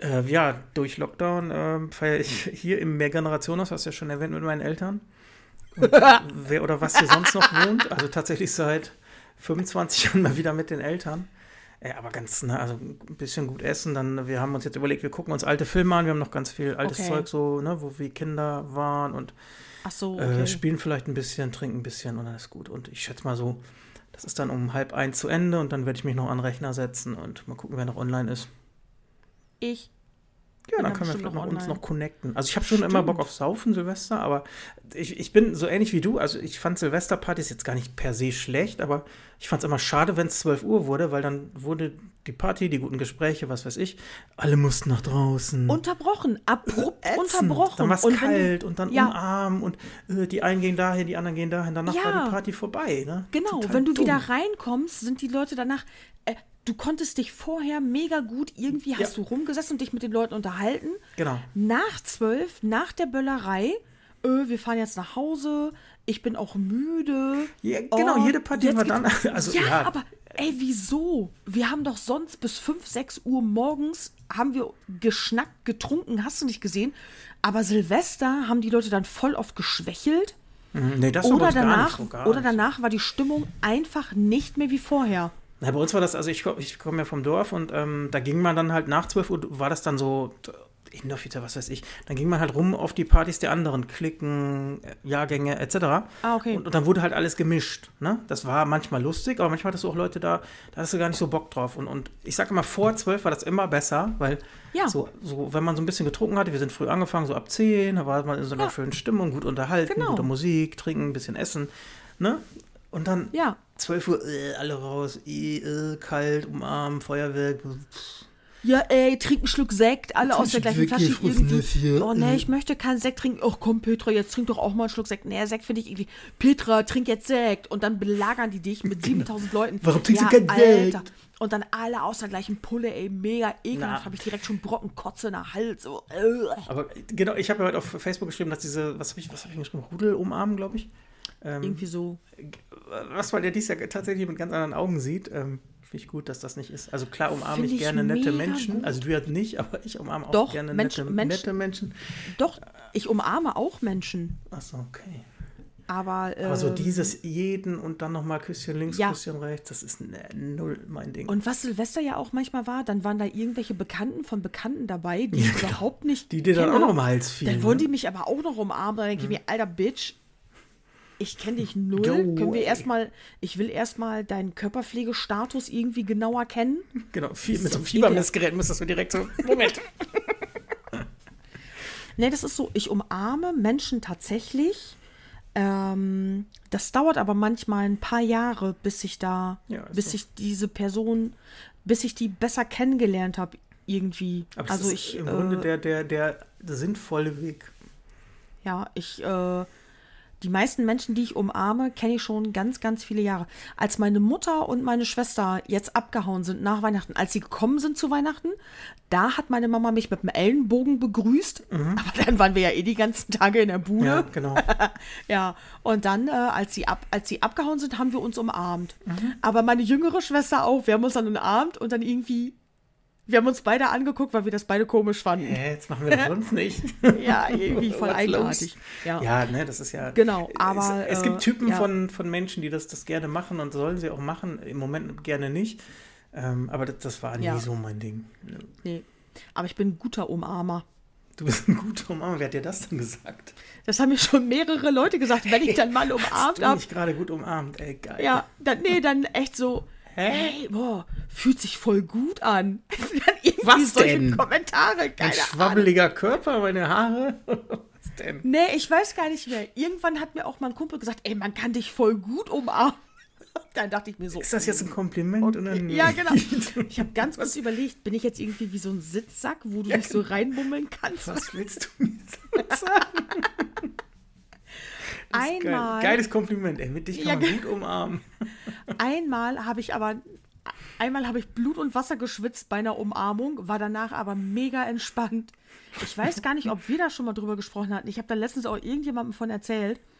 A: Äh, ja, durch Lockdown ähm, feiere ich hier im Mehrgenerationenhaus, hast du ja schon erwähnt, mit meinen Eltern. Und wer oder was hier sonst noch wohnt. Also tatsächlich seit 25 Jahren mal wieder mit den Eltern. Äh, aber ganz, ne, also ein bisschen gut essen. Dann, wir haben uns jetzt überlegt, wir gucken uns alte Filme an. Wir haben noch ganz viel altes
B: Okay.
A: Zeug, so, ne, wo wir Kinder waren und
B: Ach so,
A: äh,
B: okay.
A: spielen vielleicht ein bisschen, trinken ein bisschen und dann ist gut. Und ich schätze mal so, das ist dann um halb eins zu Ende und dann werde ich mich noch an den Rechner setzen und mal gucken, wer noch online ist.
B: Ich.
A: Ja, dann können wir vielleicht
B: noch
A: noch uns noch connecten. Also ich habe schon immer
B: Stimmt.
A: Bock auf Saufen, Silvester, aber ich, ich bin so ähnlich wie du. Also ich fand Silvesterpartys jetzt gar nicht per se schlecht, aber ich fand es immer schade, wenn es 12 Uhr wurde, weil dann wurde die Party, die guten Gespräche, was weiß ich, alle mussten nach draußen.
B: Unterbrochen, abrupt
A: Ätzend.
B: unterbrochen.
A: Dann war es kalt und dann
B: Ja.
A: umarmen und äh, die einen gehen dahin, die anderen gehen dahin. Danach war
B: Ja.
A: die Party vorbei. Ne?
B: Genau,
A: Total
B: wenn du
A: dumm.
B: wieder reinkommst, sind die Leute danach. Äh, du konntest dich vorher mega gut, irgendwie hast
A: Ja.
B: du rumgesessen und dich mit den Leuten unterhalten.
A: Genau.
B: Nach zwölf, nach der Böllerei, äh, wir fahren jetzt nach Hause, ich bin auch müde.
A: Ja, genau,
B: Oh,
A: jede Party
B: jetzt
A: war dann. Also,
B: ja,
A: ja,
B: aber ey, wieso? Wir haben doch sonst bis 5, 6 Uhr morgens haben wir geschnackt, getrunken, hast du nicht gesehen? Aber Silvester haben die Leute dann voll oft geschwächelt.
A: Mhm, nee, das
B: Oder
A: uns gar
B: danach,
A: nicht so, gar
B: oder danach war die Stimmung einfach nicht mehr wie vorher.
A: Na, bei uns war das, also ich, ich komme ja vom Dorf und ähm, da ging man dann halt nach 12 Uhr, war das dann so t- inoffiziell, was weiß ich, dann ging man halt rum auf die Partys der anderen, Klicken, äh, Jahrgänge etc.
B: Ah, okay.
A: Und, und dann wurde halt alles gemischt. Ne? Das war manchmal lustig, aber manchmal hattest du auch Leute da, da hast du gar nicht so Bock drauf. Und, und ich sage immer, vor 12 war das immer besser, weil
B: Ja.
A: so, so, wenn man so ein bisschen getrunken hatte, wir sind früh angefangen, so ab 10, da war man in so einer
B: Ja.
A: schönen Stimmung, gut unterhalten,
B: Genau.
A: gute Musik, trinken, ein bisschen essen. Ne? Und dann
B: Ja.
A: 12 Uhr, äh, alle raus, äh, äh, kalt, umarmen, Feuerwerk.
B: Ja, ey, trink einen Schluck Sekt, alle aus der gleichen Flasche irgendwie. Oh nee,
A: äh.
B: ich möchte keinen Sekt trinken. Oh komm, Petra, jetzt trink doch auch mal einen Schluck Sekt. Nee, Sekt finde ich irgendwie. Petra, trink jetzt Sekt. Und dann belagern die dich mit 7000 Leuten.
A: Warum trinkst
B: ja,
A: du keinen. Sekt?
B: Und dann alle aus der gleichen Pulle, ey, mega ekelhaft. Habe ich direkt schon Brocken Kotze nach Hals. So.
A: Aber genau, ich habe ja heute auf Facebook geschrieben, dass diese, was habe ich, was habe ich geschrieben? Rudel umarmen, glaube ich. Ähm,
B: Irgendwie so.
A: was man ja dies Jahr tatsächlich mit ganz anderen Augen sieht. Ähm, Finde ich gut, dass das nicht ist. Also klar umarme ich
B: ich
A: gerne nette Menschen.
B: gut.
A: Also du ja nicht, aber ich umarme auch
B: Doch,
A: gerne
B: Mensch-
A: nette,
B: Mensch-
A: nette Menschen.
B: Doch, ich umarme auch Menschen.
A: Achso, okay.
B: Aber, äh,
A: Aber so dieses jeden und dann nochmal Küsschen links,
B: Ja.
A: Küsschen rechts, das ist ne, null mein Ding.
B: Und was Silvester ja auch manchmal war, dann waren da irgendwelche Bekannten von Bekannten dabei, die ich überhaupt nicht
A: Die dir dann auch noch am Hals fielen,
B: Dann wollen
A: ne?
B: die mich aber auch noch umarmen. Dann denke ich mir, alter Bitch, ich kenne dich null.
A: Go
B: Können wir erstmal, ich will erstmal deinen Körperpflegestatus irgendwie genauer kennen.
A: Genau, viel, mit so einem Fiebermessgerät müsstest du direkt so, Moment.
B: Nee, das ist so, ich umarme Menschen tatsächlich. Ähm, das dauert aber manchmal ein paar Jahre, bis ich da,
A: Ja,
B: bis
A: so.
B: ich diese Person, bis ich die besser kennengelernt habe, irgendwie.
A: Aber
B: also
A: ist
B: ich,
A: im
B: äh,
A: Grunde der, der, der sinnvolle Weg.
B: Ja, ich, äh, die meisten Menschen, die ich umarme, kenne ich schon ganz, ganz viele Jahre. Als meine Mutter und meine Schwester jetzt abgehauen sind nach Weihnachten, als sie gekommen sind zu Weihnachten, da hat meine Mama mich mit dem Ellenbogen begrüßt. Aber dann waren wir ja eh die ganzen Tage in der Bude.
A: Mhm. Ja,
B: Ja,
A: genau.
B: und dann, äh, als, sie ab, als sie abgehauen sind, haben wir uns umarmt.
A: Mhm.
B: Aber meine jüngere Schwester auch. Wir haben uns dann umarmt und dann irgendwie, wir haben uns beide angeguckt, weil wir das beide komisch fanden.
A: Hä, jetzt machen wir das sonst nicht.
B: Ja, irgendwie voll eigenartig. Ja.
A: Ja, ne, das ist ja.
B: Genau, aber,
A: Es, es
B: äh,
A: gibt Typen
B: ja.
A: von, von Menschen, die das, das gerne machen und sollen sie auch machen. Im Moment gerne nicht. Ähm, aber das, das war nie
B: Ja.
A: so mein Ding.
B: Nee. Aber ich bin ein guter Umarmer.
A: Du bist ein guter Umarmer. Wer hat dir das denn gesagt?
B: Das haben mir schon mehrere Leute gesagt, wenn ich dann mal umarmt habe.
A: mich gerade gut umarmt? Ey, geil.
B: Ja, dann, nee, dann echt so, hey, boah, fühlt sich voll gut an.
A: Was denn?
B: Kommentare,
A: Ein
B: keine Ahnung.
A: schwabbeliger Körper, meine Haare. Was denn?
B: Nee, ich weiß gar nicht mehr. Irgendwann hat mir auch mein Kumpel gesagt, ey, man kann dich voll gut umarmen. Dann dachte ich mir so.
A: Ist das jetzt ein Kompliment oder nicht?
B: Ja, genau. Ich habe ganz kurz überlegt, bin ich jetzt irgendwie wie so ein Sitzsack, wo du dich so reinbummeln kannst?
A: Was willst du mir sagen? Ist geil.
B: Einmal,
A: Geiles Kompliment, ey. Mit dich kann
B: Ja,
A: man gut umarmen.
B: einmal habe ich aber, einmal habe ich Blut und Wasser geschwitzt bei einer Umarmung, war danach aber mega entspannt. Ich weiß gar nicht, ob wir da schon mal drüber gesprochen hatten. Ich habe da letztens auch irgendjemandem von erzählt.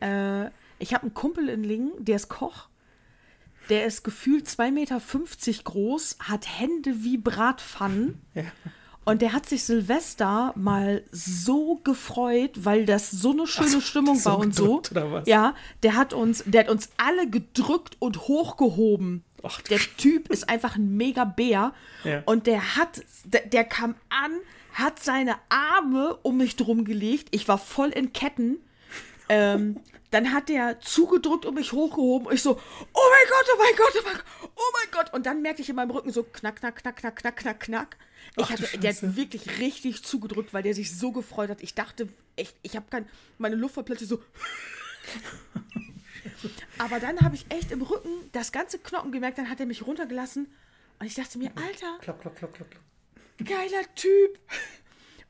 B: Äh, ich habe einen Kumpel in Lingen, der ist Koch. Der ist gefühlt 2,50 Meter groß, hat Hände wie Bratpfannen
A: Ja.
B: Und der hat sich Silvester mal so gefreut, weil das so eine schöne
A: so,
B: Stimmung war und so. Ja, der hat uns, der hat uns alle gedrückt und hochgehoben.
A: Ach,
B: der Typ ist einfach ein mega Bär.
A: Ja.
B: Und der hat, der, der kam an, hat seine Arme um mich drum gelegt. Ich war voll in Ketten. Ähm, dann hat der zugedrückt und mich hochgehoben. Ich so, oh mein Gott, oh mein Gott, oh mein Gott, oh mein Gott. Und dann merkte ich in meinem Rücken so knack, knack, knack, knack, knack, knack, knack. Ich
A: Ach,
B: hatte, der hat wirklich richtig zugedrückt, weil der sich so gefreut hat. Ich dachte, echt, ich habe kein, meine Luft war plötzlich so. Aber dann habe ich echt im Rücken das ganze Knochen gemerkt, dann hat er mich runtergelassen und ich dachte mir, Alter,
A: klopp, klopp, klopp, klopp.
B: geiler Typ.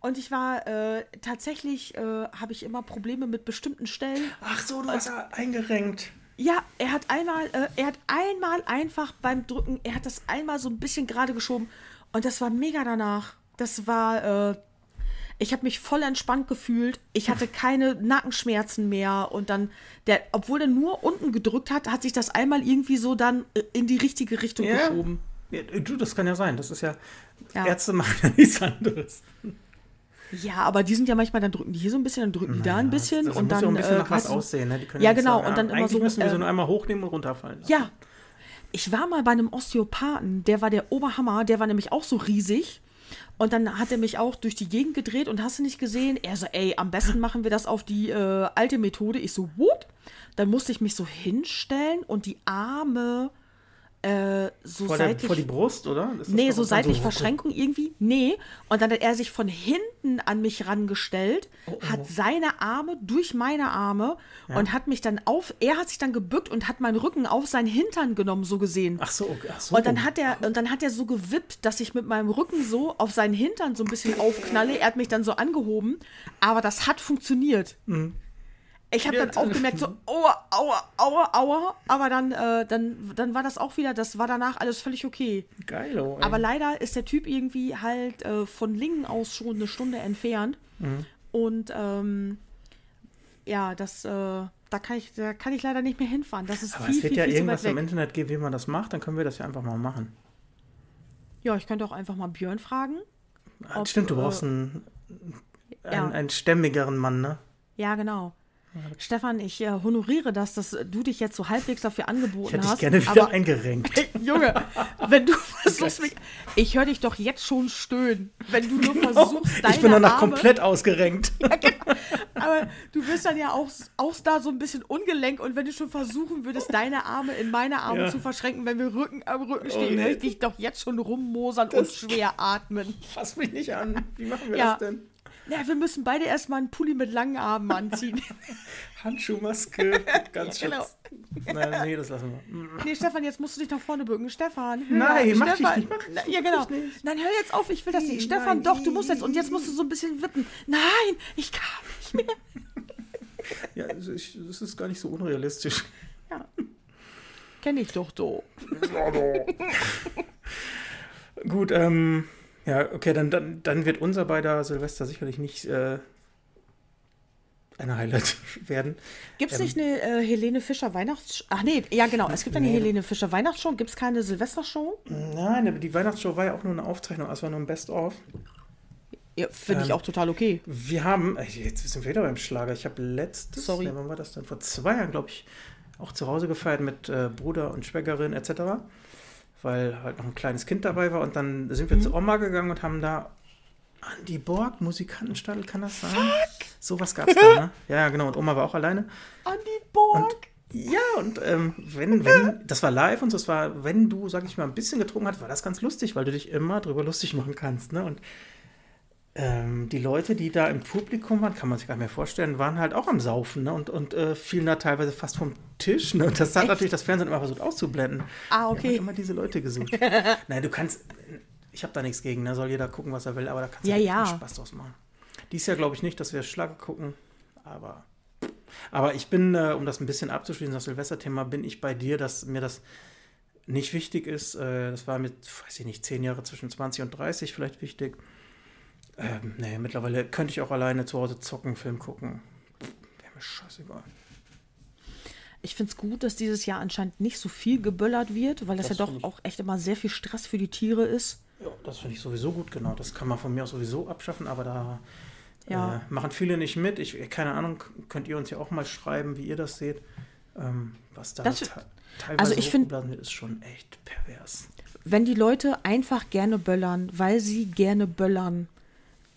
B: Und ich war äh, tatsächlich, äh, habe ich immer Probleme mit bestimmten Stellen.
A: Ach so, du hast ja eingerenkt.
B: Ja, er hat einmal, äh, er hat einmal einfach beim Drücken, er hat das einmal so ein bisschen gerade geschoben und das war mega danach. Das war, äh, ich habe mich voll entspannt gefühlt. Ich hatte keine Nackenschmerzen mehr und dann, der, obwohl er nur unten gedrückt hat, hat sich das einmal irgendwie so dann äh, in die richtige Richtung
A: Ja.
B: geschoben.
A: Ja, du, das kann ja sein. Das ist ja.
B: Ja.
A: Ärzte machen ja nichts anderes.
B: Ja, aber die sind ja manchmal, dann drücken die hier so ein bisschen, dann drücken die da ein bisschen und dann.
A: ja ein bisschen
B: äh,
A: nach was aussehen. Ne?
B: Ja, genau,
A: Sagen,
B: und dann
A: ah,
B: immer so,
A: müssen wir so
B: äh,
A: nur einmal hochnehmen und runterfallen. lassen.
B: Ja. Ich war mal bei einem Osteopathen, der war der Oberhammer, der war nämlich auch so riesig. Und dann hat er mich auch durch die Gegend gedreht und hast du nicht gesehen? Er so, ey, am besten machen wir das auf die äh, alte Methode. Ich so, what? Dann musste ich mich so hinstellen und die Arme äh, so
A: Vor, der,
B: seitlich.
A: vor die Brust, oder? Ist
B: Nee, so seitlich Verschränkung irgendwie. Nee. Und dann hat er sich von hinten an mich rangestellt,
A: Oh,
B: hat seine Arme durch meine Arme und hat mich dann auf, er hat sich dann gebückt und hat meinen Rücken auf seinen Hintern genommen, so gesehen.
A: Ach so, okay. Ach so.
B: Und dann hat er, und dann hat er so gewippt, dass ich mit meinem Rücken so auf seinen Hintern so ein bisschen aufknalle. Er hat mich dann so angehoben, aber das hat funktioniert. Ich habe dann auch gemerkt, so, aua, aua, aua, aua. Aber dann, äh, dann, dann war das auch wieder, das war danach alles völlig okay.
A: Geil, oh.
B: Aber leider ist der Typ irgendwie halt äh, von Lingen aus schon eine Stunde entfernt.
A: Mhm.
B: Und ähm, ja, das, äh, da kann ich, da kann ich leider nicht mehr hinfahren. Das ist
A: Aber
B: viel,
A: es wird
B: viel,
A: ja
B: viel
A: irgendwas im. Internet geben, wie man das macht. Dann können wir das ja einfach mal machen.
B: Ja, ich könnte auch einfach mal Björn fragen.
A: Ah,
B: Ob,
A: Stimmt, du
B: äh,
A: brauchst einen,
B: ja.
A: einen, einen stämmigeren Mann, ne?
B: Ja, genau. Stefan, ich äh, honoriere das, dass du dich jetzt so halbwegs dafür
A: Ich
B: angeboten
A: hätte dich
B: hast.
A: gerne wieder
B: aber,
A: eingerenkt.
B: Junge, wenn du versuchst mich. Ich höre dich doch jetzt schon stöhnen. Wenn du nur versuchst, deine
A: ich bin danach
B: Arme,
A: komplett ausgerenkt.
B: Aber du bist dann ja auch, auch da so ein bisschen ungelenk und wenn du schon versuchen würdest, deine Arme in meine Arme
A: Ja.
B: zu verschränken, wenn wir Rücken am Rücken stehen,
A: nee.
B: höre ich dich doch jetzt schon rummosern und schwer atmen.
A: Fass mich nicht an. Wie machen wir
B: Ja.
A: das denn?
B: Na, wir müssen beide erstmal einen Pulli mit langen Armen anziehen.
A: Handschuhmaske, ganz
B: Genau.
A: Schutz. Nein, nee, das lassen wir.
B: nee, Stefan, jetzt musst du dich nach vorne bücken. Stefan, hör,
A: Nein, mach ich
B: Stefan.
A: nicht, mach ich
B: Ja, genau.
A: mach ich nicht.
B: Nein, hör jetzt auf, ich will das nicht. Stefan,
A: nein,
B: doch, du musst jetzt. Und jetzt musst du so ein bisschen wippen. Nein, ich kann nicht mehr.
A: Ja, also ich, das ist gar nicht so unrealistisch.
B: Ja. Kenn ich doch so.
A: Gut, ähm, ja, okay, dann, dann, dann wird unser beider Silvester sicherlich nicht äh, ein Highlight werden.
B: Gibt es
A: Ähm,
B: nicht eine äh, Helene Fischer Weihnachtsshow? Ach nee, ja genau, es gibt eine
A: Nee.
B: Helene Fischer Weihnachtsshow. Gibt es keine Silvestershow?
A: Nein, aber die Weihnachtsshow war ja auch nur eine Aufzeichnung, es war nur ein Best-of.
B: Ja, finde ich
A: Ähm,
B: auch total okay.
A: Wir haben, äh, jetzt sind wir wieder beim Schlager. Ich habe letztes,
B: Sorry.
A: nee, wann war das denn? Vor zwei Jahren, glaube ich, auch zu Hause gefeiert mit äh, Bruder und Schwägerin etc. Weil halt noch ein kleines Kind dabei war. Und dann sind wir zu Oma gegangen und haben da Andy Borg, Musikantenstadel, kann das sein? Fuck! Sowas gab es da, ne? Ja, genau. Und Oma war auch alleine.
B: Andi Borg.
A: Und ja, und ähm, wenn, wenn, das war live und so, es war, wenn du, sag ich mal, ein bisschen getrunken hast, war das ganz lustig, weil du dich immer drüber lustig machen kannst, ne? Und ähm, die Leute, die da im Publikum waren, kann man sich gar nicht mehr vorstellen, waren halt auch am Saufen, ne? Und, und äh, fielen da teilweise fast vom Tisch, ne? Und das hat
B: Echt?
A: natürlich das Fernsehen immer versucht auszublenden.
B: Ah,
A: Wir haben
B: okay.
A: halt immer diese Leute gesucht. Nein, du kannst, ich habe da nichts gegen, ne? Soll jeder gucken, was er will, aber da kannst du
B: Ja,
A: halt
B: ja.
A: Spaß draus machen. Dies Jahr glaube ich nicht, dass wir Schlager gucken, aber aber ich bin, äh, um das ein bisschen abzuschließen, das Silvesterthema, bin ich bei dir, dass mir das nicht wichtig ist. Äh, das war mit, weiß ich nicht, zehn Jahre zwischen 20 und 30 vielleicht wichtig. Ähm, nee, mittlerweile könnte ich auch alleine zu Hause zocken, Film gucken. Wäre mir scheißegal.
B: Ich finde es gut, dass dieses Jahr anscheinend nicht so viel geböllert wird, weil das,
A: Das
B: ja doch auch echt immer sehr viel Stress für die Tiere ist.
A: Ja, das finde ich sowieso gut, genau. Das kann man von mir aus sowieso abschaffen, aber da
B: Ja.
A: äh, machen viele nicht mit. Ich, keine Ahnung, könnt ihr uns ja auch mal schreiben, wie ihr das seht. Ähm, was da
B: Das-
A: te- teilweise
B: also ich find-
A: wird, ist schon echt pervers.
B: wenn die Leute einfach gerne böllern, weil sie gerne böllern,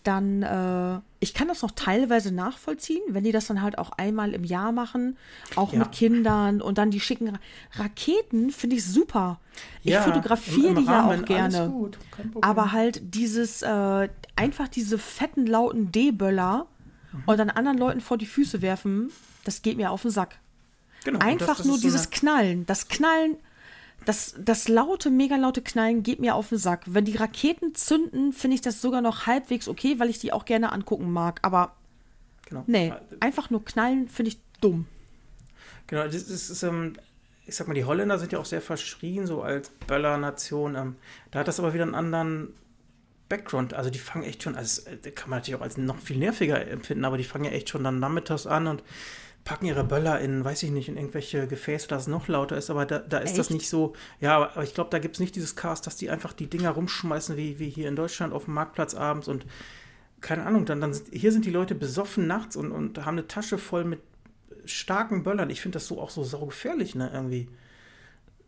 B: dann, äh, ich kann das noch teilweise nachvollziehen, wenn die das dann halt auch einmal im Jahr machen, auch
A: Ja.
B: mit Kindern und dann die schicken Ra Raketen, finde ich super. Ich
A: Ja,
B: fotografiere die ja
A: Rahmen,
B: auch gerne. Aber halt dieses, äh, einfach diese fetten, lauten D-Böller
A: Mhm.
B: und dann anderen Leuten vor die Füße werfen, das geht mir auf den Sack.
A: Genau,
B: Einfach
A: das- das
B: nur
A: so
B: dieses Knallen. Das Knallen, das, das laute, mega laute Knallen geht mir auf den Sack. Wenn die Raketen zünden, finde ich das sogar noch halbwegs okay, weil ich die auch gerne angucken mag. Aber
A: Genau.
B: nee, einfach nur knallen finde ich dumm.
A: Genau, das ist, ähm, ich sag mal, die Holländer sind ja auch sehr verschrien, so als Böller-Nation. Ähm, da hat das aber wieder einen anderen Background. Also die fangen echt schon, also das kann man natürlich auch als noch viel nerviger empfinden, aber die fangen ja echt schon dann nachmittags an und packen ihre Böller in, weiß ich nicht, in irgendwelche Gefäße, dass es noch lauter ist, aber da, da ist das
B: Echt?
A: nicht so, ja, aber, ich glaube, da gibt es nicht dieses Chaos, dass die einfach die Dinger rumschmeißen, wie, wie hier in Deutschland auf dem Marktplatz abends und keine Ahnung, dann, dann sind, hier sind die Leute besoffen nachts und, und haben eine Tasche voll mit starken Böllern. Ich finde das so auch so saugefährlich, ne, irgendwie.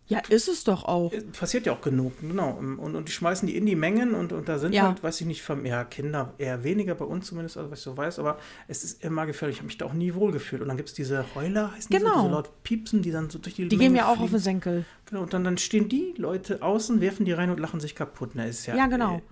B: Ja, ist es doch auch.
A: Äh, Passiert ja auch genug, genau. Und, und die schmeißen die in die Mengen und, und da sind
B: Ja.
A: halt, weiß ich nicht, ja, Kinder eher weniger bei uns zumindest, also was ich so weiß, aber es ist immer gefährlich. Ich habe mich da auch nie wohl gefühlt. Und dann gibt es diese Heuler, heißen die so,
B: Genau.
A: diese laut Piepsen, die dann so durch die
B: Die
A: Menge
B: gehen mir auch auf
A: fliegen.
B: den Senkel.
A: Genau, und dann, dann stehen die Leute außen, werfen die rein und lachen sich kaputt. Ne, ist ja,
B: Ja, genau.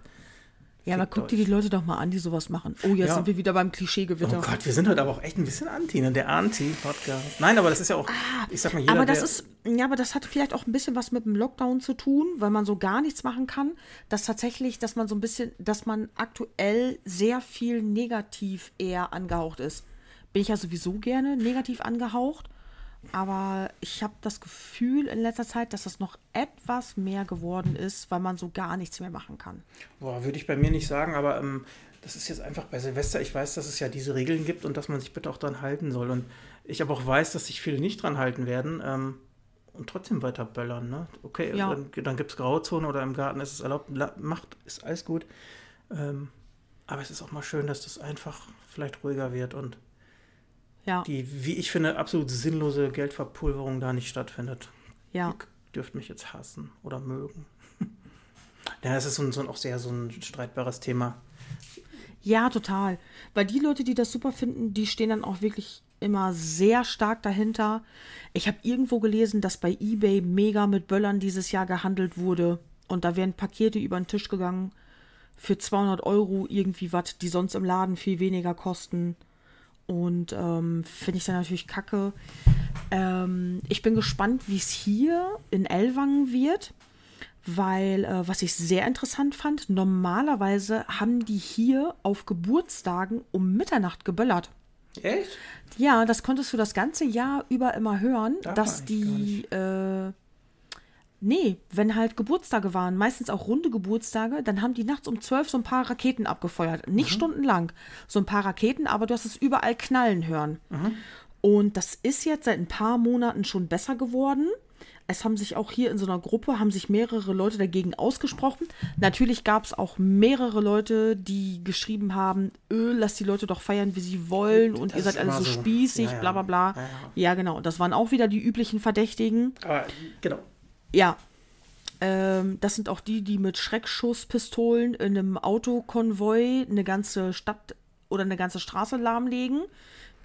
B: Ja, aber guck dir die Leute doch mal an, die sowas machen. Oh, jetzt
A: Ja.
B: sind wir wieder beim
A: Oh
B: Klischeegewitter.
A: Gott, wir sind heute aber auch echt ein bisschen anti, ne? Der Anti-Podcast. Nein, aber das ist ja auch, ich sag mal, jeder,
B: Ah, aber das ist, ja, aber das hat vielleicht auch ein bisschen was mit dem Lockdown zu tun, weil man so gar nichts machen kann. Dass tatsächlich, dass man so ein bisschen, dass man aktuell sehr viel negativ eher angehaucht ist. Bin ich ja sowieso gerne negativ angehaucht. Aber ich habe das Gefühl in letzter Zeit, dass das noch etwas mehr geworden ist, weil man so gar nichts mehr machen kann.
A: Boah, würde ich bei mir nicht sagen, aber ähm, das ist jetzt einfach bei Silvester. Ich weiß, dass es ja diese Regeln gibt und dass man sich bitte auch dran halten soll. Und ich aber auch weiß, dass sich viele nicht dran halten werden ähm, und trotzdem weiter böllern. Ne? Okay,
B: Ja.
A: dann, dann gibt es Grauzone oder im Garten ist es erlaubt. La- Macht, ist alles gut. Ähm, aber es ist auch mal schön, dass das einfach vielleicht ruhiger wird und
B: Ja,
A: die, wie ich finde, absolut sinnlose Geldverpulverung da nicht stattfindet.
B: ja.
A: Ihr dürft mich jetzt hassen oder mögen. ja, das ist so ein, so ein, auch sehr so ein streitbares Thema.
B: Ja, total. Weil die Leute, die das super finden, die stehen dann auch wirklich immer sehr stark dahinter. Ich habe irgendwo gelesen, dass bei eBay mega mit Böllern dieses Jahr gehandelt wurde. Und da wären Pakete über den Tisch gegangen für 200 Euro irgendwie was, die sonst im Laden viel weniger kosten. Und ähm, finde ich dann natürlich kacke. Ähm, ich bin gespannt, wie es hier in Ellwangen wird. Weil, äh, was ich sehr interessant fand, normalerweise haben die hier auf Geburtstagen um Mitternacht geböllert.
A: Echt?
B: Ja, das konntest du das ganze Jahr über immer hören,
A: Darf
B: dass
A: man
B: die, äh, nee, wenn halt Geburtstage waren, meistens auch runde Geburtstage, dann haben die nachts um zwölf so ein paar Raketen abgefeuert. Nicht
A: Mhm.
B: stundenlang, so ein paar Raketen, aber du hast es überall knallen hören.
A: Mhm.
B: Und das ist jetzt seit ein paar Monaten schon besser geworden. Es haben sich auch hier in so einer Gruppe, haben sich mehrere Leute dagegen ausgesprochen. Natürlich gab es auch mehrere Leute, die geschrieben haben, öh, lasst die Leute doch feiern, wie sie wollen und
A: Das
B: ihr seid alle so
A: so.
B: spießig,
A: Ja, ja.
B: bla bla bla.
A: Ja,
B: Ja,
A: ja.
B: genau. Das waren auch wieder die üblichen Verdächtigen.
A: Aber genau.
B: Ja. Ähm, das sind auch die, die mit Schreckschusspistolen in einem Autokonvoi eine ganze Stadt oder eine ganze Straße lahmlegen.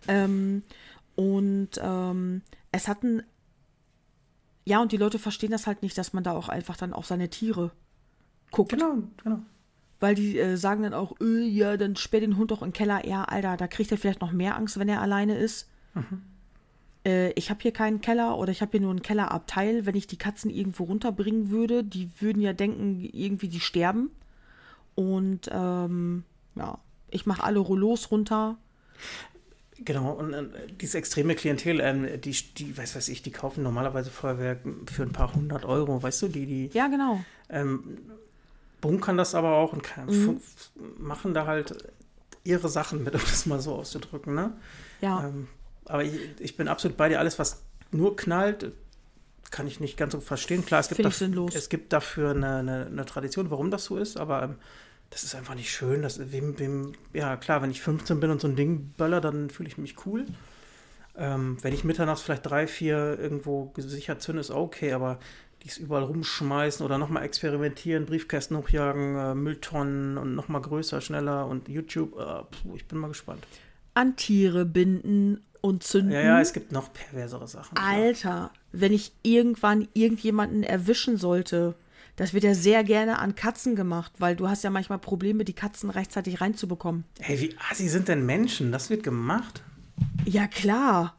B: Ähm, und ähm, es hatten. Ja, und die Leute verstehen das halt nicht, dass man da auch einfach dann auf seine Tiere guckt.
A: Genau, genau.
B: Weil die äh, sagen dann auch, öh, ja, dann sperr den Hund doch in den Keller. Ja, Alter, da kriegt er vielleicht noch mehr Angst, wenn er alleine ist. Äh, ich habe hier keinen Keller oder ich habe hier nur einen Kellerabteil. Wenn ich die Katzen irgendwo runterbringen würde, die würden ja denken, irgendwie die sterben. Und ähm, ja, ich mache alle Rollos runter.
A: Genau, und äh, diese extreme Klientel, ähm, die, die, weiß weiß ich, die kaufen normalerweise Feuerwerk für ein paar hundert Euro, weißt du, die, die
B: Ja, genau.
A: ähm, bunkern das aber auch und kann,
B: Mhm.
A: machen da halt ihre Sachen mit, um das mal so auszudrücken, ne?
B: Ja,
A: Ähm, aber ich, ich bin absolut bei dir, alles, was nur knallt, kann ich nicht ganz so verstehen. Klar, es gibt,
B: Find ich
A: daf-
B: sinnlos.
A: es gibt dafür eine, eine, eine Tradition, warum das so ist, aber ähm, das ist einfach nicht schön. Das, wem, wem, ja, klar, wenn ich 15 bin und so ein Ding böller, dann fühle ich mich cool. Ähm, wenn ich mitternachts vielleicht drei, vier irgendwo gesichert zünde, ist okay, aber dies überall rumschmeißen oder nochmal experimentieren, Briefkästen hochjagen, äh, Mülltonnen und nochmal größer, schneller und YouTube, äh, puh, ich bin mal gespannt.
B: An Tiere binden und zünden.
A: Ja, ja, es gibt noch perversere Sachen.
B: Alter, wenn ich irgendwann irgendjemanden erwischen sollte, das wird ja sehr gerne an Katzen gemacht, weil du hast ja manchmal Probleme, die Katzen rechtzeitig reinzubekommen.
A: Hey, wie assi sind denn Menschen? Das wird gemacht.
B: Ja, klar.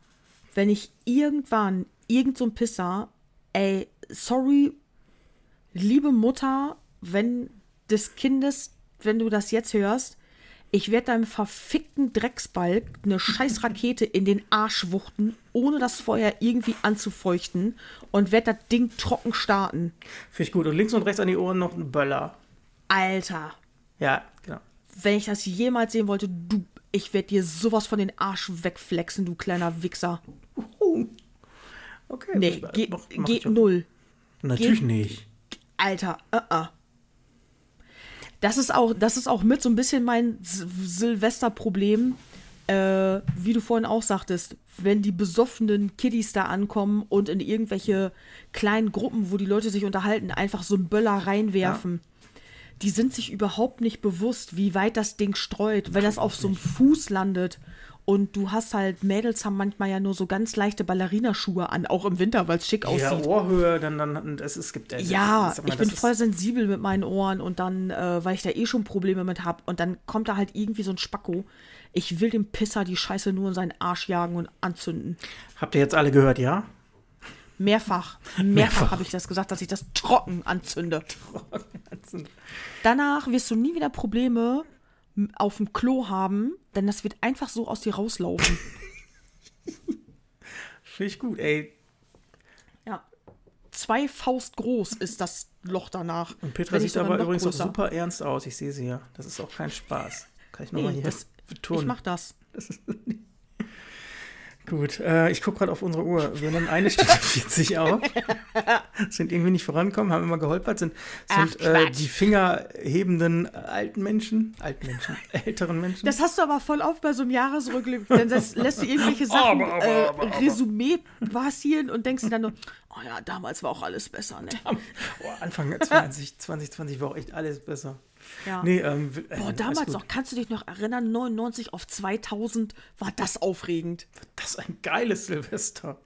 B: Wenn ich irgendwann irgend so ein Pisser, ey, sorry, liebe Mutter, wenn des Kindes, wenn du das jetzt hörst, ich werde deinem verfickten Drecksbalg eine scheiß Rakete in den Arsch wuchten, ohne das Feuer irgendwie anzufeuchten und werde das Ding trocken starten.
A: Finde ich gut. Und links und rechts an die Ohren noch ein Böller.
B: Alter,
A: Ja, genau.
B: wenn ich das jemals sehen wollte, du, ich werde dir sowas von den Arsch wegflexen, du kleiner Wichser.
A: Okay.
B: Nee, geht
A: schon.
B: null.
A: Natürlich
B: geht-
A: nicht.
B: Alter, uh -uh. Das ist auch, das ist auch mit so ein bisschen mein Silvesterproblem, äh, wie du vorhin auch sagtest, wenn die besoffenen Kiddies da ankommen und in irgendwelche kleinen Gruppen, wo die Leute sich unterhalten, einfach so einen Böller reinwerfen. Die sind sich überhaupt nicht bewusst, wie weit das Ding streut, wenn das auf so einem Fuß landet. Und du hast halt, Mädels haben manchmal ja nur so ganz leichte Ballerinaschuhe an, auch im Winter, weil es schick
A: Ja,
B: aussieht.
A: Ohrhöhe, dann, dann, es, es gibt. äh,
B: Ja,
A: mal,
B: ich bin voll sensibel mit meinen Ohren und dann, äh, weil ich da eh schon Probleme mit habe und dann kommt da halt irgendwie so ein Spacko. Ich will dem Pisser die Scheiße nur in seinen Arsch jagen und anzünden.
A: Habt ihr jetzt alle gehört, ja?
B: Mehrfach, mehrfach,
A: Mehrfach.
B: habe ich das gesagt, dass ich das trocken anzünde. Danach wirst du nie wieder Probleme auf dem Klo haben, denn das wird einfach so aus dir rauslaufen.
A: Finde ich gut, ey.
B: ja. Zwei Faust groß ist das Loch danach.
A: Und Petra sieht aber übrigens auch
B: größer.
A: super ernst aus. Ich sehe sie ja. Das ist auch kein Spaß. Kann ich nochmal
B: Nee,
A: hier
B: das,
A: betonen.
B: ich mach das.
A: Das ist Gut, äh, ich gucke gerade auf unsere Uhr. Wir nehmen eine Stunde 40 auf. sind irgendwie nicht vorankommen, haben immer geholpert, sind,
B: Ach,
A: sind äh,
B: Quatsch.
A: die fingerhebenden alten Menschen, alten Menschen, älteren Menschen.
B: Das hast du aber voll oft bei so einem Jahresrückblick. Dann das lässt du irgendwelche Sachen
A: Aber, aber,
B: äh,
A: aber, aber.
B: Resümee passieren und denkst dir dann nur, oh ja, damals war auch alles besser, ne?
A: oh, Anfang 20, 2020 war auch echt alles besser.
B: Ja.
A: Nee, ähm, äh,
B: Boah, damals noch, kannst du dich noch erinnern, 99 auf 2000 war das aufregend.
A: Das ist ein geiles Silvester.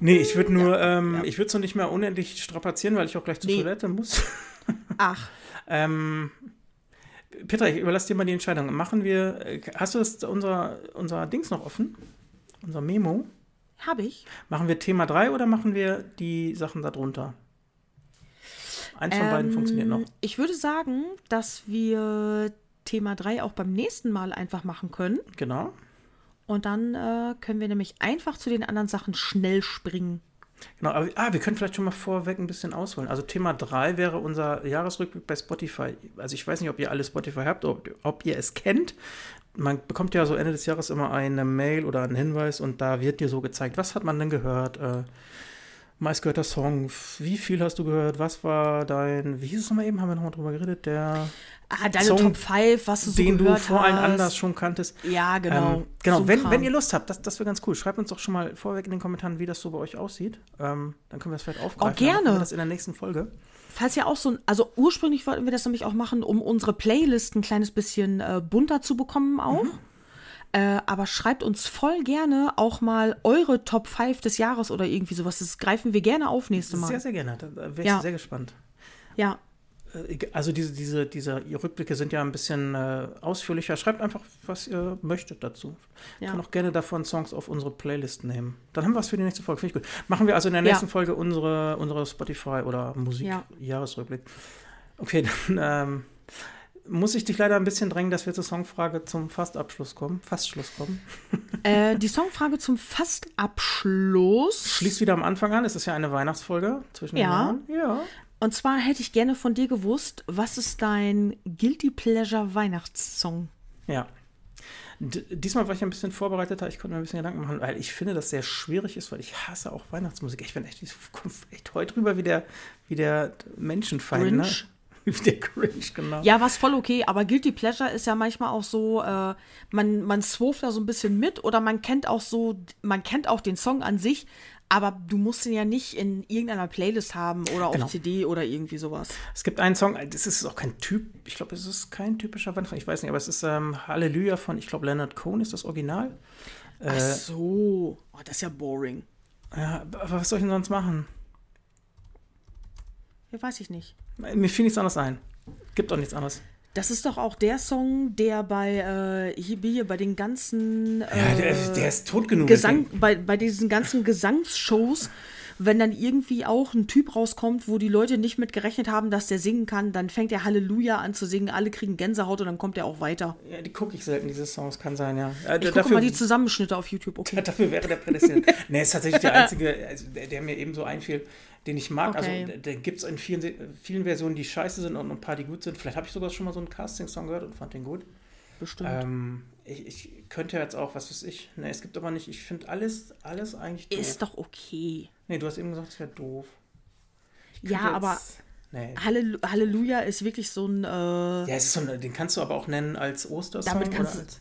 A: Nee, ich würde nur, ähm, ich würde es noch nicht mehr unendlich strapazieren, weil ich auch gleich zur
B: Nee.
A: Toilette muss.
B: Ach,
A: Ähm, Petra, ich überlasse dir mal die Entscheidung. Machen wir, äh, hast du das, unser, unser Dings noch offen? Unser Memo?
B: hab ich.
A: Machen wir Thema 3 oder machen wir die Sachen darunter? Eins von beiden
B: Ähm,
A: funktioniert noch.
B: Ich würde sagen, dass wir Thema 3 auch beim nächsten Mal einfach machen können.
A: Genau.
B: Und dann äh, können wir nämlich einfach zu den anderen Sachen schnell springen.
A: Genau, aber ah, wir können vielleicht schon mal vorweg ein bisschen ausholen. Also Thema 3 wäre unser Jahresrückblick bei Spotify. Also ich weiß nicht, ob ihr alle Spotify habt, ob, ob ihr es kennt. Man bekommt ja so Ende des Jahres immer eine Mail oder einen Hinweis und da wird dir so gezeigt, was hat man denn gehört? Äh, meistgehörter Song, wie viel hast du gehört? Was war dein, wie hieß es nochmal eben? Haben wir nochmal drüber geredet? Der,
B: Ah, deine
A: Song,
B: Top 5, was du so
A: den du
B: gehört
A: vor allen anders schon kanntest.
B: Ja, genau.
A: Ähm, genau,
B: So
A: wenn, wenn ihr Lust habt, das, das wäre ganz cool. Schreibt uns doch schon mal vorweg in den Kommentaren, wie das so bei euch aussieht. Ähm, dann können wir das vielleicht aufgreifen.
B: Oh, gerne.
A: Dann das in der nächsten Folge.
B: Falls ihr auch so ein, also ursprünglich wollten wir das nämlich auch machen, um unsere Playlist ein kleines bisschen äh, bunter zu bekommen auch.
A: Mhm.
B: Äh, aber schreibt uns voll gerne auch mal eure Top 5 des Jahres oder irgendwie sowas. Das greifen wir gerne auf nächste Mal.
A: Sehr, sehr gerne. Da wäre ich
B: Ja.
A: sehr gespannt.
B: ja,
A: Äh, Also diese, diese, diese Rückblicke sind ja ein bisschen äh, ausführlicher. Schreibt einfach, was ihr möchtet dazu.
B: Ja.
A: Kann auch gerne davon Songs auf unsere Playlist nehmen. Dann haben wir es für die nächste Folge. Finde ich gut. Machen wir also in der
B: Ja.
A: nächsten Folge unsere, unsere Spotify oder
B: Ja.
A: Musik-Jahresrückblick. Okay, dann ähm, muss ich dich leider ein bisschen drängen, dass wir zur Songfrage zum Fastabschluss kommen. Fastschluss kommen.
B: äh, die Songfrage zum Fastabschluss.
A: Schließt wieder am Anfang an. Es ist ja eine Weihnachtsfolge zwischen
B: Ja.
A: den Jahren. Ja.
B: Und zwar hätte ich gerne von dir gewusst, was ist dein Guilty Pleasure Weihnachtssong?
A: Ja. D diesmal war ich ein bisschen vorbereiteter, ich konnte mir ein bisschen Gedanken machen, weil ich finde, dass sehr schwierig ist, weil ich hasse auch Weihnachtsmusik. Ich bin echt, ich komme echt heute rüber wie der, wie der Menschenfeind. Ne?
B: Grinch.
A: Wie der Grinch, genau.
B: Ja, was voll okay, aber Guilty Pleasure ist ja manchmal auch so, äh, man, man swurft da so ein bisschen mit oder man kennt auch so, man kennt auch den Song an sich, aber du musst ihn ja nicht in irgendeiner Playlist haben oder auf
A: Genau.
B: CD oder irgendwie sowas.
A: Es gibt einen Song, das ist auch kein Typ, ich glaube, es ist kein typischer Weihnachtssong, ich weiß nicht, aber es ist ähm, Halleluja von, ich glaube, Leonard Cohen ist das Original.
B: Ach so, oh, das ist ja boring.
A: Ja, aber was soll ich denn sonst machen?
B: Ja, weiß ich nicht.
A: Mir fiel nichts anderes ein. Gibt auch nichts anderes.
B: Das ist doch auch der Song, der bei äh, hier, hier bei den ganzen äh,
A: Ja, der, der ist tot genug.
B: Gesang, bei, bei diesen ganzen Gesangsshows, wenn dann irgendwie auch ein Typ rauskommt, wo die Leute nicht mit gerechnet haben, dass der singen kann, dann fängt er Halleluja an zu singen, alle kriegen Gänsehaut und dann kommt er auch weiter.
A: Ja, die gucke ich selten, diese Songs, kann sein, ja. Äh,
B: Ich gucke mal die Zusammenschnitte auf YouTube, okay.
A: Dafür wäre der prädestiniert. nee, ist tatsächlich der einzige, also der, mir eben so einfiel, den ich mag.
B: Okay.
A: Also, den gibt es in vielen, vielen Versionen, die scheiße sind und ein paar, die gut sind. Vielleicht habe ich sogar schon mal so einen Casting-Song gehört und fand den gut.
B: Bestimmt.
A: Ähm, ich, ich könnte jetzt auch, was weiß ich. Nee, es gibt aber nicht, ich finde alles, alles eigentlich doof.
B: ist doch okay.
A: Nee, du hast eben gesagt, es wäre doof.
B: Ja,
A: könnte
B: aber
A: jetzt- Nee.
B: Hallelu Halleluja ist wirklich so ein. Äh,
A: Ja, es ist so ein, den kannst du aber auch nennen als Ostersong.
B: Damit kannst
A: oder als,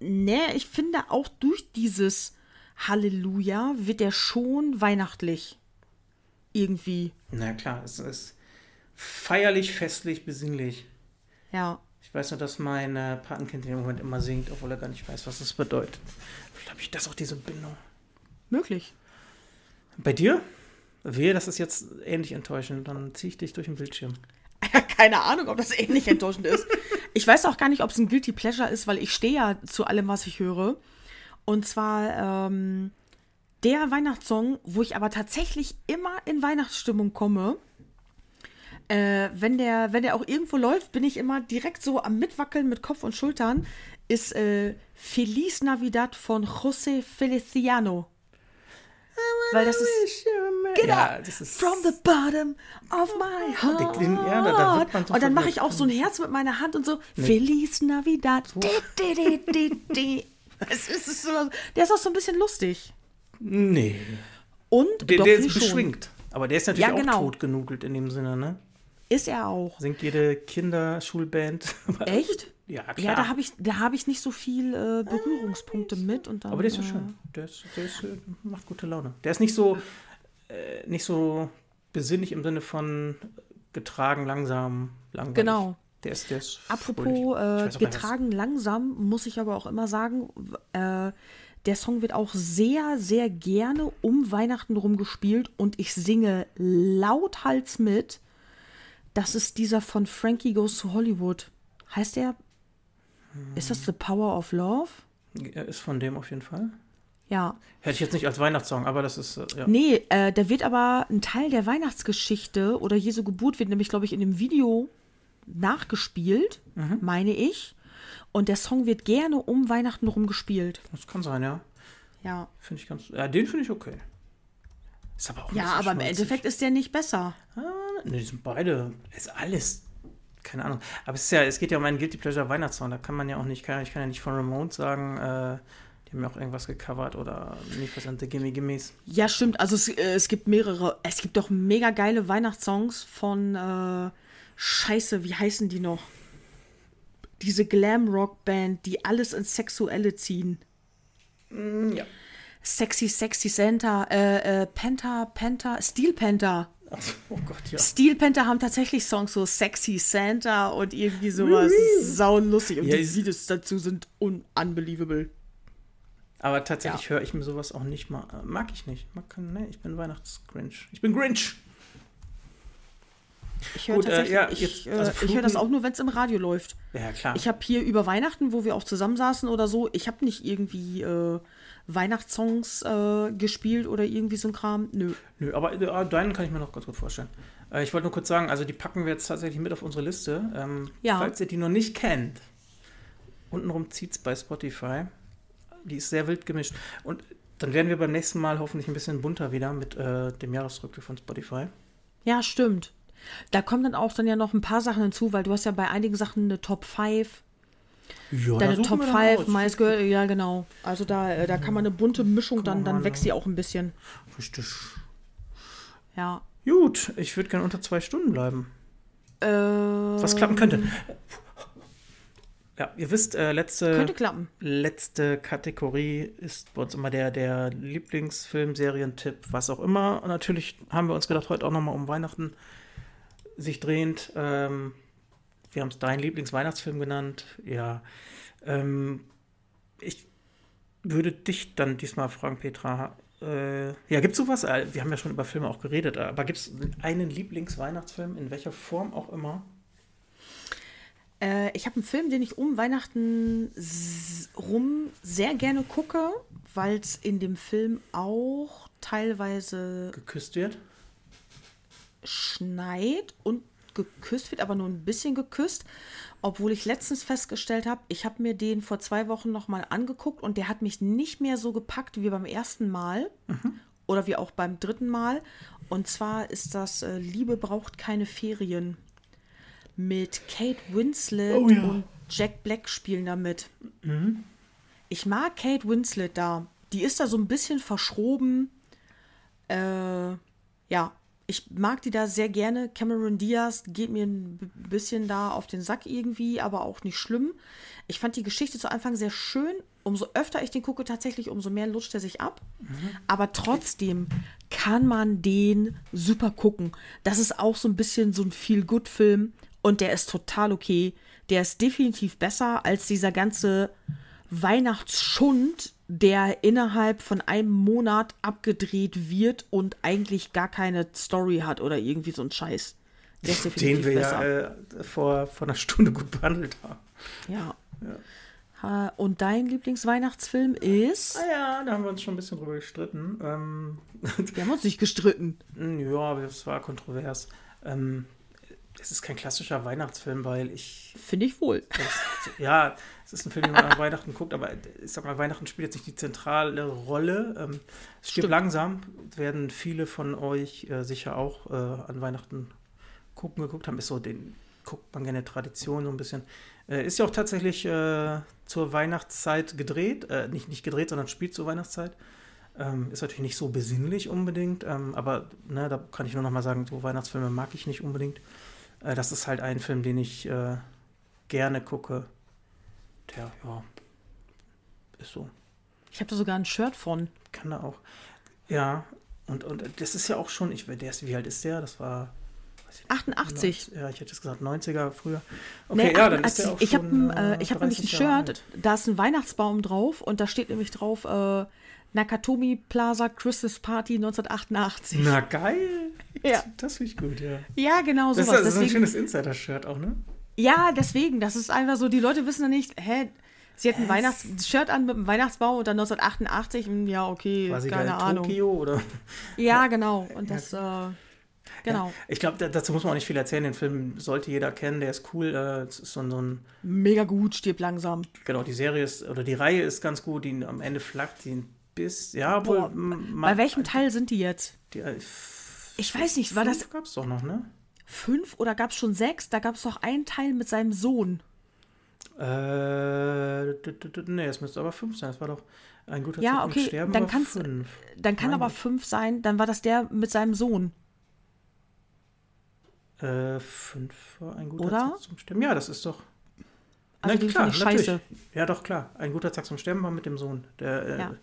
B: Nee, ich finde auch durch dieses Halleluja wird er schon weihnachtlich. Irgendwie.
A: Na klar, es ist feierlich, festlich, besinnlich.
B: Ja.
A: Ich weiß nur, dass mein äh, Patenkind in dem Moment immer singt, obwohl er gar nicht weiß, was das bedeutet. Vielleicht habe ich das auch diese Bindung.
B: Möglich.
A: Bei dir? Wehe, das ist jetzt ähnlich enttäuschend. Dann ziehe ich dich durch den Bildschirm.
B: Keine Ahnung, ob das ähnlich enttäuschend ist. Ich weiß auch gar nicht, ob es ein Guilty Pleasure ist, weil ich stehe ja zu allem, was ich höre. Und zwar ähm, der Weihnachtssong, wo ich aber tatsächlich immer in Weihnachtsstimmung komme. Äh, wenn, der, wenn der auch irgendwo läuft, bin ich immer direkt so am Mitwackeln mit Kopf und Schultern. Ist äh, Feliz Navidad von José Feliciano. Weil das ist Genau.
A: Ja, das ist.
B: From the bottom of my heart.
A: den- ja, da- da wird man
B: und dann mache ich auch so ein Herz mit meiner Hand und so. Feliz Navidad. Di, di, di, di, di. Es ist, so, der ist auch so ein bisschen lustig.
A: Nee.
B: Und
A: Der,
B: doch
A: der ist
B: schon.
A: beschwingt. Aber der ist natürlich
B: Ja,
A: auch
B: genau.
A: totgenugelt in dem Sinne, ne?
B: Ist er auch.
A: Singt jede Kinderschulband.
B: Echt?
A: ja, klar.
B: Ja, da habe ich, da hab ich nicht so viel äh, Berührungspunkte mit. Und dann,
A: Aber der ist so
B: äh,
A: schön. Der, ist, der ist, äh, macht gute Laune. Der ist nicht so, äh, nicht so besinnlich im Sinne von getragen, langsam, langweilig.
B: Genau.
A: Der ist, der ist
B: Apropos äh,
A: weiß was-
B: getragen langsam, muss ich aber auch immer sagen, äh, der Song wird auch sehr, sehr gerne um Weihnachten rum gespielt und ich singe lauthals mit. Das ist dieser von Frankie Goes to Hollywood. Heißt der? Ist das The Power of Love?
A: Er ist von dem auf jeden Fall.
B: Ja.
A: Hätte ich jetzt nicht als Weihnachtssong, aber das ist, äh, ja.
B: Nee, äh, da wird aber ein Teil der Weihnachtsgeschichte oder Jesu Geburt wird nämlich, glaube ich, in dem Video nachgespielt,
A: Mhm.
B: meine ich. Und der Song wird gerne um Weihnachten rum gespielt.
A: Das kann sein, ja.
B: Ja.
A: Finde ich ganz, ja, den finde ich okay. Ist aber auch
B: Ja, aber im. Endeffekt ist der nicht besser.
A: Ah, ne, die sind beide, ist alles, keine Ahnung. Aber es ist ja, es geht ja um einen Guilty Pleasure Weihnachtssong. Da kann man ja auch nicht, kann, ich kann ja nicht von Ramones sagen, äh, die haben ja auch irgendwas gecovert oder nicht was an The Gimme Gimmes.
B: Ja, stimmt. Also es, äh, es gibt mehrere. Es gibt doch mega geile Weihnachtssongs von äh, Scheiße, wie heißen die noch? Diese Glam-Rock-Band, die alles ins Sexuelle ziehen.
A: Ja.
B: Sexy, sexy Santa, äh, äh, Penta, Penta, Steel Penta.
A: Oh Gott, ja.
B: Steel Panther haben tatsächlich Songs so Sexy Santa und irgendwie sowas. Saulustig. Und
A: Ja,
B: die Liedes dazu sind un unbelievable.
A: Aber tatsächlich
B: Ja.
A: höre ich mir sowas auch nicht mal, äh, mag ich nicht. Mag, nee, ich bin Weihnachtsgrinch. Ich bin Grinch.
B: Ich höre
A: äh, ja,
B: ich, äh,
A: also
B: ich höre das auch nur, wenn es im Radio läuft.
A: Ja, klar.
B: Ich habe hier über Weihnachten, wo wir auch zusammensaßen oder so, ich habe nicht irgendwie äh, Weihnachtssongs äh, gespielt oder irgendwie so ein Kram. Nö.
A: Nö, aber äh, deinen kann ich mir noch ganz gut vorstellen. Äh, ich wollte nur kurz sagen, also die packen wir jetzt tatsächlich mit auf unsere Liste. Ähm,
B: Ja.
A: Falls ihr die noch nicht kennt, untenrum zieht's bei Spotify. Die ist sehr wild gemischt. Und dann werden wir beim nächsten Mal hoffentlich ein bisschen bunter wieder mit äh, dem Jahresrückblick von Spotify.
B: Ja, stimmt. Da kommen dann auch dann ja noch ein paar Sachen hinzu, weil du hast ja bei einigen Sachen eine Top 5.
A: Ja,
B: Deine Top
A: wir dann
B: 5,
A: aus.
B: meist gehört, ja genau. Also da, äh, da kann man eine bunte Mischung, dann, dann wächst sie auch ein bisschen.
A: Richtig.
B: Ja.
A: Gut, ich würde gerne unter zwei Stunden bleiben.
B: Äh,
A: Was klappen könnte. Ja, ihr wisst, äh, letzte,
B: Könnte klappen.
A: letzte Kategorie ist bei uns immer der, der Lieblingsfilm, Serientipp, was auch immer. Und natürlich haben wir uns gedacht, heute auch nochmal um Weihnachten sich drehend. Ähm, wir haben es dein Lieblingsweihnachtsfilm genannt. Ja. Ähm, ich würde dich dann diesmal fragen, Petra. Äh, ja, gibt es sowas? Äh, Wir haben ja schon über Filme auch geredet, aber gibt es einen Lieblingsweihnachtsfilm, in welcher Form auch immer?
B: Äh, ich habe einen Film, den ich um Weihnachten rum sehr gerne gucke, weil es in dem Film auch teilweise
A: Geküsst wird?
B: schneit und geküsst wird, aber nur ein bisschen geküsst. Obwohl ich letztens festgestellt habe, ich habe mir den vor zwei Wochen nochmal angeguckt und der hat mich nicht mehr so gepackt wie beim ersten Mal oder wie auch beim dritten Mal. Und zwar ist das äh, Liebe braucht keine Ferien mit Kate Winslet
A: Oh ja.
B: und Jack Black spielen damit. Ich mag Kate Winslet da. Die ist da so ein bisschen verschroben. Äh, ja, ich mag die da sehr gerne. Cameron Diaz geht mir ein bisschen da auf den Sack irgendwie, aber auch nicht schlimm. Ich fand die Geschichte zu Anfang sehr schön. Umso öfter ich den gucke, tatsächlich, umso mehr lutscht er sich ab. Aber trotzdem kann man den super gucken. Das ist auch so ein bisschen so ein Feel-Good-Film und der ist total okay. Der ist definitiv besser als dieser ganze Weihnachtsschund, der innerhalb von einem Monat abgedreht wird und eigentlich gar keine Story hat oder irgendwie so ein Scheiß.
A: Den wir
B: besser.
A: ja äh, vor, vor einer Stunde gut behandelt haben.
B: Ja. Ha, Und dein Lieblingsweihnachtsfilm ist?
A: Ah ja, da haben wir uns schon ein bisschen drüber gestritten. Ähm,
B: Wir haben uns nicht gestritten.
A: ja, es war kontrovers. Ähm, es ist kein klassischer Weihnachtsfilm, weil ich.
B: Finde ich wohl.
A: Das, ja, es ist ein Film, den man an Weihnachten guckt, aber ich sag mal, Weihnachten spielt jetzt nicht die zentrale Rolle. Ähm, es stirbt langsam, werden viele von euch äh, sicher auch äh, an Weihnachten gucken geguckt haben. Ist so, den guckt man gerne Tradition so ein bisschen. Äh, ist ja auch tatsächlich äh, zur Weihnachtszeit gedreht, äh, nicht, nicht gedreht, sondern spielt zur Weihnachtszeit. Ähm, ist natürlich nicht so besinnlich unbedingt, ähm, aber ne, da kann ich nur noch mal sagen, so Weihnachtsfilme mag ich nicht unbedingt. Äh, das ist halt ein Film, den ich äh, gerne gucke. Der, ja, ist so.
B: Ich habe da sogar ein Shirt von.
A: Kann da auch. Ja, und, und das ist ja auch schon, ich, der ist, wie alt ist der? Das war. ich nicht,
B: 88.
A: Ja, ich hätte jetzt gesagt 90er früher. Okay,
B: Nee,
A: ja, dann ist
B: 88.
A: der auch
B: ich habe
A: schon,
B: äh, ich hab nämlich ein
A: 30 Jahre
B: Shirt,
A: alt.
B: da ist ein Weihnachtsbaum drauf und da steht nämlich drauf äh, Nakatomi Plaza Christmas Party 1988.
A: Na geil.
B: Ja.
A: Das finde ich gut, ja.
B: Ja, genau
A: Das
B: sowas.
A: ist, das ist ein
B: deswegen,
A: schönes Insider-Shirt auch, ne?
B: ja, deswegen, das ist einfach so, die Leute wissen ja nicht, hä, sie hat ein Weihnachts-Shirt an mit einem Weihnachtsbaum und dann 1988, hm, ja, okay,
A: da
B: keine
A: in
B: Ahnung.
A: Tokio oder?
B: Ja, genau. Und das, äh, genau.
A: Ja, ich glaube, da, dazu muss man auch nicht viel erzählen. Den Film sollte jeder kennen, der ist cool. Äh, es ist so, ein- so ein,
B: Mega gut, stirb langsam.
A: genau, die Serie ist, oder die Reihe ist ganz gut, die am Ende flackt, die bisschen, ja, wohl.
B: Boah, Bei welchem Teil sind die jetzt?
A: Die, äh,
B: Ich weiß nicht, war das
A: gab es doch noch, ne?
B: fünf oder gab es schon sechs? Da gab es doch einen Teil mit seinem Sohn.
A: Äh, nee, es müsste aber fünf sein. Das war doch ein guter
B: Ja,
A: Zeitpunkt
B: okay,
A: Sterben
B: dann
A: war
B: kann's-
A: fünf.
B: Dann kann
A: Meine
B: aber fünf sein, dann war das der mit seinem Sohn.
A: Äh, fünf war ein guter
B: Oder?
A: Tag zum Sterben. Ja, das ist doch.
B: Also
A: Na, klar, natürlich.
B: scheiße.
A: Ja, doch, klar. Ein guter Tag zum Sterben war mit dem Sohn. Der, äh,
B: Ja.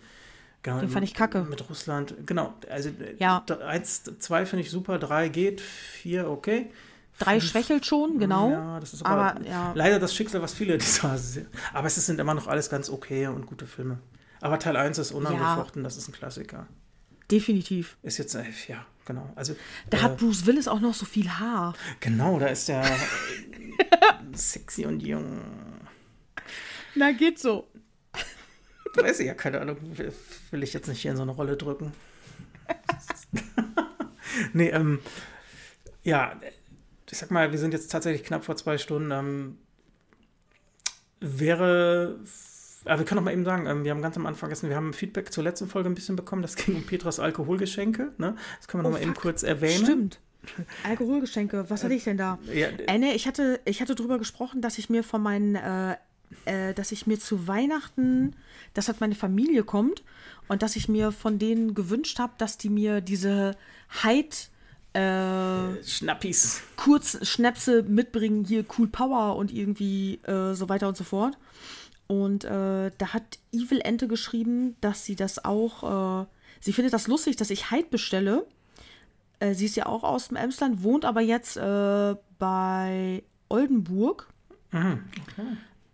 A: Genau,
B: Den fand ich kacke.
A: Mit Russland. Genau. Also, äh,
B: Ja.
A: eins, zwei finde ich super, drei geht, vier okay.
B: Drei
A: Fünf-
B: schwächelt schon, genau.
A: Ja, das ist aber,
B: Aber, ja.
A: leider das Schicksal, was viele dieser. Aber es sind immer noch alles ganz okay und gute Filme. Aber Teil 1 ist unangefochten, das ist ein Klassiker.
B: Definitiv.
A: Ist jetzt, äh, ja, genau. Also,
B: Da
A: äh,
B: hat Bruce Willis auch noch so viel Haar.
A: genau, da ist der sexy und jung.
B: Na, geht so.
A: Weiß ich ja, keine Ahnung, will- ich jetzt nicht hier in so eine Rolle drücken. nee, ähm, ja, ich sag mal, wir sind jetzt tatsächlich knapp vor zwei Stunden. Ähm, wäre, aber wir können doch mal eben sagen, ähm, wir haben ganz am Anfang vergessen, wir haben Feedback zur letzten Folge ein bisschen bekommen. Das ging um Petras Alkoholgeschenke. Ne? Das können wir
B: Oh,
A: noch mal eben kurz erwähnen.
B: Stimmt. Alkoholgeschenke, was hatte ich denn da?
A: Ja,
B: Äh, nee, ich hatte, ich hatte drüber gesprochen, dass ich mir von meinen äh, äh, dass ich mir zu Weihnachten, dass halt meine Familie kommt und dass ich mir von denen gewünscht habe, dass die mir diese Hyde äh,
A: Schnappis.
B: kurz Schnäpse mitbringen, hier Cool Power und irgendwie äh, so weiter und so fort. Und äh, da hat Evil Ente geschrieben, dass sie das auch, äh, sie findet das lustig, dass ich Hyde bestelle. Äh, sie ist ja auch aus dem Emsland, wohnt aber jetzt äh, bei Oldenburg.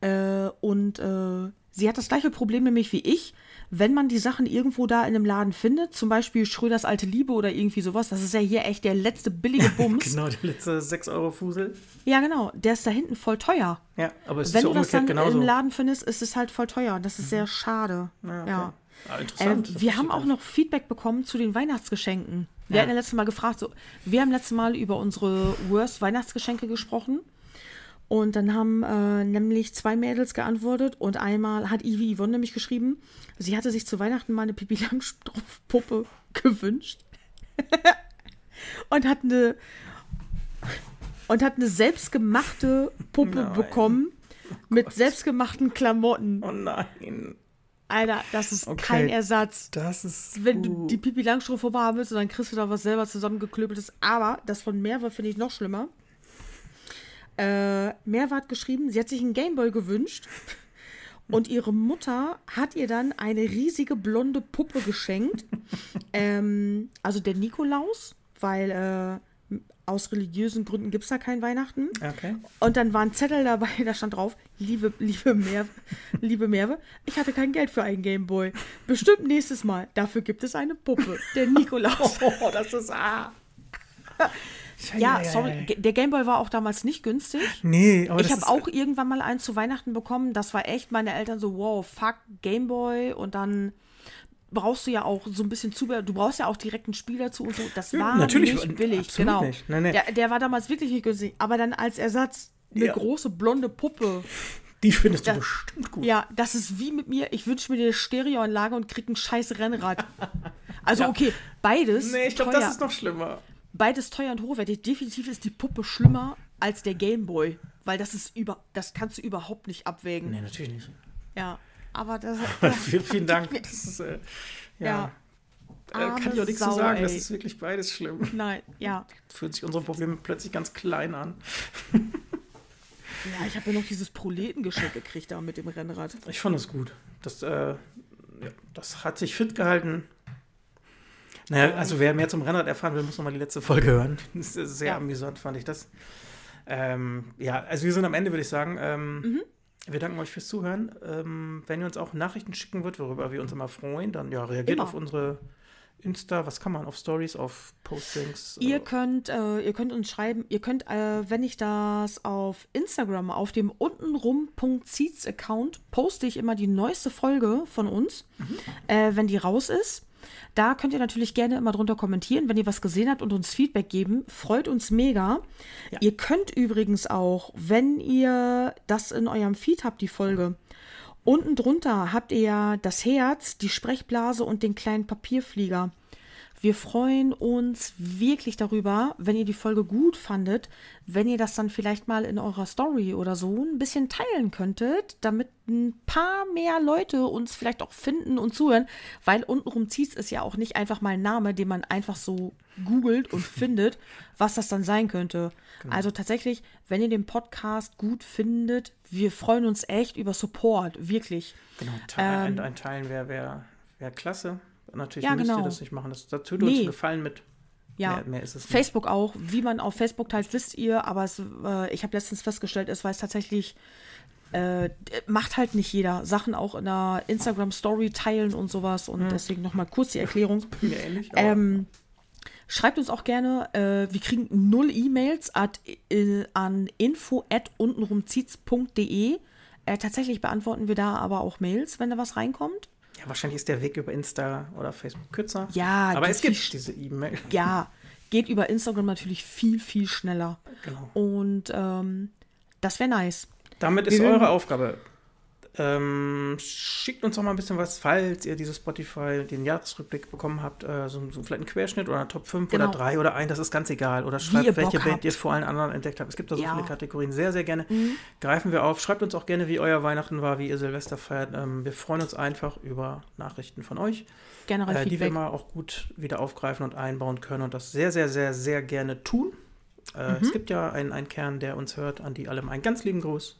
B: Äh, und äh, sie hat das gleiche Problem nämlich wie ich. Wenn man die Sachen irgendwo da in einem Laden findet, zum Beispiel Schröders alte Liebe oder irgendwie sowas, das ist ja hier echt der letzte billige Bums.
A: Genau, der letzte 6 Euro Fusel.
B: Ja, genau, der ist da hinten voll teuer.
A: Ja, aber es
B: Wenn
A: ist ja
B: du das dann
A: genauso.
B: im Laden findest, ist es halt voll teuer. Das ist sehr schade.
A: Ja, okay.
B: Ja.
A: Ah, interessant. Das
B: wir haben auch noch Feedback bekommen zu den Weihnachtsgeschenken. Wir
A: Ja.
B: hatten ja letztes Mal gefragt, so, wir haben letztes Mal über unsere Worst Weihnachtsgeschenke gesprochen. Und dann haben äh, nämlich zwei Mädels geantwortet und einmal hat Ivy Yvonne nämlich geschrieben, sie hatte sich zu Weihnachten mal eine Pipi Langstrumpf-Puppe gewünscht und hat eine und hat eine selbstgemachte Puppe
A: Nein.
B: bekommen mit selbstgemachten Klamotten.
A: Oh nein.
B: Alter, das ist
A: Okay.
B: kein Ersatz.
A: Das ist.
B: Wenn du die Pipi Langstrumpf vorbei haben willst, dann kriegst du da was selber zusammengeklöbeltes. Aber das von Merve finde ich noch schlimmer. Äh, hat geschrieben, sie hat sich einen Gameboy gewünscht. Und ihre Mutter hat ihr dann eine riesige blonde Puppe geschenkt. ähm, also der Nikolaus, weil äh, aus religiösen Gründen gibt es da kein Weihnachten.
A: Okay.
B: Und dann war ein Zettel dabei, da stand drauf, liebe, liebe Merve, liebe Merve, ich hatte kein Geld für einen Gameboy. Bestimmt nächstes Mal. Dafür gibt es eine Puppe, der Nikolaus.
A: Oh, das ist. Ah.
B: Ja, sorry, der Gameboy war auch damals nicht günstig.
A: Nee, aber
B: Ich habe auch irgendwann mal einen zu Weihnachten bekommen. Das war echt, meine Eltern so, wow, fuck, Gameboy. Und dann brauchst du ja auch so ein bisschen Zubehör. Du brauchst ja auch direkt einen Spiel dazu und so. Das
A: Ja,
B: war
A: natürlich,
B: nicht billig, genau.
A: nicht. Nee, nee.
B: Der, der war damals wirklich nicht günstig. Aber dann als Ersatz eine
A: Ja.
B: große blonde Puppe.
A: Die findest du
B: Das-
A: bestimmt gut.
B: Ja, das ist wie mit mir. Ich wünsche mir eine Stereoanlage und krieg ein scheiß Rennrad. Also
A: Ja.
B: okay, beides
A: Nee, ich glaube, das ist noch schlimmer.
B: Beides teuer und hochwertig. Definitiv ist die Puppe schlimmer als der Gameboy, weil das ist über, das kannst du überhaupt nicht abwägen.
A: Nee, natürlich nicht.
B: Ja, aber das.
A: vielen, vielen Dank. Das ist, äh, ja.
B: Ja.
A: Äh, kann ich auch nichts zu sagen. Das
B: ey.
A: ist wirklich beides schlimm.
B: Nein, ja.
A: Fühlt sich unsere Probleme plötzlich ganz klein an.
B: Ja, ich habe ja noch dieses Proletengeschenk gekriegt da mit dem Rennrad.
A: Ich fand es gut. Das, äh, ja, das hat sich fit gehalten. Naja, also wer mehr zum Rennrad erfahren will, muss nochmal die letzte Folge hören. Das ist sehr
B: Ja.
A: amüsant, fand ich das. Ähm, ja, also wir sind am Ende, würde ich sagen. Ähm,
B: Mhm.
A: Wir danken euch fürs Zuhören. Ähm, wenn ihr uns auch Nachrichten schicken wollt, worüber wir uns immer freuen, dann ja, reagiert
B: Immer.
A: auf unsere Insta, was kann man, auf Stories, auf Postings.
B: Ihr
A: äh,
B: könnt, äh, ihr könnt uns schreiben, ihr könnt, äh, wenn ich das auf Instagram, auf dem untenrum.seeds-Account, poste ich immer die neueste Folge von uns, äh, wenn die raus ist. Da könnt ihr natürlich gerne immer drunter kommentieren, wenn ihr was gesehen habt und uns Feedback geben. Freut uns mega.
A: Ja.
B: Ihr könnt übrigens auch, wenn ihr das in eurem Feed habt, die Folge, unten drunter habt ihr ja das Herz, die Sprechblase und den kleinen Papierflieger. Wir freuen uns wirklich darüber, wenn ihr die Folge gut fandet, wenn ihr das dann vielleicht mal in eurer Story oder so ein bisschen teilen könntet, damit ein paar mehr Leute uns vielleicht auch finden und zuhören, weil untenrum zieht es ja auch nicht einfach mal ein Name, den man einfach so googelt und findet, was das dann sein könnte. Also tatsächlich, wenn ihr den Podcast gut findet, wir freuen uns echt über Support, wirklich.
A: Genau, te ein, ein Teilen wäre wär, wär klasse. Natürlich
B: Ja,
A: müsst
B: genau.
A: ihr das nicht machen. Das, das tut uns
B: Nee.
A: einen Gefallen mit.
B: Ja,
A: Mehr, mehr ist es nicht.
B: Facebook auch. Wie man auf Facebook teilt, wisst ihr, aber es, äh, ich habe letztens festgestellt, es weiß tatsächlich, äh, macht halt nicht jeder. Sachen auch in einer Instagram-Story teilen und sowas. Und deswegen nochmal kurz die Erklärung.
A: Mir ähnlich.
B: Ähm, schreibt uns auch gerne, äh, wir kriegen null E-Mails äh, an info at untenrumziehts.de. Äh, tatsächlich beantworten wir da aber auch Mails, wenn da was reinkommt.
A: Ja, wahrscheinlich ist der Weg über Insta oder Facebook kürzer.
B: Ja,
A: aber es gibt diese E-Mail.
B: Ja, geht über Instagram natürlich viel, viel schneller.
A: Genau.
B: Und ähm, das wäre nice.
A: Damit ist
B: Wir
A: eure Aufgabe Ähm, schickt uns doch mal ein bisschen was, falls ihr dieses Spotify, den Jahresrückblick bekommen habt, äh, so, so vielleicht einen Querschnitt oder Top 5
B: Genau.
A: oder 3 oder 1, das ist ganz egal. Oder schreibt, welche Band ihr vor allen anderen entdeckt habt. Es gibt da so
B: Ja. Mhm.
A: viele Kategorien. Sehr, sehr gerne. Greifen wir auf. Schreibt uns auch gerne, wie euer Weihnachten war, wie ihr Silvester feiert. Ähm, wir freuen uns einfach über Nachrichten von euch,
B: Generell
A: äh, die wir mal auch gut wieder aufgreifen und einbauen können und das sehr, sehr, sehr, sehr gerne tun. Äh,
B: Mhm.
A: Es gibt ja einen, einen Kern, der uns hört, an die allem einen ganz lieben Gruß.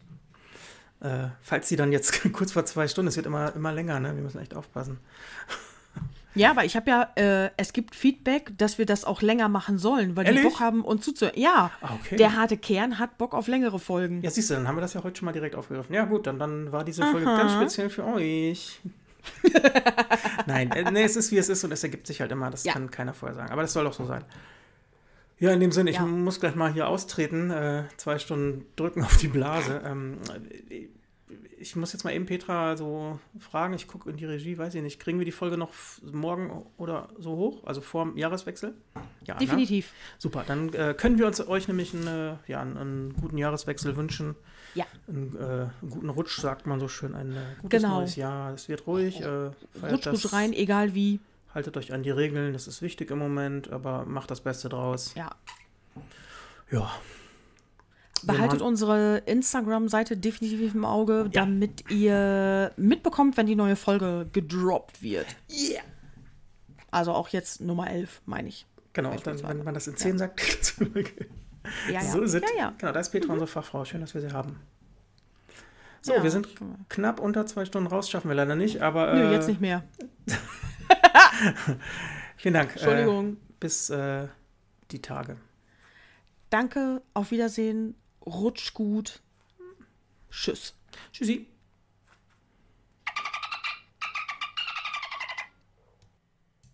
A: Äh, falls sie dann jetzt kurz vor zwei Stunden, es wird immer, immer länger, ne? wir müssen echt aufpassen.
B: Ja, aber ich habe ja, äh, es gibt Feedback, dass wir das auch länger machen sollen, weil
A: Ehrlich?
B: die Bock haben, uns zuzuhören. Ja,
A: Ah, okay.
B: der harte Kern hat Bock auf längere Folgen.
A: Ja, siehst du, dann haben wir das ja heute schon mal direkt aufgegriffen. Ja, gut, dann, dann war diese Folge ganz speziell für euch. Nein, äh, nee, es ist wie es ist und es ergibt sich halt immer. Das
B: Ja.
A: kann keiner vorher sagen. Aber das soll doch so sein. Ja, in dem Sinne, ich
B: Ja.
A: muss gleich mal hier austreten. Äh, zwei Stunden drücken auf die Blase. Ähm, äh, ich muss jetzt mal eben Petra so fragen. Ich gucke in die Regie, weiß ich nicht. Kriegen wir die Folge noch morgen oder so hoch? Also vor dem Jahreswechsel? Ja, ne?
B: Definitiv.
A: Super, dann äh, können wir uns euch nämlich eine, ja, einen, einen guten Jahreswechsel wünschen.
B: Ja.
A: Einen, äh, guten Rutsch, sagt man so schön. Ein äh, gutes
B: Genau.
A: neues Jahr. Es wird ruhig. Äh,
B: Rutsch gut rein, egal wie.
A: Haltet euch an die Regeln, das ist wichtig im Moment, aber macht das Beste draus.
B: Ja.
A: Ja.
B: Behaltet unsere Instagram-Seite definitiv im Auge,
A: Ja.
B: damit ihr mitbekommt, wenn die neue Folge gedroppt wird.
A: Yeah.
B: Also auch jetzt Nummer 11, meine ich.
A: Genau, dann, wenn man das in 10 sagt,
B: Ja, ja.
A: so ist es.
B: Ja, ja.
A: Genau, da ist Petra unsere Fachfrau. Schön, dass wir sie haben. So,
B: Ja,
A: wir sind knapp unter zwei Stunden raus, schaffen wir leider nicht, aber
B: Nö,
A: äh,
B: jetzt nicht mehr.
A: vielen Dank.
B: Entschuldigung.
A: Äh, bis äh, die Tage.
B: Danke, auf Wiedersehen, rutsch gut. Tschüss.
A: Tschüssi.